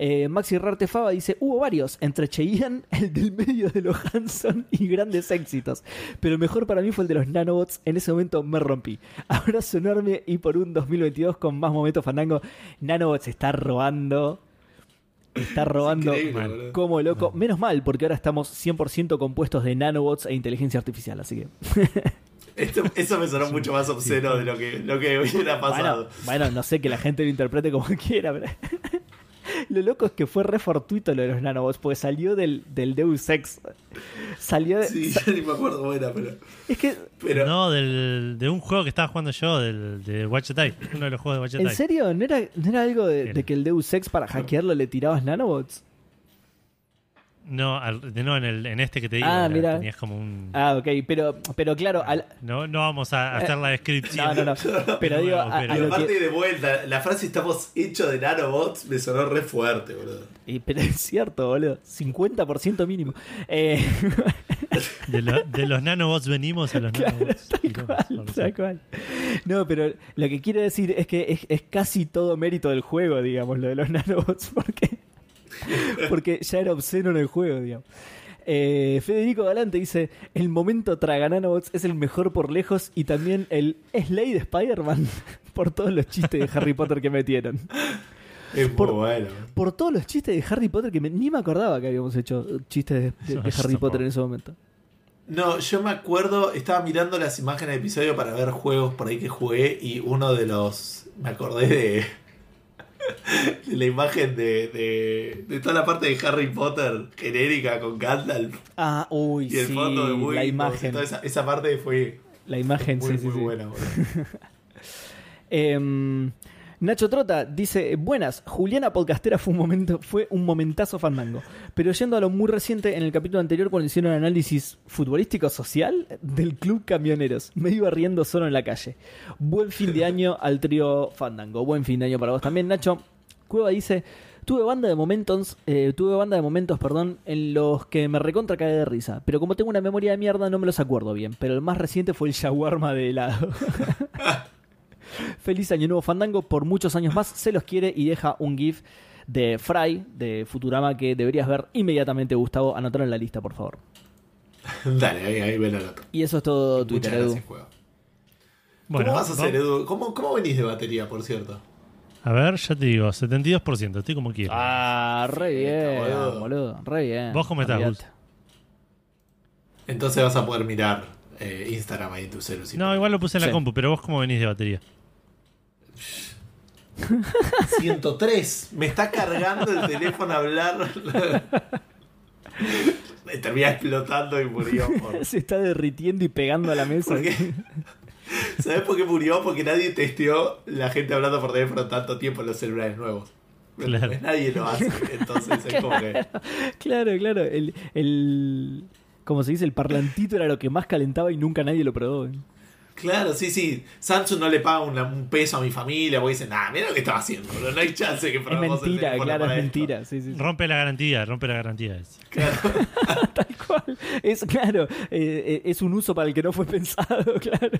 Eh, Maxi Rarte Fava dice, hubo varios, entre Cheyenne, [LAUGHS] el del medio de los Hanson y grandes éxitos. Pero el mejor para mí fue el de los nanobots, en ese momento me rompí. Abrazo enorme y por un 2022 con más momentos fandango. Nanobots está robando, está robando como loco. Menos mal, porque ahora estamos 100% compuestos de nanobots e inteligencia artificial, así que... [LAUGHS] Esto- eso me sonó mucho más obsceno de lo que, lo que hubiera Bueno, pasado. bueno, no sé que la gente lo interprete como [LAUGHS] quiera, pero. [LAUGHS] Lo loco es que fue re fortuito lo de los nanobots, porque salió del, del Deus Ex. Salió de. Sí, ya [LAUGHS] ni me acuerdo cómo era, pero. Es que, pero No, del, de un juego que estaba jugando yo, del, de Watch. Uno de los juegos de Watch ¿en serio? ¿No era, no era algo de, de que el Deus Ex para hackearlo le tirabas nanobots? No, al- de- no en, el, en este que te digo. Ah, mira. Tenías como un. Ah, ok, pero, pero claro, al- No, no vamos a hacer la descripción. no, no, no. [LAUGHS] Pero digo, a- pero- lo aparte que- de vuelta, la frase estamos hechos de nanobots me sonó re fuerte, boludo. y- pero es cierto, boludo. 50% mínimo. Eh, [LAUGHS] De, lo- de los nanobots venimos a los Claro, nanobots. cual, tal cual. No, pero lo que quiero decir es que es, es casi todo mérito del juego, digamos, lo de los nanobots, porque, [LAUGHS] porque ya era obsceno en el juego, digamos. Eh, Federico Galante dice: El momento traga nanobots es el mejor por lejos y también el Slade de Spider-Man [LAUGHS] por todos los chistes de Harry Potter que metieron. Es Por- bueno. Por todos los chistes de Harry Potter que me- ni me acordaba que habíamos hecho chistes de, de- de Harry Potter en ese momento. No, yo me acuerdo, estaba mirando las imágenes del episodio para ver juegos por ahí que jugué y uno de los. Me acordé de. De la imagen de, de, de toda la parte de Harry Potter genérica con Gandalf Ah, uy, y el sí, fondo de Windows la imagen. toda esa, esa parte fue La imagen, muy, sí, sí, muy sí. buena. boludo. [LAUGHS] Em, Nacho Trota dice, buenas, Juliana Podcastera fue un momento, fue un momentazo fandango. Pero yendo a lo muy reciente, en el capítulo anterior cuando hicieron análisis futbolístico social del Club Camioneros, me iba riendo solo en la calle. Buen fin de año al trío fandango. Buen fin de año para vos también, Nacho. Cueva dice, tuve banda de momentos, eh, tuve banda de momentos, perdón, en los que me recontra cae de risa. Pero como tengo una memoria de mierda, no me los acuerdo bien. Pero el más reciente fue el shawarma de helado. [LAUGHS] Feliz año nuevo Fandango, por muchos años más se los quiere y deja un GIF de Fry de Futurama que deberías ver inmediatamente, Gustavo. Anotar en la lista, por favor. [LAUGHS] Dale, ahí, ahí ven la nota. Y eso es todo Muchas Twitter, Edu. gracias, juego. Bueno, ¿Cómo vas a hacer, Edu? ¿Cómo, ¿Cómo venís de batería, por cierto? A ver, ya te digo, 72%, estoy como quiero. Ah, re bien, boludo. boludo. Re bien. ¿Vos cómo estás. Gus? Entonces vas a poder mirar eh, Instagram ahí en tu celular. no, igual lo puse en la Sí. compu, pero vos cómo venís de batería. 103. Me está cargando el teléfono a hablar. Me termina explotando y murió. Por... [LAUGHS] Se está derritiendo y pegando a la mesa. ¿Por qué? ¿Sabes por qué murió? Porque nadie testeó la gente hablando por teléfono tanto tiempo en los celulares nuevos. Claro. Nadie lo hace. Entonces es como que. Claro, claro. El, el, como se dice, el parlantito era lo que más calentaba y nunca nadie lo probó. Claro, sí, sí. Samsung no le paga un peso a mi familia porque dicen, nah, mira lo que estaba haciendo. No hay chance que Es mentira, claro, es para esto". mentira. Sí, sí, sí. Rompe la garantía, rompe la garantía. Claro. [LAUGHS] Tal cual. Es claro, eh, eh, es un uso para el que no fue pensado, [LAUGHS] claro.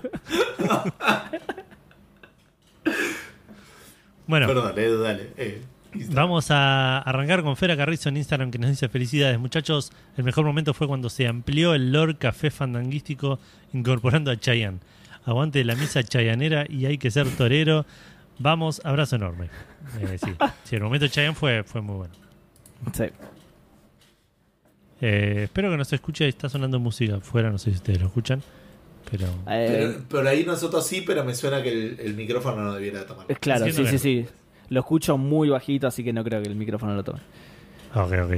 Bueno, Perdón, Edu, dale. Eh, Instagram. Vamos a arrancar con Fera Carrizo en Instagram que nos dice felicidades muchachos. El mejor momento fue cuando se amplió el lore café fandanguístico incorporando a Chayanne. Aguante la misa chayanera y hay que ser torero. Vamos, abrazo enorme. Eh, sí. sí, el momento Chayanne fue, fue muy bueno. Sí. Eh, espero que nos escuche, está sonando música afuera, no sé si ustedes lo escuchan. Pero Eh, Pero, pero ahí nosotros sí, pero me suena que el, el micrófono no debiera tomar. es claro, sí, sí, que- sí. Lo escucho muy bajito, así que no creo que el micrófono lo tome. Ok, ok.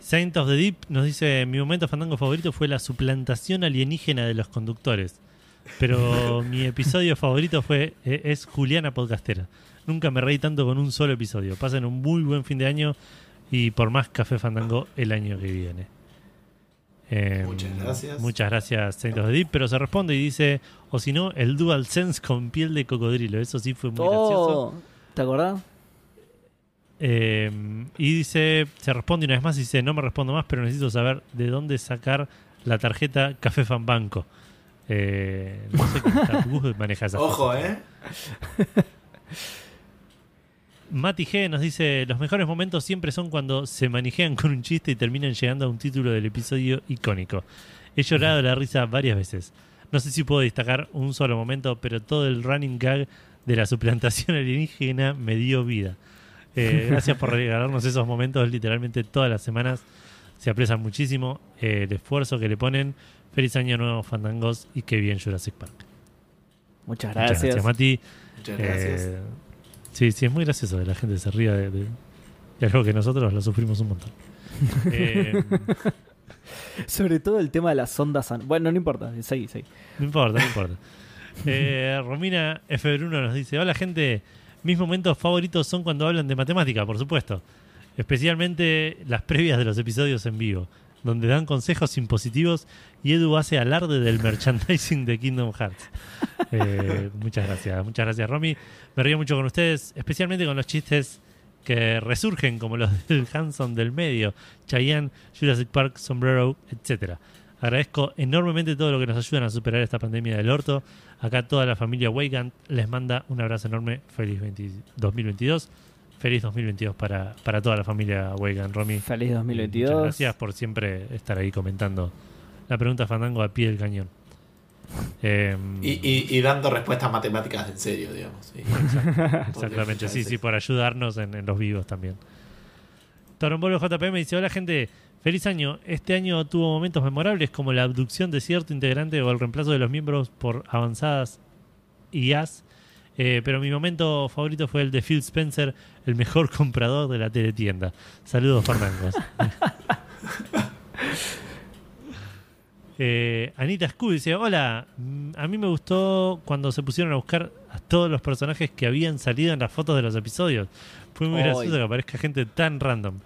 Saint of the Deep nos dice: Mi momento fandango favorito fue la suplantación alienígena de los conductores. Pero mi episodio favorito fue eh, es Juliana Podcastera. Nunca me reí tanto con un solo episodio. Pasen un muy buen fin de año y por más Café Fandango el año que viene. Eh, Muchas gracias. Muchas gracias, Saint of the Deep. Pero se responde y dice: O si no, el Dual Sense con piel de cocodrilo. Eso sí fue muy gracioso. Oh, ¿Te acordás? Eh, y dice, se responde una vez más y dice, no me respondo más, pero necesito saber de dónde sacar la tarjeta Café Fan Banco. Eh, no sé Gus maneja esas Ojo, cosas. ¿eh? Mati G nos dice, los mejores momentos siempre son cuando se manejan con un chiste y terminan llegando a un título del episodio icónico. He llorado la risa varias veces. No sé si puedo destacar un solo momento, pero todo el running gag de la suplantación [LAUGHS] alienígena me dio vida. Eh, gracias por regalarnos esos momentos literalmente todas las semanas. Se aprecian muchísimo eh, el esfuerzo que le ponen. Feliz año nuevo, Fandangos, y qué bien Jurassic Park. Muchas Muchas gracias. gracias, Mati. Muchas gracias. Eh, sí, sí, es muy gracioso que la gente se ría de, de- de algo que nosotros lo sufrimos un montón. [LAUGHS] Eh, Sobre todo el tema de las ondas. Bueno, no importa, seguí, seguí. no importa, no importa. Eh, Romina F. Bruno nos dice: Hola, gente. Mis momentos favoritos son cuando hablan de matemática, por supuesto. Especialmente las previas de los episodios en vivo, donde dan consejos impositivos y Edu hace alarde del [LAUGHS] merchandising de Kingdom Hearts. [LAUGHS] Eh, muchas gracias, muchas gracias, Romy. Me río mucho con ustedes, especialmente con los chistes que resurgen, como los [LAUGHS] del Hanson del medio, Chayanne, Jurassic Park, Sombrero, etcétera. Agradezco enormemente todo lo que nos ayudan a superar esta pandemia del orto. Acá toda la familia Weigand les manda un abrazo enorme. Feliz 20 2022. Feliz 2022 para, para toda la familia Weigand, Romy. Feliz Muchas 2022. gracias por siempre estar ahí comentando la pregunta Fandango a pie del cañón. Eh, Y, y- y dando respuestas matemáticas en serio, digamos. sí. [LAUGHS] [LAUGHS] Exactamente, sí, sí, por ayudarnos en, en los vivos también. Torombolo JP me dice, hola gente, feliz año. Este año tuvo momentos memorables como la abducción de cierto integrante o el reemplazo de los miembros por avanzadas IAs. Eh, pero mi momento favorito fue el de Phil Spencer, el mejor [LAUGHS] comprador de la teletienda. Saludos, Fernangos. [LAUGHS] Eh, Anita Scu dice: Hola, mm, a mí me gustó cuando se pusieron a buscar a todos los personajes que habían salido en las fotos de los episodios. Fue muy gracioso que aparezca gente tan random.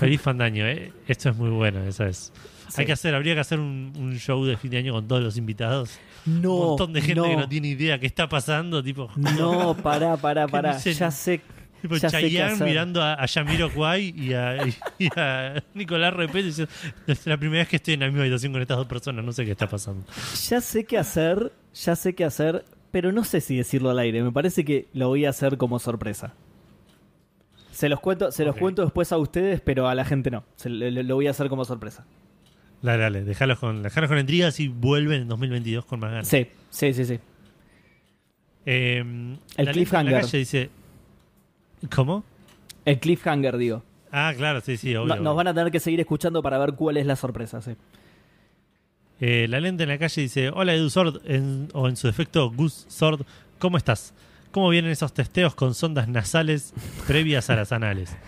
Feliz fandaño, ¿eh? Esto es muy bueno, eso es. Hay que hacer, habría que hacer un, un show de fin de año con todos los invitados. No, un montón de gente no, que no tiene idea qué está pasando, tipo, No, [LAUGHS] pará, pará, pará. Ya sé. Tipo ya Chayanne mirando a, a Yamiro Kwai y a, y a Nicolás Repete diciendo, es la primera vez que estoy en la misma habitación con estas dos personas, no sé qué está pasando. Ya sé qué hacer, ya sé qué hacer, pero no sé si decirlo al aire. Me parece que lo voy a hacer como sorpresa. Se los cuento, se los cuento después a ustedes, pero a la gente no. Se- lo, lo voy a hacer como sorpresa. Dale, dale, dejalos con, dejalos con intrigas y vuelven en 2022 con más ganas. Sí, sí, sí, sí. Eh, El la cliffhanger. la calle dice. ¿Cómo? El cliffhanger, digo. Ah, claro, sí, sí, obvio. No- nos van a tener que seguir escuchando para ver cuál es la sorpresa, sí. Eh, la lente en la calle dice: Hola Edu Sword, en- o en su defecto Gus Sword, ¿cómo estás? ¿Cómo vienen esos testeos con sondas nasales previas a las anales? [LAUGHS]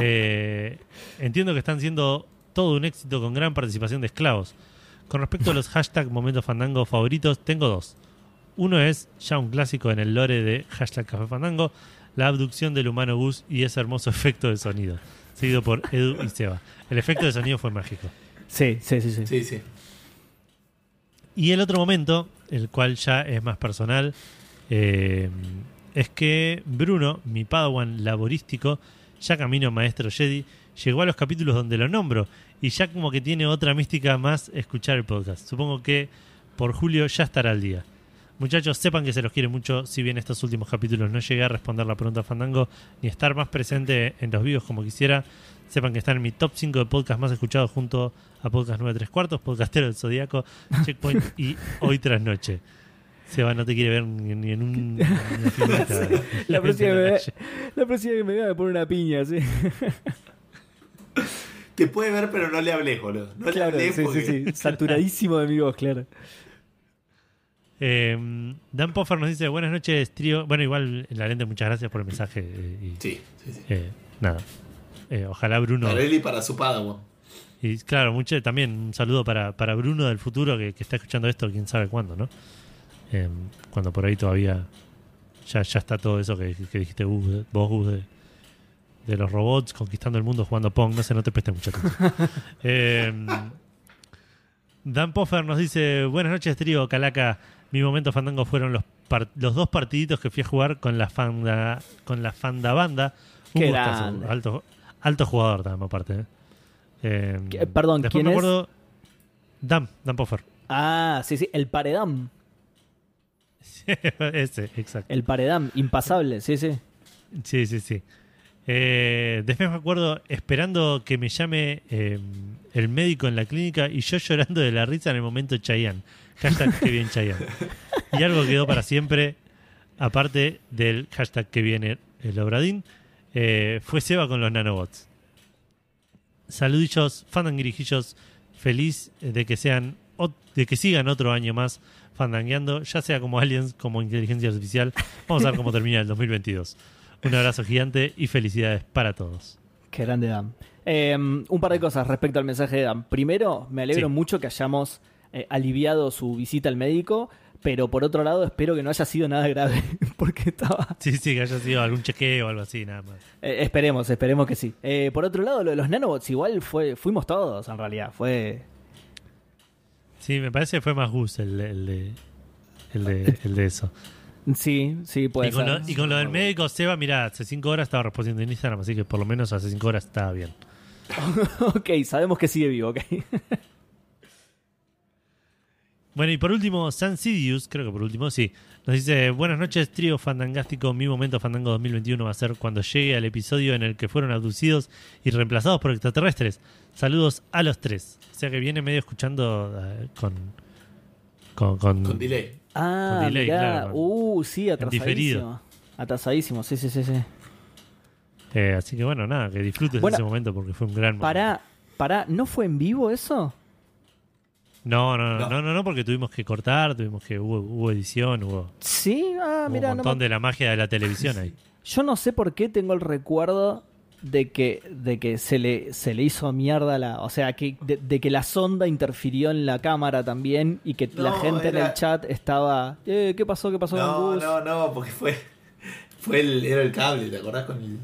Eh, entiendo que están siendo todo un éxito con gran participación de esclavos. Con respecto a los hashtag momentos fandango favoritos, tengo dos. Uno es ya un clásico en el lore de hashtag Café Fandango, la abducción del humano Gus y ese hermoso [LAUGHS] efecto de sonido, seguido por Edu y Seba. El efecto de sonido fue mágico. Sí, sí, sí, sí. Sí, sí. Y el otro momento, el cual ya es más personal, eh, es que Bruno, mi padawan laborístico, ya camino maestro Jedi, llegó a los capítulos donde lo nombro y ya como que tiene otra mística más escuchar el podcast. Supongo que por julio ya estará al día. Muchachos, sepan que se los quiere mucho, si bien estos últimos capítulos no llegué a responder la pregunta Fandango ni estar más presente en los vivos como quisiera, sepan que están en mi top 5 de podcast más escuchados junto a Podcast 9 3 cuartos, Podcastero del Zodíaco, Checkpoint y Hoy tras Noche. Seba no te quiere ver ni, ni en un, ni figurita. [LAUGHS] La próxima, la me, calle. la próxima que me vea me pone una piña, sí. Te puede ver, pero no le hables, boludo. No Claro, le hables sí, porque... sí, sí. [LAUGHS] Saturadísimo de mi voz, claro. Eh, Dan Poffer nos dice, buenas noches, trío. Bueno, igual, la lente, muchas gracias por el mensaje. eh, y, Sí, sí, sí. eh, nada. Eh, ojalá Bruno... Para él y para su Padawan. Y claro, mucho, también un saludo para, para Bruno del futuro que, que está escuchando esto, quién sabe cuándo, ¿no? Eh, cuando por ahí todavía ya, ya está todo eso que, que dijiste de- vos, Gus, de, de los robots conquistando el mundo jugando Pong. No sé, no te prestes mucha atención. [LAUGHS] Eh, Dan Poffer nos dice: Buenas noches, trío Calaca. Mi momento fandango fueron los, par- los dos partiditos que fui a jugar con la fanda, con la fanda banda. Un Qué gustazo. Alto, alto jugador también, aparte. ¿eh? Eh, ¿Qué- perdón, ¿quién me es? acuerdo, Dan, Dan Poffer. Ah, sí, sí, el paredam. [LAUGHS] Ese, exacto. El paredam, impasable, sí, sí. Sí, sí, sí. Eh, después me acuerdo esperando que me llame eh, el médico en la clínica y yo [LAUGHS] llorando de la risa en el momento Chayanne. Hashtag que bien Chayanne. Y algo quedó para siempre, aparte del hashtag que viene el Obradín, eh, fue Seba con los nanobots. Saludillos, fandanguirijillos, feliz de que sean de que sigan otro año más fandangueando, ya sea como aliens, como inteligencia artificial. Vamos a ver cómo termina el 2022. Un abrazo gigante y felicidades para todos. Qué grande Dan. Eh, un par de cosas respecto al mensaje de Dan. Primero, me alegro Sí. mucho que hayamos eh, aliviado su visita al médico, pero por otro lado espero que no haya sido nada grave, [LAUGHS] porque estaba... Sí, sí, que haya sido algún chequeo o algo así, nada más. Eh, esperemos, esperemos que sí. Eh, por otro lado, lo de los nanobots, igual fue, fuimos todos en realidad. Fue. Sí, me parece que fue más Gus el, el de, el, de, el de eso. [LAUGHS] Sí, sí, puede y, con ser. lo, y con lo del médico, Seba, mira, hace cinco horas estaba respondiendo en Instagram, así que por lo menos hace cinco horas estaba bien. [LAUGHS] ok, sabemos que sigue vivo, ok. Bueno, y por último, San Sidious, creo que por último, sí, nos dice, buenas noches, trío fandangástico, mi momento fandango 2021 va a ser cuando llegue al episodio en el que fueron abducidos y reemplazados por extraterrestres. Saludos a los tres. O sea que viene medio escuchando eh, con, con, con- Con delay. Ah, Con delay, mirá. claro, con- Uh, sí, diferido. atrasadísimo. Atrasadísimo, sí, sí, sí, sí. eh, así que bueno, nada, que disfrutes Bueno, de ese momento porque fue un gran momento. Pará, pará, ¿no fue en vivo eso? No, no, no, No. no, no, no, porque tuvimos que cortar, tuvimos que hubo, hubo edición, hubo, Sí, ah, hubo mira, un no montón me- de la magia de la televisión ahí. [LAUGHS] Yo no sé por qué tengo el recuerdo de que, de que se, le, se le hizo mierda la. O sea, que de, de que la sonda interfirió en la cámara también y que la No, gente en era- el chat estaba. Eh, ¿Qué pasó? ¿Qué pasó con No, Gus? no, no, porque fue. Fue el, era el cable, ¿te acordás con el.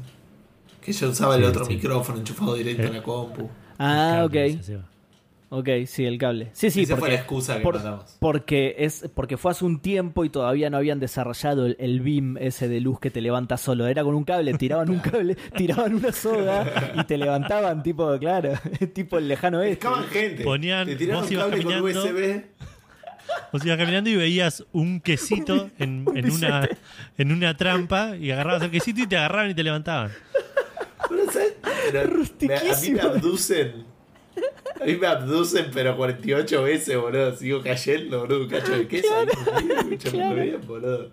Que yo usaba el Sí, otro sí. micrófono enchufado directo Eh. en la compu. Ah, ok. Cambia, se va. Ok, sí, el cable. Sí, sí, Esa fue porque, la excusa que por- porque, es, porque fue hace un tiempo y todavía no habían desarrollado el, el beam ese de luz que te levanta solo. Era con un cable, tiraban un [LAUGHS] cable, tiraban una soga y te levantaban, tipo, claro, [LAUGHS] tipo el lejano este. Gente. Ponían- te tiraban vos un cable con caminando. USB. Vos ibas caminando y veías un quesito en, [LAUGHS] en una, en una trampa y agarrabas el quesito y te agarraban y te levantaban. Pero, ¿sabes? Pero me- a mí me abducen. [LAUGHS] A mí me abducen, pero 48 veces, boludo. Sigo cayendo, boludo. Un cacho de queso. claro. bien, boludo.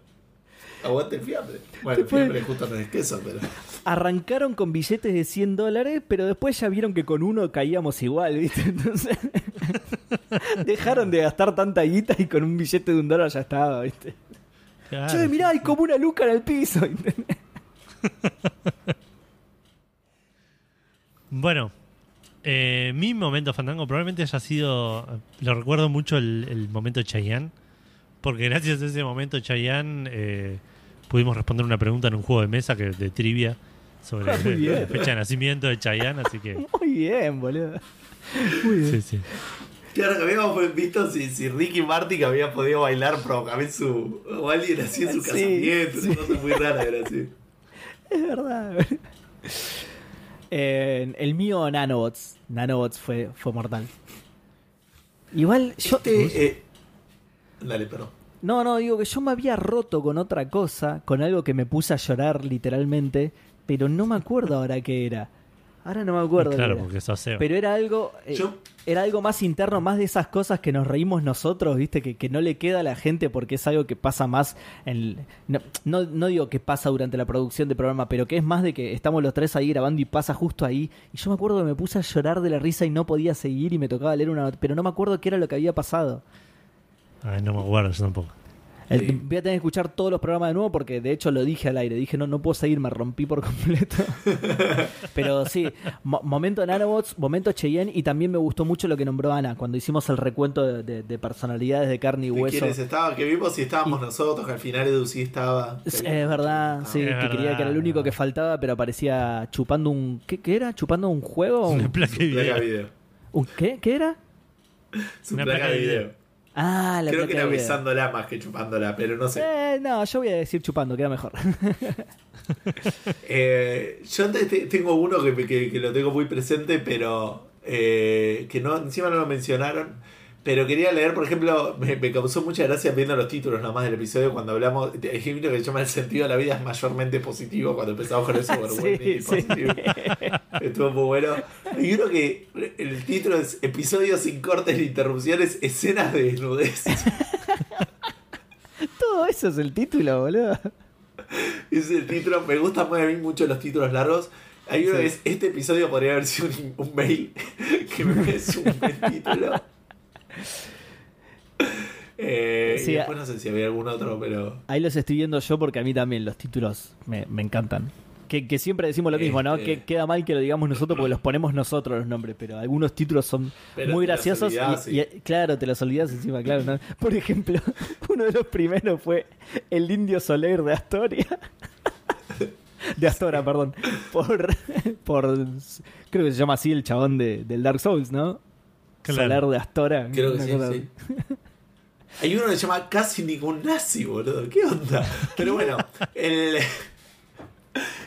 Aguante el fiambre. Bueno, el fiambre justo no es queso, pero. Arrancaron con billetes de 100 dólares, pero después ya vieron que con uno caíamos igual, ¿viste? [LAUGHS] Entonces [LAUGHS] dejaron de gastar tanta guita y con un billete de un dólar ya estaba, ¿viste? Claro, che, mirá, hay como una luca en el piso. ¿entendés? Bueno, eh, mi momento fandango probablemente haya sido. Lo recuerdo mucho el, el momento Chayanne. Porque gracias a ese momento Chayanne eh, pudimos responder una pregunta en un juego de mesa que, de trivia sobre Ah, la fecha de nacimiento de Chayanne. Así que. [LAUGHS] Muy bien, boludo. Muy bien. Sí, sí. Claro, que habíamos visto si, si Ricky Martin había podido bailar probablemente su. o alguien así en su Sí, casamiento. sí. Una cosa muy rara era así. Es verdad. Eh, el mío Nanobots. Nanobots fue, fue mortal. Igual yo... Este, eh, dale, perdón. No, no, digo que yo me había roto con otra cosa, con algo que me puse a llorar literalmente, pero no me acuerdo ahora qué era. Ahora no me acuerdo. Claro, porque sos Seba. Pero era algo, eh, Yo- era algo más interno, más de esas cosas que nos reímos nosotros, viste, que, que no le queda a la gente porque es algo que pasa más en, no, no, no digo que pasa durante la producción del programa, pero que es más de que estamos los tres ahí grabando y pasa justo ahí. Y yo me acuerdo que me puse a llorar de la risa y no podía seguir y me tocaba leer una pero no me acuerdo qué era lo que había pasado. Ay, no me acuerdo, yo tampoco. El- Sí. Voy a tener que escuchar todos los programas de nuevo porque de hecho lo dije al aire. Dije, no, no puedo seguir, me rompí por [LAUGHS] completo. [LAUGHS] Pero sí, mo- momento Nanobots, momento Cheyenne y también me gustó mucho lo que nombró Ana cuando hicimos el recuento de, de- de personalidades de carne y ¿De hueso. quiénes estaban? Que vimos si estábamos Y- nosotros, que al final Edu sí estaba. Es, es verdad, sí, Es que verdad, creía que era el único que faltaba, pero aparecía chupando un... ¿Qué, qué era? ¿Chupando un juego? Una ¿Un, placa de Placa video. de video. un qué? ¿Qué era? [LAUGHS] Su Una placa de video. Ah, la Creo que era besándola más que chupándola, pero no sé. Eh, no, yo voy a decir chupando, queda mejor. [LAUGHS] Eh, yo te- te- tengo uno que, que- que lo tengo muy presente, pero eh, que no encima no lo mencionaron. Pero quería leer, por ejemplo, me, me causó mucha gracia viendo los títulos nomás del episodio cuando hablamos. Hay un que se llama El sentido de la vida es mayormente positivo cuando empezamos con eso. [LAUGHS] Sí, sí. Estuvo muy bueno. Hay uno que el título es Episodios sin cortes ni interrupciones, escenas de desnudez. [LAUGHS] Todo eso es el título, boludo. Ese es el título. Me gustan muy a mí mucho los títulos largos. Hay uno Sí. que es, este episodio podría haber sido un, un mail [LAUGHS] que me parece un buen título. Eh, Sí, y después no sé si había algún otro, pero... Ahí los estoy viendo yo porque a mí también los títulos me, me encantan. Que, que siempre decimos lo mismo, ¿no? Este- Que queda mal que lo digamos nosotros porque los ponemos nosotros los nombres, pero algunos títulos son Pero muy graciosos olvidás, y, y- claro, te los olvidas encima, claro. ¿no? [LAUGHS] Por ejemplo, [LAUGHS] uno de los primeros fue el indio Soler de Astoria. [LAUGHS] De Astora, perdón. Por, por. Creo que se llama así el chabón de, del Dark Souls, ¿no? Claro. Soler de Astora. Creo que sí, sí. Hay uno que se llama Casi ningún nazi, boludo. ¿Qué onda? Pero bueno, el,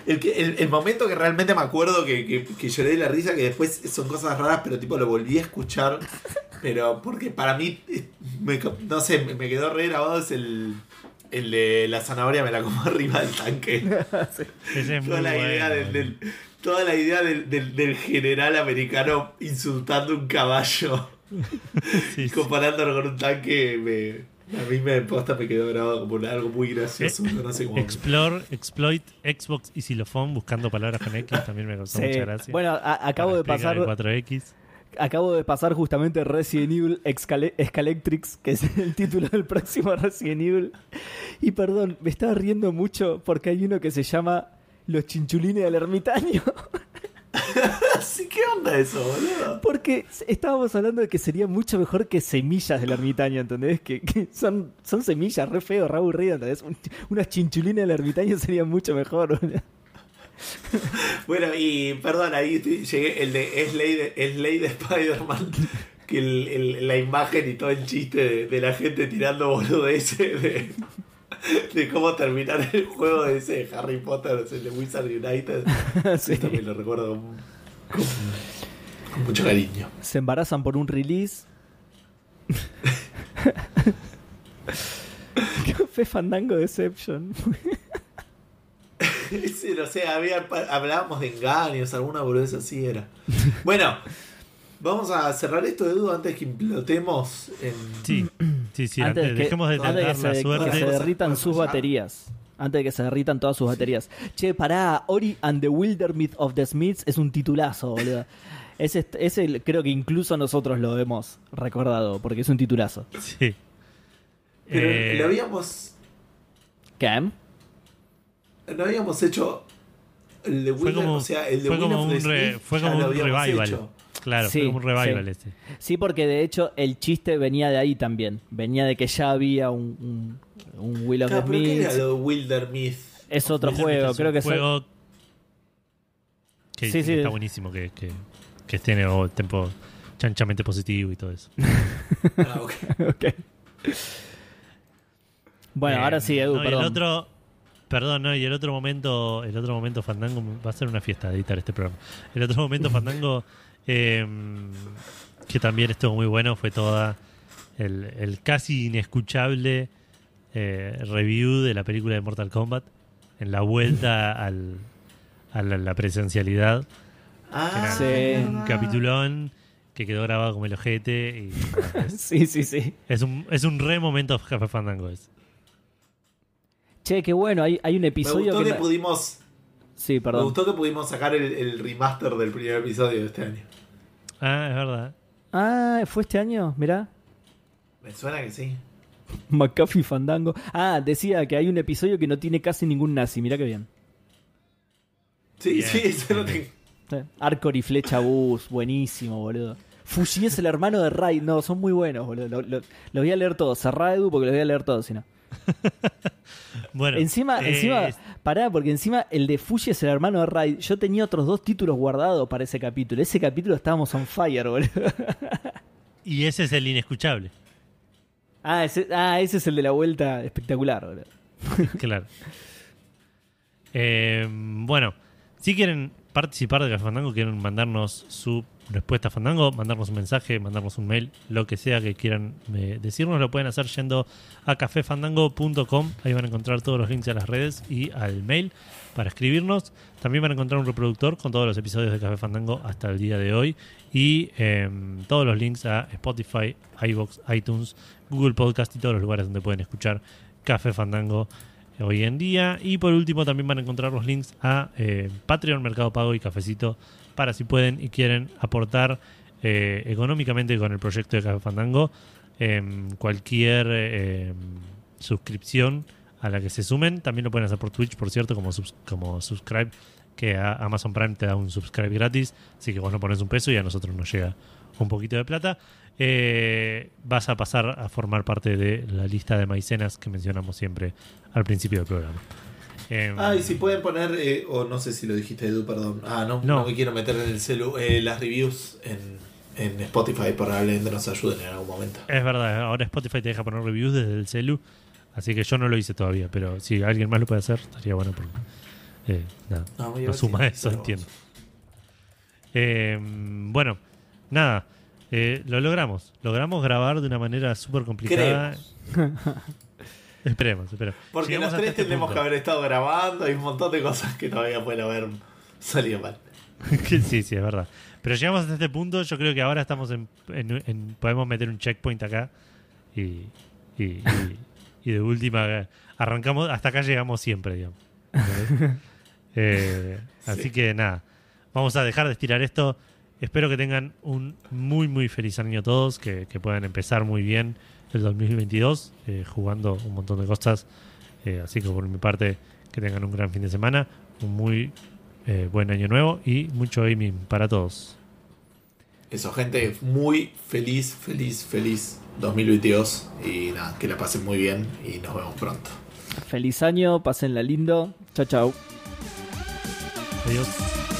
el, el- el momento que realmente me acuerdo que, que, que lloré de la risa, que después son cosas raras, pero tipo lo volví a escuchar. Pero porque para mí, eh, me- no sé, me me quedó re grabado es el, el de la zanahoria me la como [LAUGHS] arriba del tanque. [LAUGHS] Muy Toda la bueno. idea del, del- toda la idea del, del- del general americano insultando un caballo [LAUGHS] Sí, sí. comparándolo con un tanque me, a mí me posta me quedó grabado como algo muy gracioso no sé cómo Explore, exploit, Xbox y xilofón buscando palabras con X también me causó Sí. mucha gracia. Bueno, a- acabo Para de pasar. explicar el 4X. Acabo de pasar justamente Resident Evil Excale- Escalectrix, que es el título del próximo Resident Evil. Y perdón, me estaba riendo mucho porque hay uno que se llama Los chinchulines del ermitaño. [LAUGHS] Así, ¿qué onda eso, boludo? Porque estábamos hablando de que sería mucho mejor que semillas del ermitaño, ¿entendés? Que, que son, son semillas, re feo, re ¿entendés? Un- unas chinchulines del ermitaño sería mucho mejor, boludo. [LAUGHS] Bueno, y perdón, ahí llegué el de Slade, Slade de Spider-Man. Que el- el- la imagen y todo el chiste de, de la gente tirando boludeces de, [LAUGHS] de cómo terminar el juego de ese de Harry Potter, el de Wizard United. [LAUGHS] Sí. Eso también lo recuerdo con, con- con mucho cariño. Se embarazan por un release. [LAUGHS] Café Fandango Deception. Sí, no sé, había, hablábamos de engaños, alguna boludez así era. Bueno, vamos a cerrar esto, Edu, antes que implotemos en... Sí, sí, sí. antes Antes, de que, dejemos de antes de que la se, que suerte. se Cosas derritan sus baterías. Antes de que se derritan todas sus baterías. Che, pará, Ori and the Wildermyth of the Smiths es un titulazo, boludo. Ese, ese creo que incluso nosotros lo hemos recordado, porque es un titulazo. Sí. Pero Eh, lo habíamos... ¿Qué? No habíamos hecho el de fue Wilder, como, o sea, el de fue como of the un, re- fue como un revival. hecho. Claro, Sí, fue como un revival sí. este. Sí, porque de hecho el chiste venía de ahí también. Venía de que ya había un, un, un Will of Claro, the pero ¿qué era Smiths. lo de Wilder Myth? Es otro Wilder juego, es creo un que es juego que Sí, sí. está buenísimo, que, que, que esté en el tiempo chanchamente positivo y todo eso. [LAUGHS] Ah, ok. [LAUGHS] Ok. Bueno, Eh, ahora sí, Edu, no, perdón. el otro, perdón, no, y el otro momento, el otro momento Fandango va a ser una fiesta editar este programa. El otro momento [LAUGHS] Fandango eh, que también estuvo muy bueno fue toda el, el casi inescuchable eh, review de la película de Mortal Kombat en la vuelta [LAUGHS] al, a la, la presencialidad. Ah, Sí. Un capitulón que quedó grabado como el ojete y [LAUGHS] nada, es, Sí, sí, sí. es un, es un re momento Café Fandango. Es. Che, qué bueno, hay, hay un Me episodio gustó que... que me- pudimos... Sí, Me perdón. gustó que pudimos sacar el, el remaster del primer episodio de este año. Ah, es verdad. Ah, ¿fue este año? Mirá. Me suena que sí. McAfee Fandango. Ah, decía que hay un episodio que no tiene casi ningún nazi. Mirá que bien. Sí, Bien, sí, eso no bien. te... Sí. Arcor y Flecha Bus, buenísimo, boludo. Fuji es el hermano de Ray. No, son muy buenos, boludo. Lo, lo- lo voy a leer todos. Cerrá Edu porque los voy a leer todos, si no. [LAUGHS] Bueno, Encima, eh, encima, pará, porque encima el de Fuji es el hermano de Ray. Yo tenía otros dos títulos guardados para ese capítulo. Ese capítulo estábamos on fire, boludo. [LAUGHS] y ese es el inescuchable. Ah, ese, ah, ese es el de la vuelta espectacular, boludo. [LAUGHS] Claro. Eh, bueno, si quieren participar de Café Fandango, quieren mandarnos su respuesta a Fandango, mandarnos un mensaje, mandarnos un mail, lo que sea que quieran eh, decirnos, lo pueden hacer yendo a cafefandango.com. Ahí van a encontrar todos los links a las redes y al mail para escribirnos. También van a encontrar un reproductor con todos los episodios de Café Fandango hasta el día de hoy y eh, todos los links a Spotify, iBox, iTunes, Google Podcast y todos los lugares donde pueden escuchar Café Fandango hoy en día. Y por último también van a encontrar los links a eh, Patreon, Mercado Pago y Cafecito para si pueden y quieren aportar eh, económicamente con el proyecto de Café Fandango. em, cualquier em, suscripción a la que se sumen, también lo pueden hacer por Twitch, por cierto, como, subs- como subscribe, que a Amazon Prime te da un subscribe gratis, así que vos no pones un peso y a nosotros nos llega un poquito de plata. Eh, vas a pasar a formar parte de la lista de maicenas que mencionamos siempre al principio del programa. Em, Ah, y si pueden poner, eh, o no sé si lo dijiste Edu, perdón. Ah, no, No. no, me quiero meter en el celu, eh, las reviews en, en Spotify probablemente nos ayuden en algún momento. Es verdad, ahora Spotify te deja poner reviews desde el celu, así que yo no lo hice todavía, pero si alguien más lo puede hacer, estaría bueno porque eh, nada, No, suma eso, entiendo. Eh, bueno, nada, eh, lo logramos, logramos grabar de una manera súper complicada. [LAUGHS] esperemos, esperemos. Porque Llegamos los tres este tenemos que haber estado grabando, hay un montón de cosas que todavía pueden haber salido mal. [LAUGHS] Sí, sí, es verdad. Pero llegamos hasta este punto, yo creo que ahora estamos en, en- en- podemos meter un checkpoint acá y, y, y- y de última arrancamos, hasta acá llegamos siempre, digamos. [LAUGHS] Eh, Así Sí. que nada, vamos a dejar de estirar esto. Espero que tengan un muy, muy feliz año todos, que, que puedan empezar muy bien el 2022 eh, jugando un montón de cosas. Eh, así que por mi parte, que tengan un gran fin de semana, un muy eh, buen año nuevo y mucho gaming para todos. Eso, gente, muy feliz, feliz, feliz 2022. Y nada, que la pasen muy bien y nos vemos pronto. Feliz año, pásenla lindo. Chao, chao. Adiós.